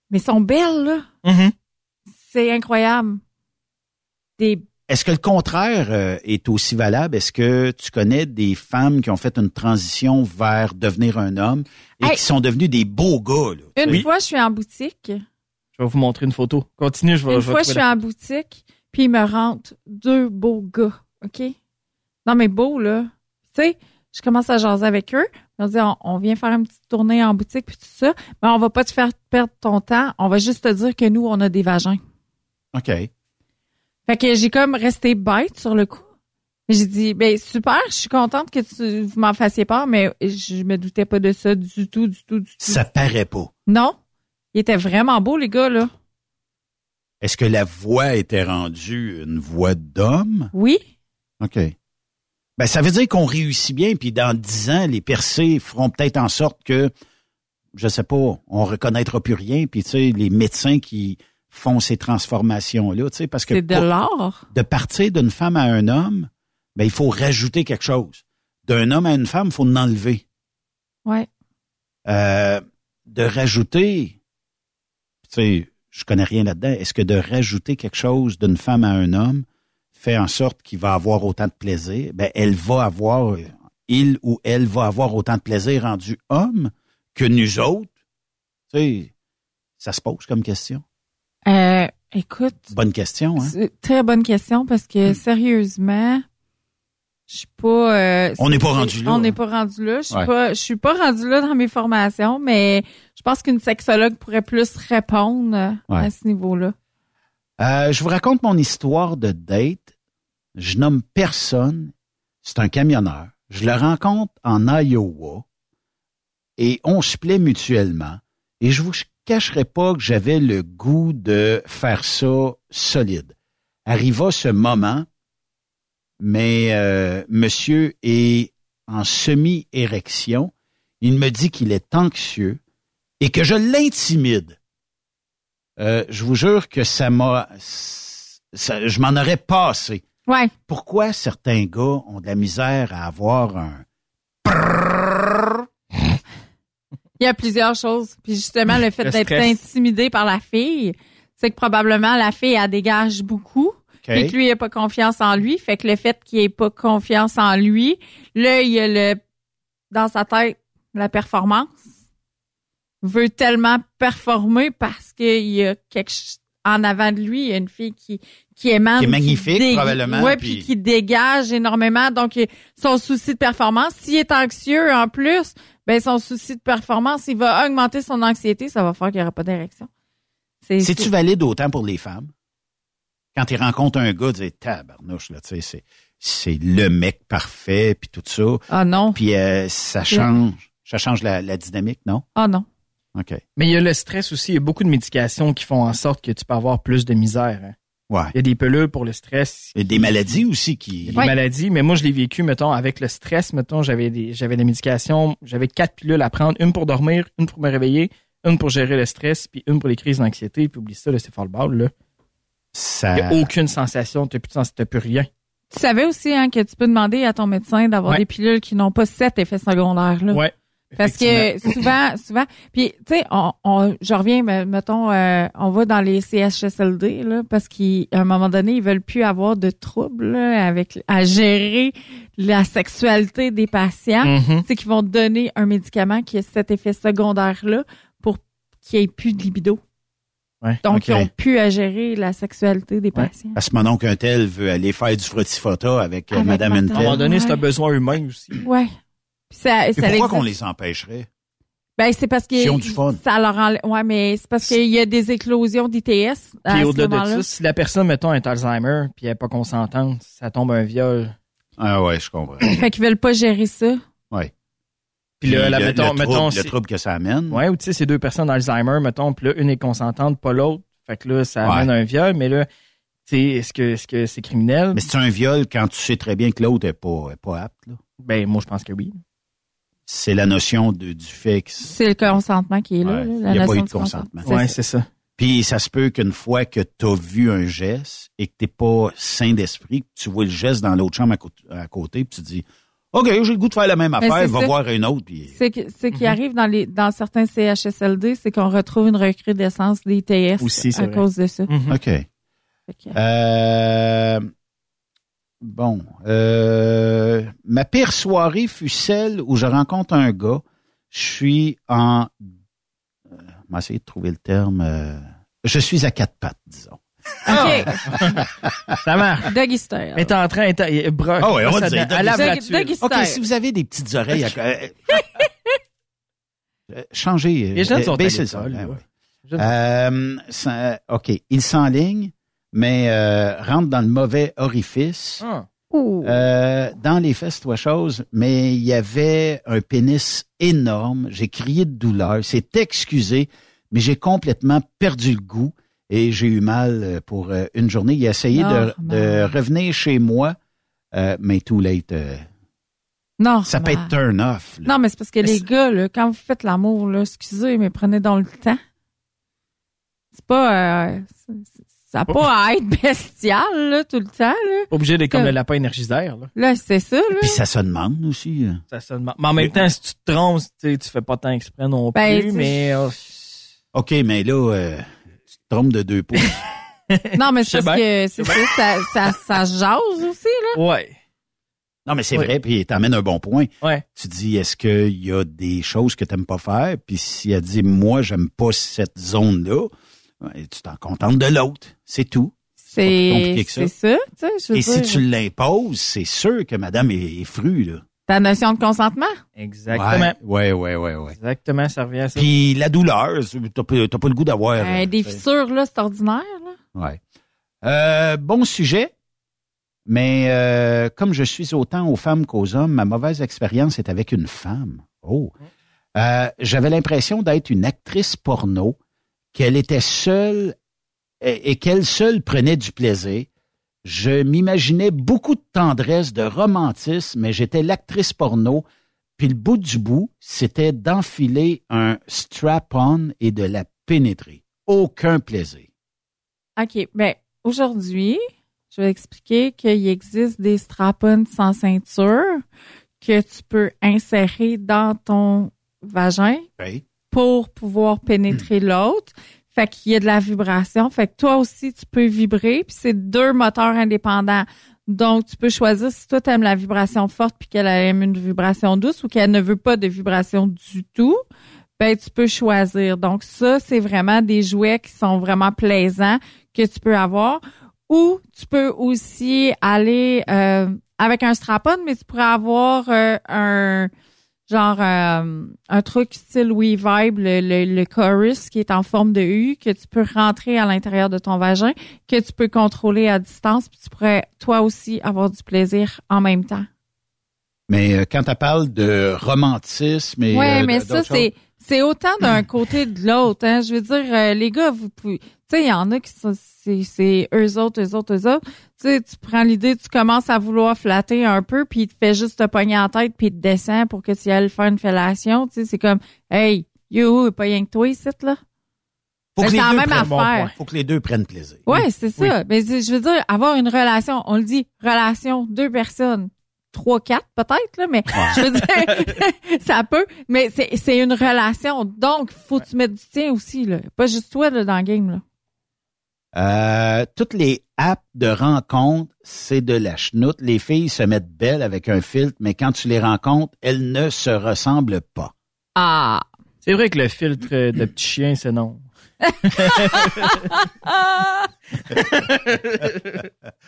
Mais elles sont belles, là. Mm-hmm. C'est incroyable. Des Est-ce que le contraire euh, est aussi valable? Est-ce que tu connais des femmes qui ont fait une transition vers devenir un homme et Hey. qui sont devenus des beaux gars? Là? Une Oui. fois, je suis en boutique. Je vais vous montrer une photo. Continue, je vais. Une je vais fois, je suis la- en boutique, puis il me rentre deux beaux gars, OK? Non, mais beaux, là. Tu sais, je commence à jaser avec eux. Ils dit, on, on vient faire une petite tournée en boutique, puis tout ça. Mais on va pas te faire perdre ton temps. On va juste te dire que nous, on a des vagins. OK. Fait que j'ai comme resté bête sur le coup. J'ai dit, ben super, je suis contente que tu vous m'en fassiez part, mais je me doutais pas de ça du tout, du tout, du tout. Ça paraît pas. Non. Ils étaient vraiment beaux, les gars, là. Est-ce que la voix était rendue une voix d'homme? Oui. OK. Ben, ça veut dire qu'on réussit bien, puis dans dix ans, les percées feront peut-être en sorte que, je sais pas, on reconnaîtra plus rien, puis tu sais, les médecins qui font ces transformations-là, tu sais, parce que C'est de l'art. de partir d'une femme à un homme, ben, il faut rajouter quelque chose. D'un homme à une femme, il faut en enlever. Ouais. Euh, de rajouter, tu sais, je connais rien là-dedans. Est-ce que de rajouter quelque chose d'une femme à un homme fait en sorte qu'il va avoir autant de plaisir? Ben, elle va avoir, il ou elle va avoir autant de plaisir rendu homme que nous autres. Tu sais, ça se pose comme question. Euh, écoute, Bonne question, hein? c'est très bonne question parce que sérieusement, je suis pas. euh, On n'est pas rendu là, On n'est hein. pas rendu là. Je suis Ouais. pas. Je suis pas rendu là dans mes formations, mais je pense qu'une sexologue pourrait plus répondre euh, Ouais. à ce niveau-là. Euh, je vous raconte mon histoire de date. Je nomme personne. C'est un camionneur. Je le rencontre en Iowa et on se plaît mutuellement. Et je vous cacherai pas que j'avais le goût de faire ça solide. Arriva ce moment, mais euh, monsieur est en semi-érection. Il me dit qu'il est anxieux et que je l'intimide. Euh, je vous jure que ça m'a, je m'en aurais passé. Pourquoi certains gars ont de la misère à avoir un Il y a plusieurs choses. Puis justement, le fait d'être intimidé par la fille, c'est que probablement la fille, elle dégage beaucoup. Et que lui, il n'a pas confiance en lui. Fait que le fait qu'il ait pas confiance en lui, là, il a le, dans sa tête, la performance. Veut tellement performer parce qu'il y a quelque chose en avant de lui, il y a une fille qui, qui émane. Qui est magnifique, dég- probablement, Ouais, puis- puis qui dégage énormément. Donc, son souci de performance, s'il est anxieux en plus, ben, son souci de performance, il va augmenter son anxiété, ça va faire qu'il n'y aura pas d'érection. C'est, C'est-tu c'est- valide autant pour les femmes? Quand ils rencontrent un gars, ils disent tabarnouche, là, tu sais, c'est, c'est le mec parfait, puis tout ça. Ah non. Puis euh, ça change, ça change la, la dynamique, non? Ah non. OK. Mais il y a le stress aussi. Il y a beaucoup de médications qui font en sorte que tu peux avoir plus de misère. hein. Ouais. Il y a des pilules pour le stress. Il y a des maladies aussi qui. Il y a des maladies, mais moi, je l'ai vécu, mettons, avec le stress, mettons, j'avais des, j'avais des médications, j'avais quatre pilules à prendre, une pour dormir, une pour me réveiller, une pour gérer le stress, puis une pour les crises d'anxiété, puis oublie ça, là, c'est fort le ball, là. Ça... Il n'y a aucune sensation, t'as plus de sens, t'as plus rien. Tu savais aussi hein, que tu peux demander à ton médecin d'avoir Ouais. des pilules qui n'ont pas sept effets secondaires. Là. Ouais. Parce que souvent, souvent, puis tu sais, on, on, je reviens, me- mettons, euh, on va dans les CHSLD là, parce qu'à un moment donné, ils veulent plus avoir de troubles là, avec à gérer la sexualité des patients. Mhm. C'est qu'ils vont donner un médicament qui a cet effet secondaire là pour qu'il n'y ait plus de libido. Ouais. Donc, ils ont plus à gérer la sexualité des Ouais. patients. Parce que mon oncle un tel veut aller faire du frottifota avec, euh, Avec Madame madame. un À un moment donné, c'est un besoin humain aussi. Ouais. Puis ça, Et ça pourquoi qu'on les empêcherait? Ben, c'est parce que S'ils ont du fun. ça leur enlève- ouais, mais c'est parce qu'il y a des éclosions d'ITS à Puis au-delà de ça, si la personne, mettons, a Alzheimer, puis elle n'est pas consentante, ça tombe un viol. Ah ouais, je comprends. Fait qu'ils veulent pas gérer ça. Ouais. Puis là, le, mettons, le trouble, mettons, le trouble que ça amène. Ouais, ou tu sais, c'est deux personnes d'Alzheimer, mettons, puis là, une est consentante, pas l'autre. Fait que là, ça Ouais. amène un viol, mais là, tu sais, est-ce que est-ce que c'est criminel? Mais c'est un viol quand tu sais très bien que l'autre est pas, est pas apte. là. Ben, moi, je pense que oui. C'est la notion de, du fait que C'est le consentement qui est là. Ouais, là, il la y a pas eu de consentement. Ouais, ça. c'est ça. Puis ça se peut qu'une fois que tu as vu un geste et que t'es pas sain d'esprit, que tu vois le geste dans l'autre chambre à, côté- à côté, puis tu te dis OK, j'ai le goût de faire la même Mais affaire, va ça. voir une autre. Puis... C'est que, ce qui arrive dans les dans certains CHSLD, c'est qu'on retrouve une recrudescence des ITS Aussi, à vrai. cause de ça. Mhm. OK. Que- Euh, bon. Euh, ma pire soirée fut celle où je rencontre un gars. Je suis en... Euh, on va essayer de trouver le terme. euh, je suis à quatre pattes, disons. OK. Ça marche. Doggy style. Est en train, est- bras, Ah ouais, on va dire, Doggy- OK, si vous avez des petites oreilles... à- euh, euh, changez. Les euh, sont à l'école, ouais. Euh, ça- OK, il s'enligne, mais euh, rentre dans le mauvais orifice. Ah. Euh, dans les faits, c'est trois choses, mais il y avait un pénis énorme. J'ai crié de douleur. C'est excusé, mais j'ai complètement perdu le goût et j'ai eu mal euh, pour une journée. Il a essayé de, de revenir chez moi, euh, mais too late. non. ça peut être turn off. là. Non, mais c'est parce que Mais les gars, là, quand vous faites l'amour, excusez, mais prenez dans le temps. C'est pas. euh, ça n'a pas à être bestial, là, tout le temps, là. Pas obligé d'être comme Euh. le lapin énergisaire, là. Là, c'est ça, là. Puis ça se demande aussi. hein. Ça sonne mal. Mais en même temps, si tu te trompes, tu sais, tu fais pas tant exprès non Ben, plus, mais... oh, OK, mais là, euh, tu te trompes de deux pouces. Non, mais c'est parce bien. que c'est ça, ça, ça, ça jase aussi, là. ouais. Non, mais c'est Oui. vrai, puis t'amènes un bon point. Ouais. Tu dis, est-ce qu'il y a des choses que t'aimes pas faire? Puis si elle dit, moi, j'aime pas cette zone-là, tu t'en contentes de l'autre. C'est tout. C'est compliqué que ça. c'est ça, je Et si tu l'imposes, c'est sûr que madame est, est frue, là. Ta notion de consentement? Exactement. Ouais, ouais, ouais, ouais. Exactement, ça revient à ça. Puis la douleur, t'as pas, t'as pas le goût d'avoir... Euh, euh, des fait- fissures, là, c'est ordinaire, là. Ouais. Euh, bon sujet, mais euh, comme je suis autant aux femmes qu'aux hommes, ma mauvaise expérience est avec une femme. Oh. Euh, J'avais l'impression d'être une actrice porno, qu'elle était seule et, et qu'elle seule prenait du plaisir. Je m'imaginais beaucoup de tendresse, de romantisme, mais j'étais l'actrice porno. Puis le bout du bout, c'était d'enfiler un strap-on et de la pénétrer. Aucun plaisir. OK. Ben, aujourd'hui, je vais expliquer qu'il existe des strap-ons sans ceinture que tu peux insérer dans ton vagin Oui. Pour pouvoir pénétrer l'autre. Fait qu'il y a de la vibration. Fait que toi aussi, tu peux vibrer. Puis c'est deux moteurs indépendants. Donc, tu peux choisir si toi, tu aimes la vibration forte puis qu'elle aime une vibration douce ou qu'elle ne veut pas de vibration du tout. Ben, tu peux choisir. Donc, ça, c'est vraiment des jouets qui sont vraiment plaisants que tu peux avoir. Ou tu peux aussi aller euh, avec un strap-on, mais tu pourrais avoir euh, un genre euh, un truc style WeVibe, le, le, le chorus qui est en forme de U, que tu peux rentrer à l'intérieur de ton vagin, que tu peux contrôler à distance, puis tu pourrais toi aussi avoir du plaisir en même temps. Mais euh, quand tu parles de romantisme et Ouais, euh, mais ça, c'est c'est autant d'un côté de l'autre. Hein. Je veux dire, euh, les gars, vous pouvez... Tu sais, il y en a qui sont... C'est c'est eux autres, eux autres, eux autres. Tu sais, tu prends l'idée, tu commences à vouloir flatter un peu, puis il te fait juste te pogner en tête, puis il te descend pour que tu ailles faire une fellation. Tu sais, c'est comme, hey, yo, pas rien que toi ici, là. Faut Ben, que, c'est les deux même prennent, bon point. faut que les deux prennent plaisir. Ouais, c'est ça. Mais c'est- je veux dire, avoir une relation, on le dit, relation, deux personnes. Trois, quatre peut-être, là, mais je veux dire, ça peut. Mais c'est, c'est une relation. Donc, faut que tu mettre du tien aussi, là. Pas juste toi, là, dans le game, là. Euh, toutes les apps de rencontre, c'est de la chenoute. Les filles se mettent belles avec un filtre, mais quand tu les rencontres, elles ne se ressemblent pas. Ah! C'est vrai que le filtre de petit chien, c'est non.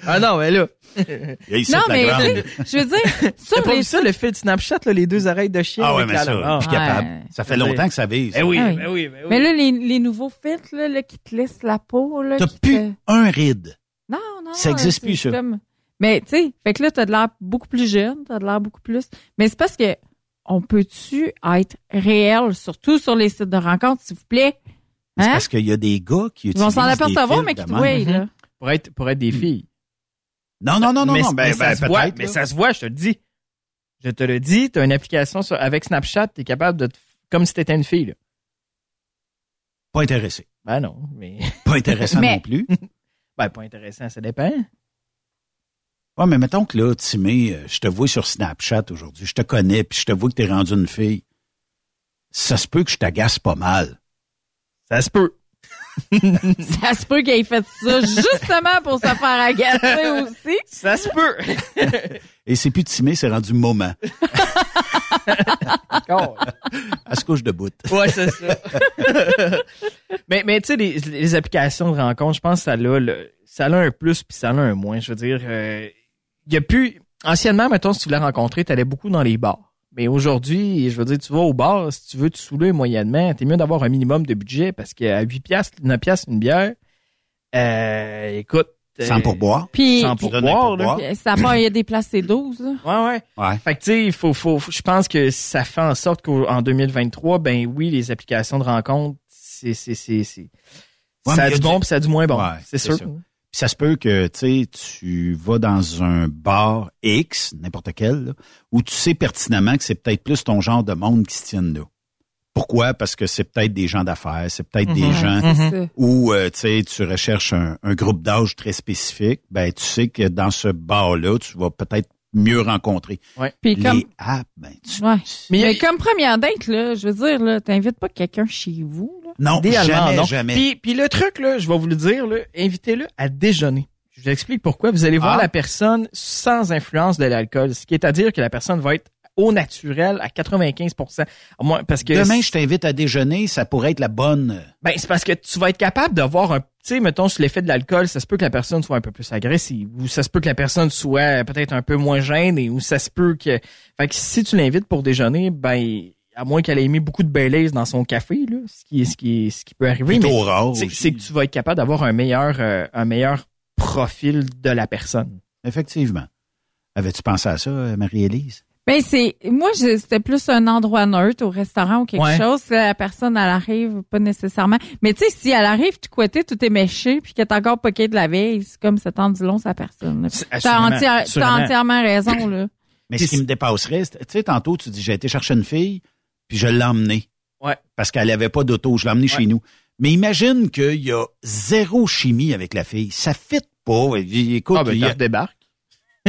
ah non, mais là. non, mais grande. tu sais, je veux dire, sur les ça, le filtre Snapchat, là, les deux oreilles de chien? Ah ouais, mais la- ça, je suis capable. Ouais. Ça fait longtemps que ça vise. Eh oui, Ah oui. ben oui, ben oui. Mais là, les, les nouveaux filtres, là, là, qui te laissent la peau, là. T'as plus te- un ride. Non, non. Ça existe c'est plus, ça. comme- Mais, tu sais, fait que là, t'as de l'air beaucoup plus jeune, t'as de l'air beaucoup plus. Mais c'est parce que, on peut-tu être réel, surtout sur les sites de rencontres, s'il vous plaît? C'est Hein? parce qu'il y a des gars qui Ils utilisent vont s'en apercevoir, mais qui même. voient, là. Pour être, pour être des filles. Non, non, non, non, mais, non. Ben, mais ça ben, se voit, mais ça se voit, je te le dis. Je te le dis, tu as une application sur, avec Snapchat, tu es capable de te- comme si tu étais une fille. Là. Pas intéressé. Ben non, mais Pas intéressant Mais- non plus. ben pas intéressant, ça dépend. Ouais, mais mettons que là, Timé, euh, je te vois sur Snapchat aujourd'hui, je te connais, puis je te vois que t'es rendu une fille. Ça se peut que je t'agace pas mal. Ça se peut. Ça se peut qu'il ait fait ça justement pour se faire agacer aussi. Ça se peut. Et c'est plus Timé, c'est rendu moment. D'accord. Elle se couche debout. Ouais, c'est ça. mais mais tu sais, les, les applications de rencontre, je pense que ça a, le, ça a un plus puis ça a un moins. Je veux dire, euh, il y a plus... Anciennement, mettons, si tu voulais rencontrer, tu allais beaucoup dans les bars. Mais aujourd'hui, je veux dire, tu vas au bar, si tu veux te saouler moyennement, t'es mieux d'avoir un minimum de budget parce qu'à 8 piastres, 9 piastres une bière, euh, écoute... euh, Sans pourboire. Puis, Sans pourboire, là. puis ça part, il y a des places, c'est 12, là. Ouais, ouais. Ouais. Fait que, tu sais, il faut, faut, faut- je pense que ça fait en sorte qu'en 2023, ben oui, les applications de rencontre, c'est, c'est, c'est, c'est, Ouais, ça a du bon puis ça a du moins bon. Ouais, c'est c'est sûr. Ça. Puis ça se peut que tu sais, tu vas dans un bar X, n'importe quel, là, où tu sais pertinemment que c'est peut-être plus ton genre de monde qui se tienne là. Pourquoi? Parce que c'est peut-être des gens d'affaires, c'est peut-être des Mhm. gens c'est ça. où euh, tu sais, tu recherches un, un groupe d'âge très spécifique. Ben, tu sais que dans ce bar-là, tu vas peut-être mieux rencontrer. Puis Les comme, apps, ben, tu... ouais. Mais comme première date, là, je veux dire, là, t'invites pas quelqu'un chez vous, là. Non, jamais, non. jamais. Puis, puis le truc, là, je vais vous le dire, là, invitez-le à déjeuner. Je vous explique pourquoi. Vous allez voir Ah. la personne sans influence de l'alcool, ce qui est à dire que la personne va être au naturel à 95 Au moins, parce que Demain, je t'invite à déjeuner, ça pourrait être la bonne... Ben, c'est parce que tu vas être capable d'avoir un, tu sais, mettons, sur l'effet de l'alcool, ça se peut que la personne soit un peu plus agressive, ou ça se peut que la personne soit peut-être un peu moins gênée, ou ça se peut que, fait que si tu l'invites pour déjeuner, ben, à moins qu'elle ait mis beaucoup de Baileys dans son café, là, ce qui, ce qui, ce qui peut arriver, c'est que tu vas être capable d'avoir un meilleur, euh, un meilleur profil de la personne. Effectivement. Avais-tu pensé à ça, euh, Marie-Élise? Ben, c'est, moi, c'était plus un endroit neutre au restaurant ou quelque Ouais. chose. La personne, elle arrive, pas nécessairement. Mais tu sais, si elle arrive, tu couettais, tout est méché, puis qu'elle est encore poquée de la veille, c'est comme ça t'en dit long, sa personne. T'as entière- entièrement raison, là. Mais ce qui me dépasserait, c'est- tu sais, tantôt, tu dis, j'ai été chercher une fille, puis je l'ai emmenée. Ouais. Parce qu'elle avait pas d'auto, je l'ai emmenée chez nous. Mais imagine qu'il y a zéro chimie avec la fille. Ça fit pas. Écoute, Ah, ben, il y a- t'en débarques.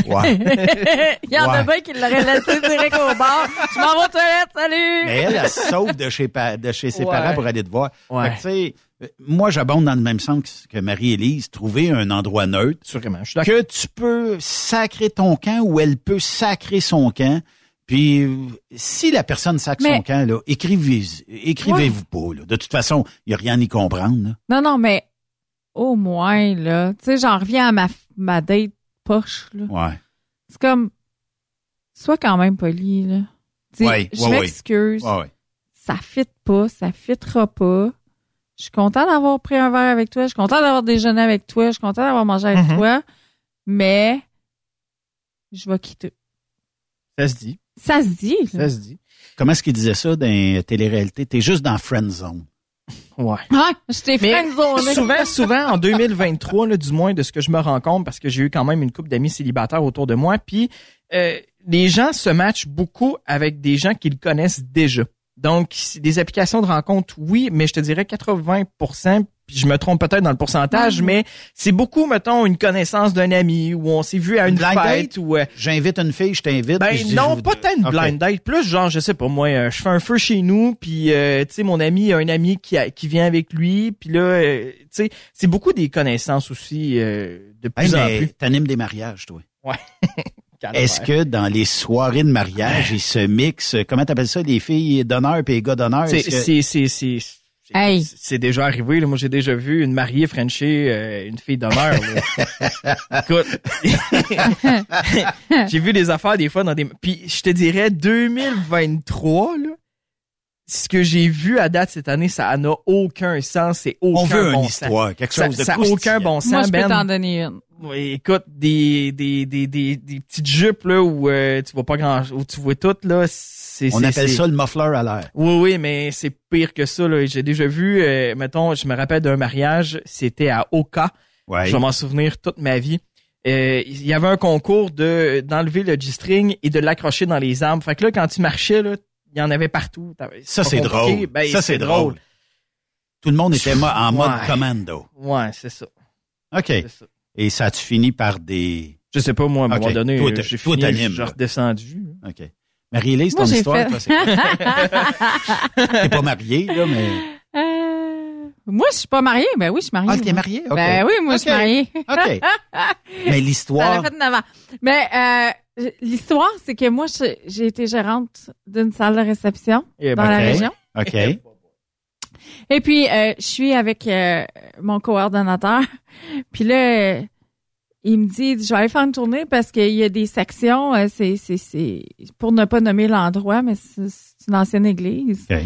Ouais. Il y en a bien qui l'auraient laissé direct au bar. Je m'en vais aux toilettes, salut! Mais elle, elle se sauve de chez, de chez ses Ouais. parents pour aller te voir. Ouais. Fait que, tu sais, euh, moi, j'abonde dans le même sens que Marie-Élise, trouver un endroit neutre. Assurément, je suis d'accord. Que tu peux sacrer ton camp ou elle peut sacrer son camp. Puis, si la personne sacre Mais- son camp, là, écrivez, écrivez-vous pas. Là. De toute façon, il n'y a rien à y comprendre. là. Non, non, mais au moins, là, tu sais, j'en reviens à ma, ma date poche, là. Ouais. C'est comme, sois quand même poli, là. Sais, Ouais, je ouais, m'excuse. Ouais, ouais. Ça fit pas, ça fitera pas. Je suis content d'avoir pris un verre avec toi. Je suis content d'avoir déjeuné avec toi. Je suis content d'avoir mangé avec Mhm. toi. Mais, je vais quitter. Ça se dit. Ça se dit, là. Ça se dit. Comment est-ce qu'il disait ça dans les télé-réalités? T'es juste dans friend zone. Ouais. Ouais, je t'ai friendzoné. souvent, souvent, en 2023, là, du moins de ce que je me rends compte, parce que j'ai eu quand même une couple d'amis célibataires autour de moi, puis euh, les gens se matchent beaucoup avec des gens qu'ils connaissent déjà. Donc, des applications de rencontre, oui, mais je te dirais 80 puis je me trompe peut-être dans le pourcentage, mais c'est beaucoup, mettons, une connaissance d'un ami ou on s'est vu à une, blind fête date? ou. euh, J'invite une fille, je t'invite. ben dis, non, je- pas tant une blind date, plus genre je sais pas moi, euh, je fais un feu chez nous, puis euh, tu sais mon ami a un ami qui a- qui vient avec lui, puis là euh, tu sais c'est beaucoup des connaissances aussi euh, de Hey, plus en mais plus. t'animes des mariages, toi. Ouais. Est-ce que dans les soirées de mariage, ils se mixent, comment t'appelles ça, les filles d'honneur et les gars d'honneur? C'est que- c'est c'est c'est c'est- déjà arrivé. Là. Moi, j'ai déjà vu une mariée frencher euh, une fille d'honneur. là. Écoute, j'ai vu des affaires des fois dans des... Puis je te dirais, 2023, là, ce que j'ai vu à date cette année, ça n'a aucun sens. C'est aucun On veut bon une sens. histoire, quelque Ça- chose de Ça n'a aucun bon sens, Moi, je peux Ben. t'en donner une. Oui, écoute, des, des, des, des, des petites jupes là, où euh, tu vois pas grand où tu vois tout, là, c'est. On appelle ça le muffler à l'air. oui, oui, mais c'est pire que ça. là. J'ai déjà vu, euh, mettons, je me rappelle d'un mariage, c'était à Oka. Ouais. Je vais m'en souvenir toute ma vie. Euh, il y avait un concours de d'enlever le G-string et de l'accrocher dans les arbres. Fait que là, quand tu marchais, là, il y en avait partout. T'avais- Ça, c'est drôle. Ben, ça, c'est drôle. Tout le monde était en mode Ouais. commando. Ouais, c'est ça. OK. ça. Et ça a-tu fini par des... Je sais pas, moi, à un moment donné, Toi, j'ai toi, fini, t'animes, j'ai là. redescendu. OK. Marie-Élise, Moi, ton j'ai histoire, fait- toi, c'est quoi? T'es pas mariée, là, mais... Euh, moi, je suis pas mariée. Ben oui, je suis mariée. Ah, t'es mariée? OK. Ben oui, moi, je suis mariée. OK. Mais Ça l'histoire... l'a fait neuf ans. Mais euh, l'histoire, c'est que moi, je- j'ai été gérante d'une salle de réception Eh dans ben, la OK. région. OK. Et puis, euh, je suis avec euh, mon coordonnateur. Puis là, il me dit, je vais aller faire une tournée parce qu'il y a des sections, euh, c'est, c'est, c'est, pour ne pas nommer l'endroit, mais c'est, c'est une ancienne église. OK.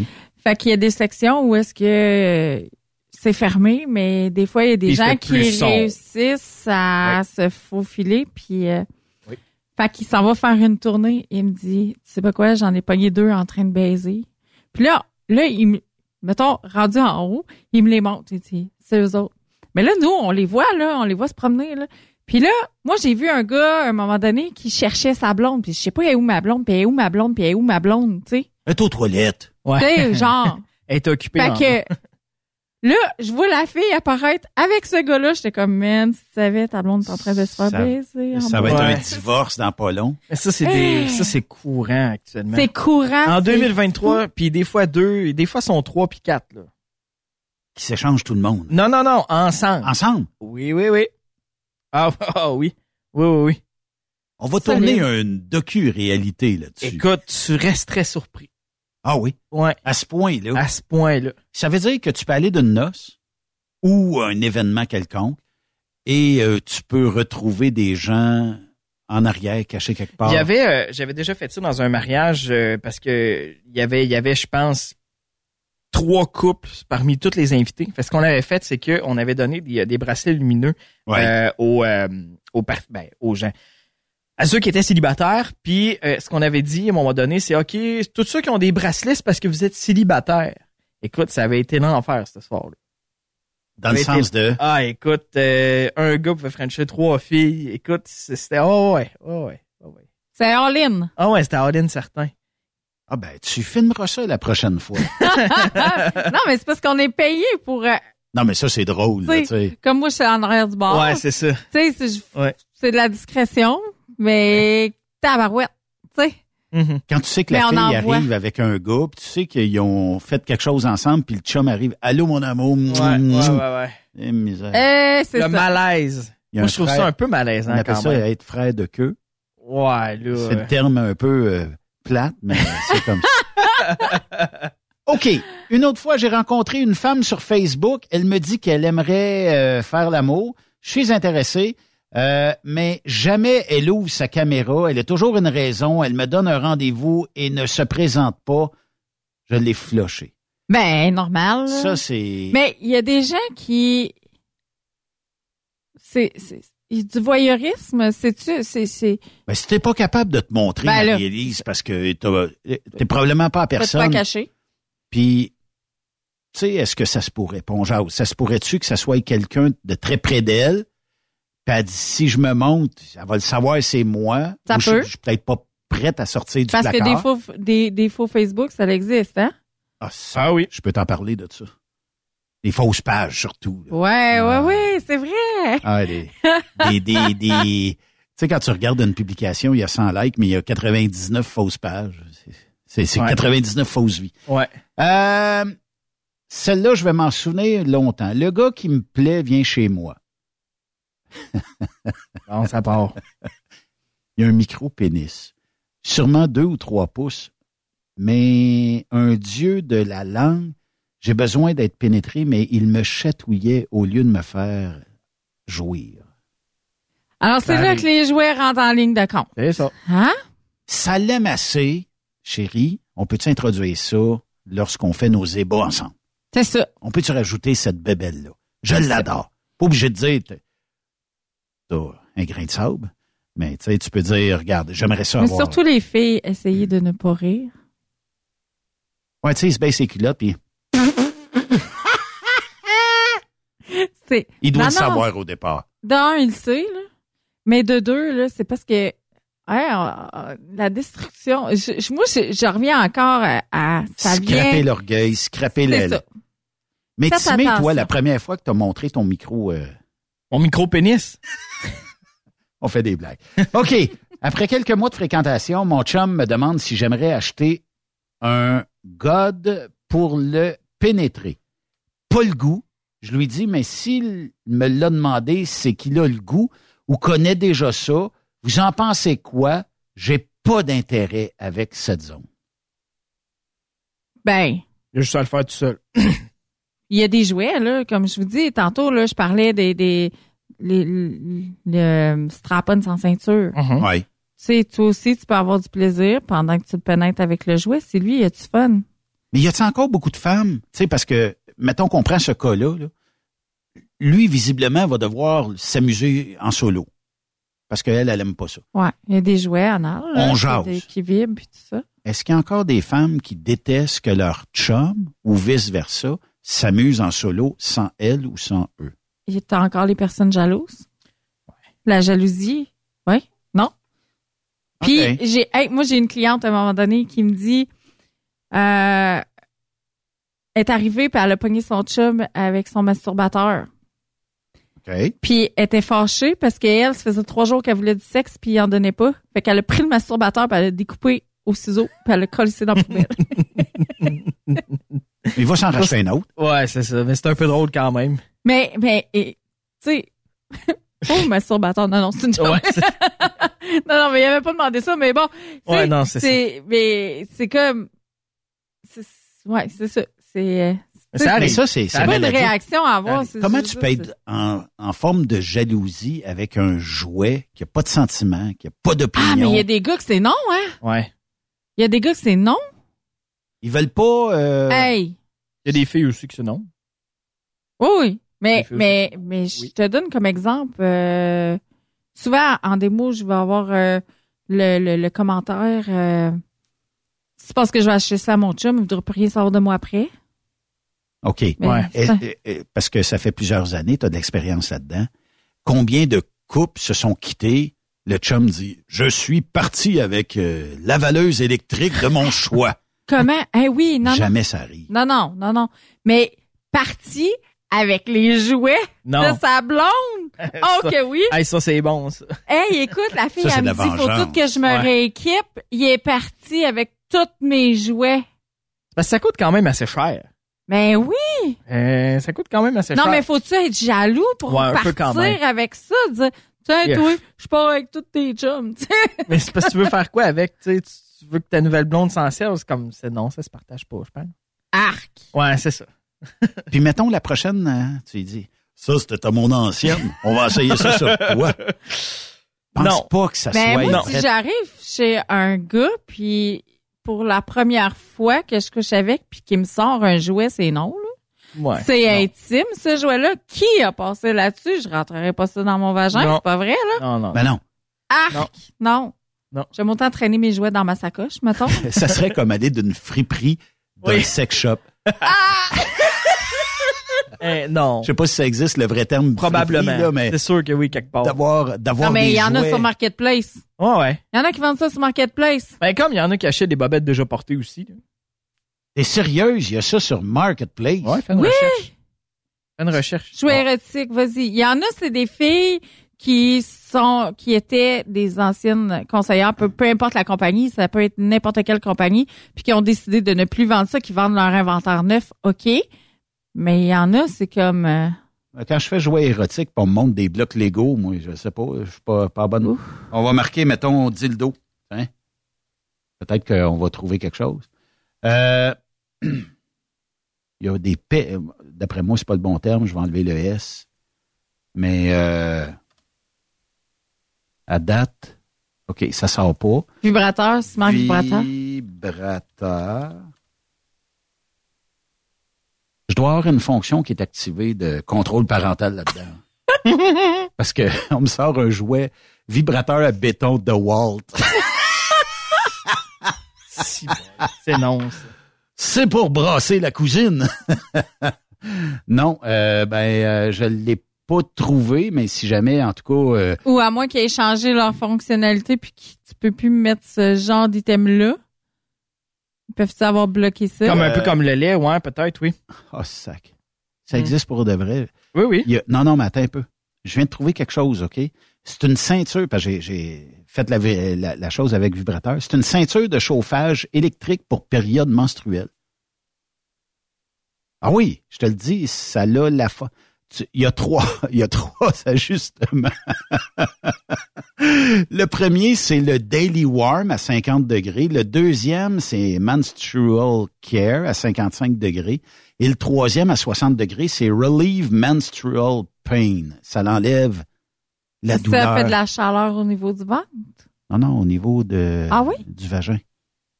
Fait qu'il y a des sections où est-ce que c'est fermé, mais des fois, il y a des Il gens qui réussissent à se faufiler. Puis, euh, Oui. fait qu'il s'en va faire une tournée. Il me dit, tu sais pas quoi, j'en ai pogné deux en train de baiser. Puis là, là, il me, mettons, rendu en haut, il me les montre. Il dit, c'est eux autres. Mais là, nous, on les voit, là, on les voit se promener, là. Puis là, moi, j'ai vu un gars, à un moment donné, qui cherchait sa blonde. Puis je sais pas, elle est où ma blonde, puis elle est où ma blonde, puis elle est où ma blonde, tu sais. Elle est aux toilettes. Ouais. Tu sais, genre. Elle est occupée. Fait que là, je vois la fille apparaître avec ce gars-là. J'étais comme, man, si tu savais, ta blonde est en train de se faire Ça- baiser. Ça va être un divorce dans pas long. Mais ça, c'est des, Hey. ça, c'est courant actuellement. C'est courant. En c'est 2023, puis des fois deux, et des fois sont trois puis quatre, là. Qui s'échange tout le monde. Non, non, non, ensemble. Ensemble? Oui, oui, oui. Ah, ah oui. Oui, oui, oui. On va tourner une docu-réalité là-dessus. Écoute, tu restes très surpris. Ah oui? Ouais. À ce point-là. À ce point-là. Ça veut dire que tu peux aller d'une noce ou un événement quelconque et euh, tu peux retrouver des gens en arrière cachés quelque part. Il y avait, euh, j'avais déjà fait ça dans un mariage euh, parce que il y avait, il y avait, je pense, trois couples parmi tous les invités. Fait, ce qu'on avait fait, c'est qu'on avait donné des, des bracelets lumineux Ouais. aux, aux, par- ben, aux gens. À ceux qui étaient célibataires, puis euh, ce qu'on avait dit à un moment donné, c'est OK, tous ceux qui ont des bracelets, c'est parce que vous êtes célibataire. Écoute, ça avait été l'enfer ce soir-là. Dans le sens de... Ah, écoute, euh, un gars pouvait frencher trois filles. Écoute, c'était... Oh ouais, oh ouais, oh ouais. C'est all-in. Ah ouais, c'était all-in certain. Ah ben, tu filmeras ça la prochaine fois. non, mais c'est parce qu'on est payé pour. euh, non, mais ça, c'est drôle, là, tu tu sais, sais. comme moi, je suis en arrière du bar. Ouais, c'est ça. Tu sais, c'est Ouais. c'est de la discrétion, mais tabarouette. Tu sais. Mhm. Quand tu sais que la on fille voit. arrive avec un gars, puis tu sais qu'ils ont fait quelque chose ensemble, puis le chum arrive, allô mon amour, Ouais, ouais, ouais, ouais. Eh, misère. Euh, c'est Le ça. malaise. Moi, je trouve frère- ça un peu On malaisant appelle quand ça même. être frère de queue. Ouais, là. C'est le terme un peu euh, plate, mais c'est comme ça. OK. Une autre fois, j'ai rencontré une femme sur Facebook. Elle me dit qu'elle aimerait euh, faire l'amour. Je suis intéressé, euh, mais jamais elle ouvre sa caméra. Elle a toujours une raison. Elle me donne un rendez-vous et ne se présente pas. Je l'ai floché. Ben, normal. Ça, c'est... Mais il y a des gens qui. C'est. c'est- Du voyeurisme, c'est-tu. C'est. Ben, si t'es pas capable de te montrer, Ben là. Marie-Élise, parce que t'as- t'es probablement pas à personne. pas caché. Puis, tu sais, est-ce que ça se pourrait, Ponjao, ça se pourrait-tu que ça soit quelqu'un de très près d'elle? Puis elle dit, si je me monte, elle va le savoir, c'est moi. Ça Ou je- peut. Je, suis peut-être pas prête à sortir du Parce que placard. des faux, des, des faux Facebook, ça existe, hein? Ah, ça, oui. Je peux t'en parler de ça. Les fausses pages, surtout. là. Ouais, ouais, ouais, c'est vrai. Ah, des, des, des, des- Tu sais, quand tu regardes une publication, il y a 100 likes, mais il y a 99 fausses pages. C'est- C'est c'est Ouais. 99 fausses vies. Ouais. Euh, Celle-là, je vais m'en souvenir longtemps. Le gars qui me plaît vient chez moi. Bon, ça part. Il y a un micro-pénis. Sûrement deux ou trois pouces. Mais un dieu de la langue, j'ai besoin d'être pénétré, mais il me chatouillait au lieu de me faire jouir. Alors, c'est là que les jouets rentrent en ligne de compte. C'est ça. Hein? Ça l'aime assez, chérie. On peut-tu introduire ça lorsqu'on fait nos ébats ensemble? C'est ça. On peut-tu rajouter cette bébelle-là? Je l'adore. Pas obligé de dire, un grain de sable, mais tu sais, tu peux dire, regarde, j'aimerais ça Mais avoir. surtout les filles, essayez de ne pas rire. Ouais, tu sais, il se baisse ses culottes, puis il doit Non, le non. savoir au départ. D'un, il le sait, là. Mais de deux, là, c'est parce que ouais, euh, la destruction. je- je- moi, je, je reviens encore à, à- ça Scraper vient. l'orgueil, scraper la... ça. Mais Timé, toi, la première fois que tu as montré ton micro... euh, Mon micro-pénis. On fait des blagues. OK. Après quelques mois de fréquentation, mon chum me demande si j'aimerais acheter un God pour le pénétrer. Pas le goût. Je lui dis, mais s'il me l'a demandé, c'est qu'il a le goût ou connaît déjà ça. Vous en pensez quoi? J'ai pas d'intérêt avec cette zone. Ben, Il y a juste à le faire tout seul. il y a des jouets, là, comme je vous dis, tantôt, là, je parlais des, des les, le strap-on sans ceinture. Mhm. Oui. Tu sais, toi aussi, tu peux avoir du plaisir pendant que tu le pénètres avec le jouet. C'est lui, as-tu fun? Mais y a-t-il encore beaucoup de femmes? Tu sais, parce que, mettons qu'on prend ce cas-là, là, lui, visiblement, va devoir s'amuser en solo. Parce qu'elle, elle aime pas ça. Ouais, il y a des jouets anal. là, On qui- jase. des- Qui vibrent puis tout ça. Est-ce qu'il y a encore des femmes qui détestent que leur chum, ou vice-versa, s'amuse en solo sans elle ou sans eux? Il y a encore les personnes jalouses? La jalousie, oui, non? Puis j'ai, hey, moi j'ai une cliente à un moment donné qui me dit, euh, elle est arrivée puis elle a pogné son chum avec son masturbateur. Puis elle était fâchée parce qu'elle, ça faisait trois jours qu'elle voulait du sexe puis il en donnait pas. Fait qu'elle a pris le masturbateur puis elle l'a découpé au ciseau puis elle l'a collé dans la poubelle. Il va s'en racheter un autre. Ouais, c'est ça. Mais c'est un peu drôle quand même. mais, mais, tu sais, oh, masturbateur, non, non, c'est une joke. Ouais, c'est- non, non, mais il avait pas demandé ça, mais bon. Ouais, non, c'est c'est Mais c'est comme. c'est- Ouais, c'est ça. C'est. euh, Mais ça. Ça, c'est- pas une réaction à avoir. c'est Comment tu peux ça. être en, en forme de jalousie avec un jouet qui n'a pas de sentiment, qui n'a pas d'opinion? Ah, mais il y a des gars que c'est non, hein? Ouais. Il y a des gars que c'est non? Ils veulent pas... euh, Hey! Il y a des filles aussi qui c'est non. Oui, oui. Mais, mais, mais je te donne comme exemple. euh, souvent, en démo, je vais avoir euh, le, le, le commentaire. Euh, c'est parce que je vais acheter ça à mon chum, il ne voudra plus rien savoir de moi après. OK. Mais Ouais. Et- et- parce que ça fait plusieurs années, tu as de l'expérience là-dedans. Combien de couples se sont quittés? Le chum dit, je suis parti avec euh, la valeuse électrique de mon choix. Comment? Eh oui, non, Jamais ça arrive. non. Non, non, non, non. Mais parti avec les jouets Non. de sa blonde. Oh Ça- que oui. Hey, ça, c'est bon, ça. Hey, écoute, la fille, Ça, c'est elle de me dit, faut tout que je me Ouais. rééquipe. Il est parti avec tous mes jouets. Parce que ça coûte quand même assez cher. Ben oui. Euh, ça coûte quand même assez Non, cher. mais faut-tu être jaloux pour Ouais, partir quand même. avec ça? Dire, tiens, Yeah. toi, je pars avec tous tes chums. tu sais. Mais c'est parce que tu veux faire quoi avec? Tu sais, tu veux que ta nouvelle blonde s'en serve? C'est comme, c'est non, ça se partage pas, je pense. Arc. Ouais, c'est ça. Puis mettons la prochaine, hein, tu lui dis, ça c'était à mon ancienne, on va essayer ça sur toi. Pense Non. pas que ça Ben, soit... moi, fait- si j'arrive chez un gars, puis pour la première fois que je couche avec, puis qu'il me sort un jouet, c'est non, là. Ouais. c'est Non. intime, ce jouet-là. Qui a passé là-dessus? Je rentrerai pas ça dans mon vagin, Non. c'est pas vrai, là? Non, non. Ben non. Arc! Non. Non. J'aime autant traîner mes jouets dans ma sacoche, mettons. ça serait comme aller d'une friperie d'un Oui. sex shop. Eh, non. Je sais pas si ça existe le vrai terme. Probablement. friperie, là, mais C'est sûr que oui, quelque part. d'avoir d'avoir non, mais il y en a sur Marketplace. Ouais, ouais. Il y en a qui vendent ça sur Marketplace. Ben, comme il y en a qui achètent des bobettes déjà portées aussi. là. T'es sérieuse, il y a ça sur Marketplace. Ouais, fais une Oui. recherche. Une recherche. Jouets érotiques, vas-y. Il y en a, c'est des filles qui sont, qui étaient des anciennes conseillères, peu, peu importe la compagnie, ça peut être n'importe quelle compagnie, puis qui ont décidé de ne plus vendre ça, qui vendent leur inventaire neuf, ok. Mais il y en a, c'est comme, euh, Quand je fais jouer érotique, on me montre des blocs Lego, moi, je sais pas, je suis pas, pas bonne. On va marquer, mettons, dildo. Hein? Peut-être qu'on va trouver quelque chose. Euh, il y a des paix. D'après moi, c'est pas le bon terme, je vais enlever le S. Mais euh, à date, OK, ça sort pas. vibrateur, ciment vibrateur? Vibrateur. Je dois avoir une fonction qui est activée de contrôle parental là-dedans. Parce que on me sort un jouet vibrateur à béton de Walt. C'est non. ça. C'est pour brasser la cousine. non, euh, ben euh, je l'ai pas trouvé, mais si jamais, en tout cas, euh, Ou à moins qu'ils aient changé leur fonctionnalité puis que tu peux plus mettre ce genre d'item-là. Ils peuvent-ils avoir bloqué ça? Comme un peu comme le lait, ouais, peut-être, oui. oh sac, ça Hmm. existe pour de vrai. Oui, oui. Il y a- non, non, mais attends un peu. Je viens de trouver quelque chose, OK? C'est une ceinture, parce que j'ai- fait la, vi- la- la chose avec vibrateur. C'est une ceinture de chauffage électrique pour période menstruelle. Ah oui, je te le dis, ça a la fa... Il y a trois, il y a trois ajustements. le premier, c'est le Daily Warm à 50 degrés. Le deuxième, c'est Menstrual Care à 55 degrés. Et le troisième, à 60 degrés, c'est Relieve Menstrual Pain. Ça l'enlève la ça douleur. fait de la chaleur au niveau du ventre? Non, non, au niveau de, Ah oui? du vagin.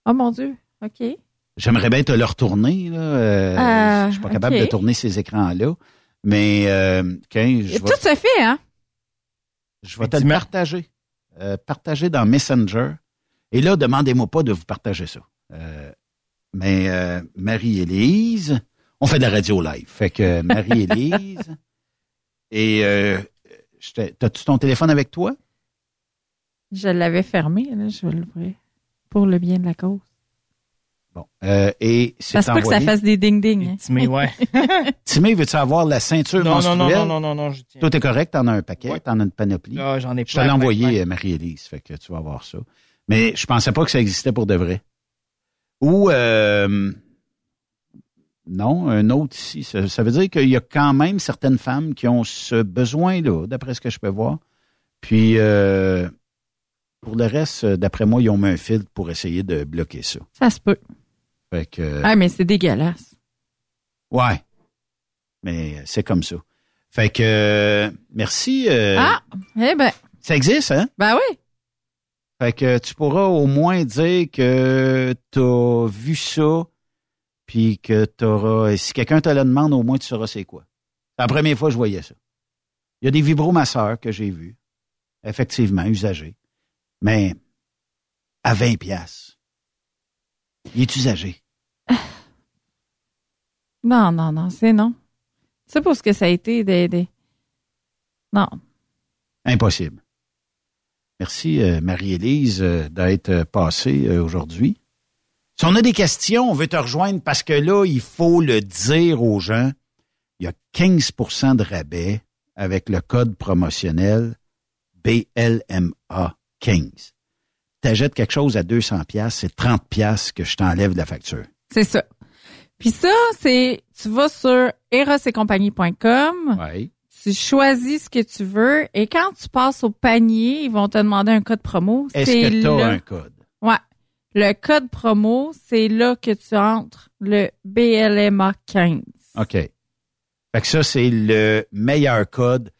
Oh mon Dieu. OK. J'aimerais bien te le retourner. Là. Euh, Ah, je suis pas capable de tourner ces écrans-là. Mais euh, quand je Tout vais, se fait, hein? je vais te le partager. Euh, partager dans Messenger. Et là, demandez-moi pas de vous partager ça. Euh, mais euh, Marie-Élise, on fait de la radio live. Fait que Marie-Élise, et euh, t'as-tu ton téléphone avec toi? Je l'avais fermé, là, je vais l'ouvrir. Pour le bien de la cause. Bon. Euh, et c'est Ça se peut que ça fasse des ding-ding. hein. Timé, ouais. Timé, veux-tu avoir la ceinture Non, non, menstruelle? non, non, non, non, non, je tiens. Tout est correct, t'en as un paquet, t'en as une panoplie. Là, j'en ai Je te plein, l'ai plein, envoyé, plein. euh, Marie-Élise, fait que tu vas voir ça. Mais je pensais pas que ça existait pour de vrai. Ou, euh, non, un autre ici. Ça, ça veut dire qu'il y a quand même certaines femmes qui ont ce besoin-là, d'après ce que je peux voir. Puis, euh, pour le reste, d'après moi, ils ont mis un filtre pour essayer de bloquer ça. Ça se peut. Fait que, Ah, mais c'est dégueulasse. ouais. Mais c'est comme ça. Fait que, euh, merci. euh, Ah, eh ben, Ça existe, hein? ben oui. Fait que tu pourras au moins dire que t'as vu ça, puis que t'auras. Si quelqu'un te le demande, au moins tu sauras c'est quoi. C'est la première fois que je voyais ça. Il y a des vibromasseurs que j'ai vus, effectivement, usagés, mais à 20 pièces. Il est usagé. Non, non, non, c'est non. Sais pour ce que ça a été des. des- Non. Impossible. Merci, euh, Marie-Élise, euh, d'être euh, passée euh, aujourd'hui. Si on a des questions, on veut te rejoindre parce que là, il faut le dire aux gens. Il y a 15% de rabais avec le code promotionnel BLMA 15. T'achètes quelque chose à 200 pièces, c'est 30 pièces que je t'enlève de la facture. C'est ça. Puis ça, c'est. Tu vas sur erosetcompagnie.com. Oui. Tu choisis ce que tu veux et quand tu passes au panier, ils vont te demander un code promo. Est-ce que tu là- as un code? Ouais. Le code promo, c'est là que tu entres le BLMA 15. OK. Fait que ça, c'est le meilleur code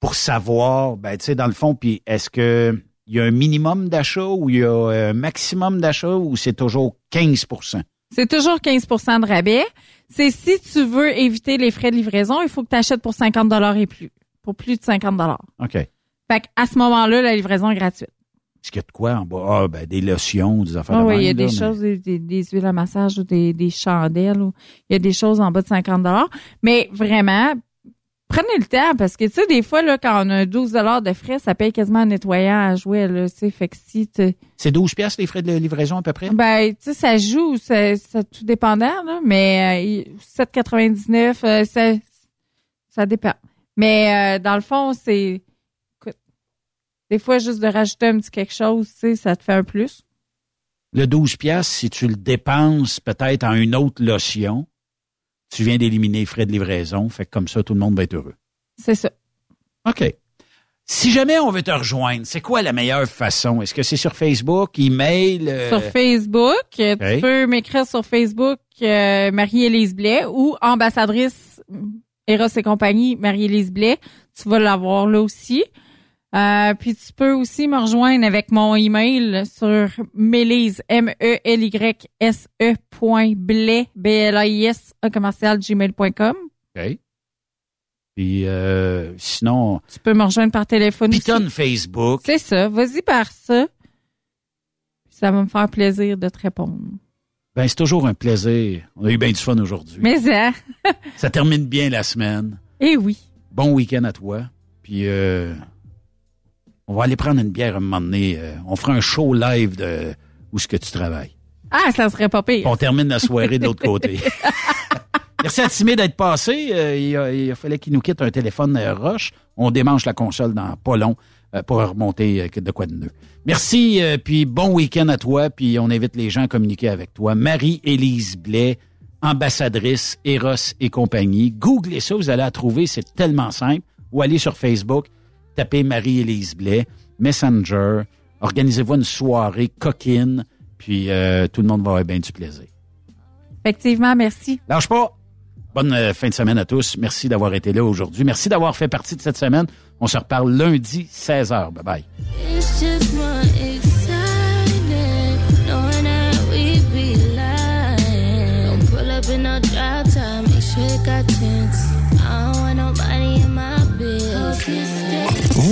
pour savoir, ben, tu sais, dans le fond, puis est-ce que il y a un minimum d'achat ou il y a un maximum d'achat ou c'est toujours 15% C'est toujours 15% de rabais. C'est si tu veux éviter les frais de livraison, il faut que tu achètes pour 50 et plus. Pour plus de 50 OK. Fait à ce moment-là, la livraison est gratuite. Est-ce qu'il y a de quoi en bas? Ah, ben, des lotions, des affaires Ah de oui, il y a là, des mais- choses, des, des- des huiles à massage ou des, des chandelles. Ou, il y a des choses en bas de 50 Mais vraiment, prenez le temps parce que, tu sais, des fois, là, quand on a 12 de frais, ça paye quasiment un nettoyage. Ouais, là, tu sais, fait que si tu C'est 12 pièces les frais de livraison à peu près? Ben, tu sais, ça joue, c'est c'est tout dépendant, là, mais euh, 7,99, euh, ça- Ça dépend. Mais euh, dans le fond, c'est. écoute, Des fois, juste de rajouter un petit quelque chose, tu sais, ça te fait un plus. Le 12 piastres, si tu le dépenses peut-être en une autre lotion, tu viens d'éliminer les frais de livraison. Fait que comme ça, tout le monde va être heureux. C'est ça. OK. Si jamais on veut te rejoindre, c'est quoi la meilleure façon? Est-ce que c'est sur Facebook, email? euh, Sur Facebook, OK. tu peux m'écrire sur Facebook euh, Marie-Élise Blais ou ambassadrice Eros et compagnie Marie-Élise Blais. Tu vas l'avoir là aussi. Euh, puis tu peux aussi me rejoindre avec mon email sur Mélise, M-E-L-Y-S-E point Blais, B-L-A-I-S, A commercial gmail.com. OK. Puis euh, sinon, Tu peux me rejoindre par téléphone pitonne Facebook. C'est ça. Vas-y par ça. Ça va me faire plaisir de te répondre. Ben, c'est toujours un plaisir. On a eu bien du fun aujourd'hui. Mais ça, Ça termine bien la semaine. eh oui. Bon week-end à toi. Puis euh, on va aller prendre une bière à un moment donné. Euh, on fera un show live de où est-ce que tu travailles. Ah, ça serait pas pire. Puis on termine la soirée de l'autre côté. Merci à Timé d'être passé. Euh, il, a- il fallait qu'il nous quitte un téléphone euh, Roche. On démange la console dans pas long euh, pour remonter de quoi de neuf. Merci, puis bon week-end à toi. Puis on invite les gens à communiquer avec toi. Marie-Élise Blais, ambassadrice Eros et compagnie. Googlez ça, vous allez la trouver. C'est tellement simple. Ou allez sur Facebook, tapez Marie-Élise Blais, Messenger. Organisez-vous une soirée coquine. Puis euh, tout le monde va avoir bien du plaisir. Effectivement, merci. Lâche pas. Bonne euh, fin de semaine à tous. Merci d'avoir été là aujourd'hui. Merci d'avoir fait partie de cette semaine. On se reparle lundi, 16h. Bye bye.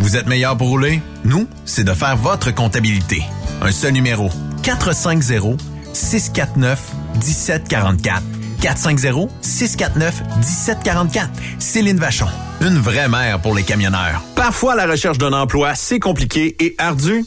Vous êtes meilleur pour rouler? Nous, c'est de faire votre comptabilité. Un seul numéro. 450-649-1744. 450-649-1744. Céline Vachon. Une vraie mère pour les camionneurs. Parfois, la recherche d'un emploi, c'est compliqué et ardu.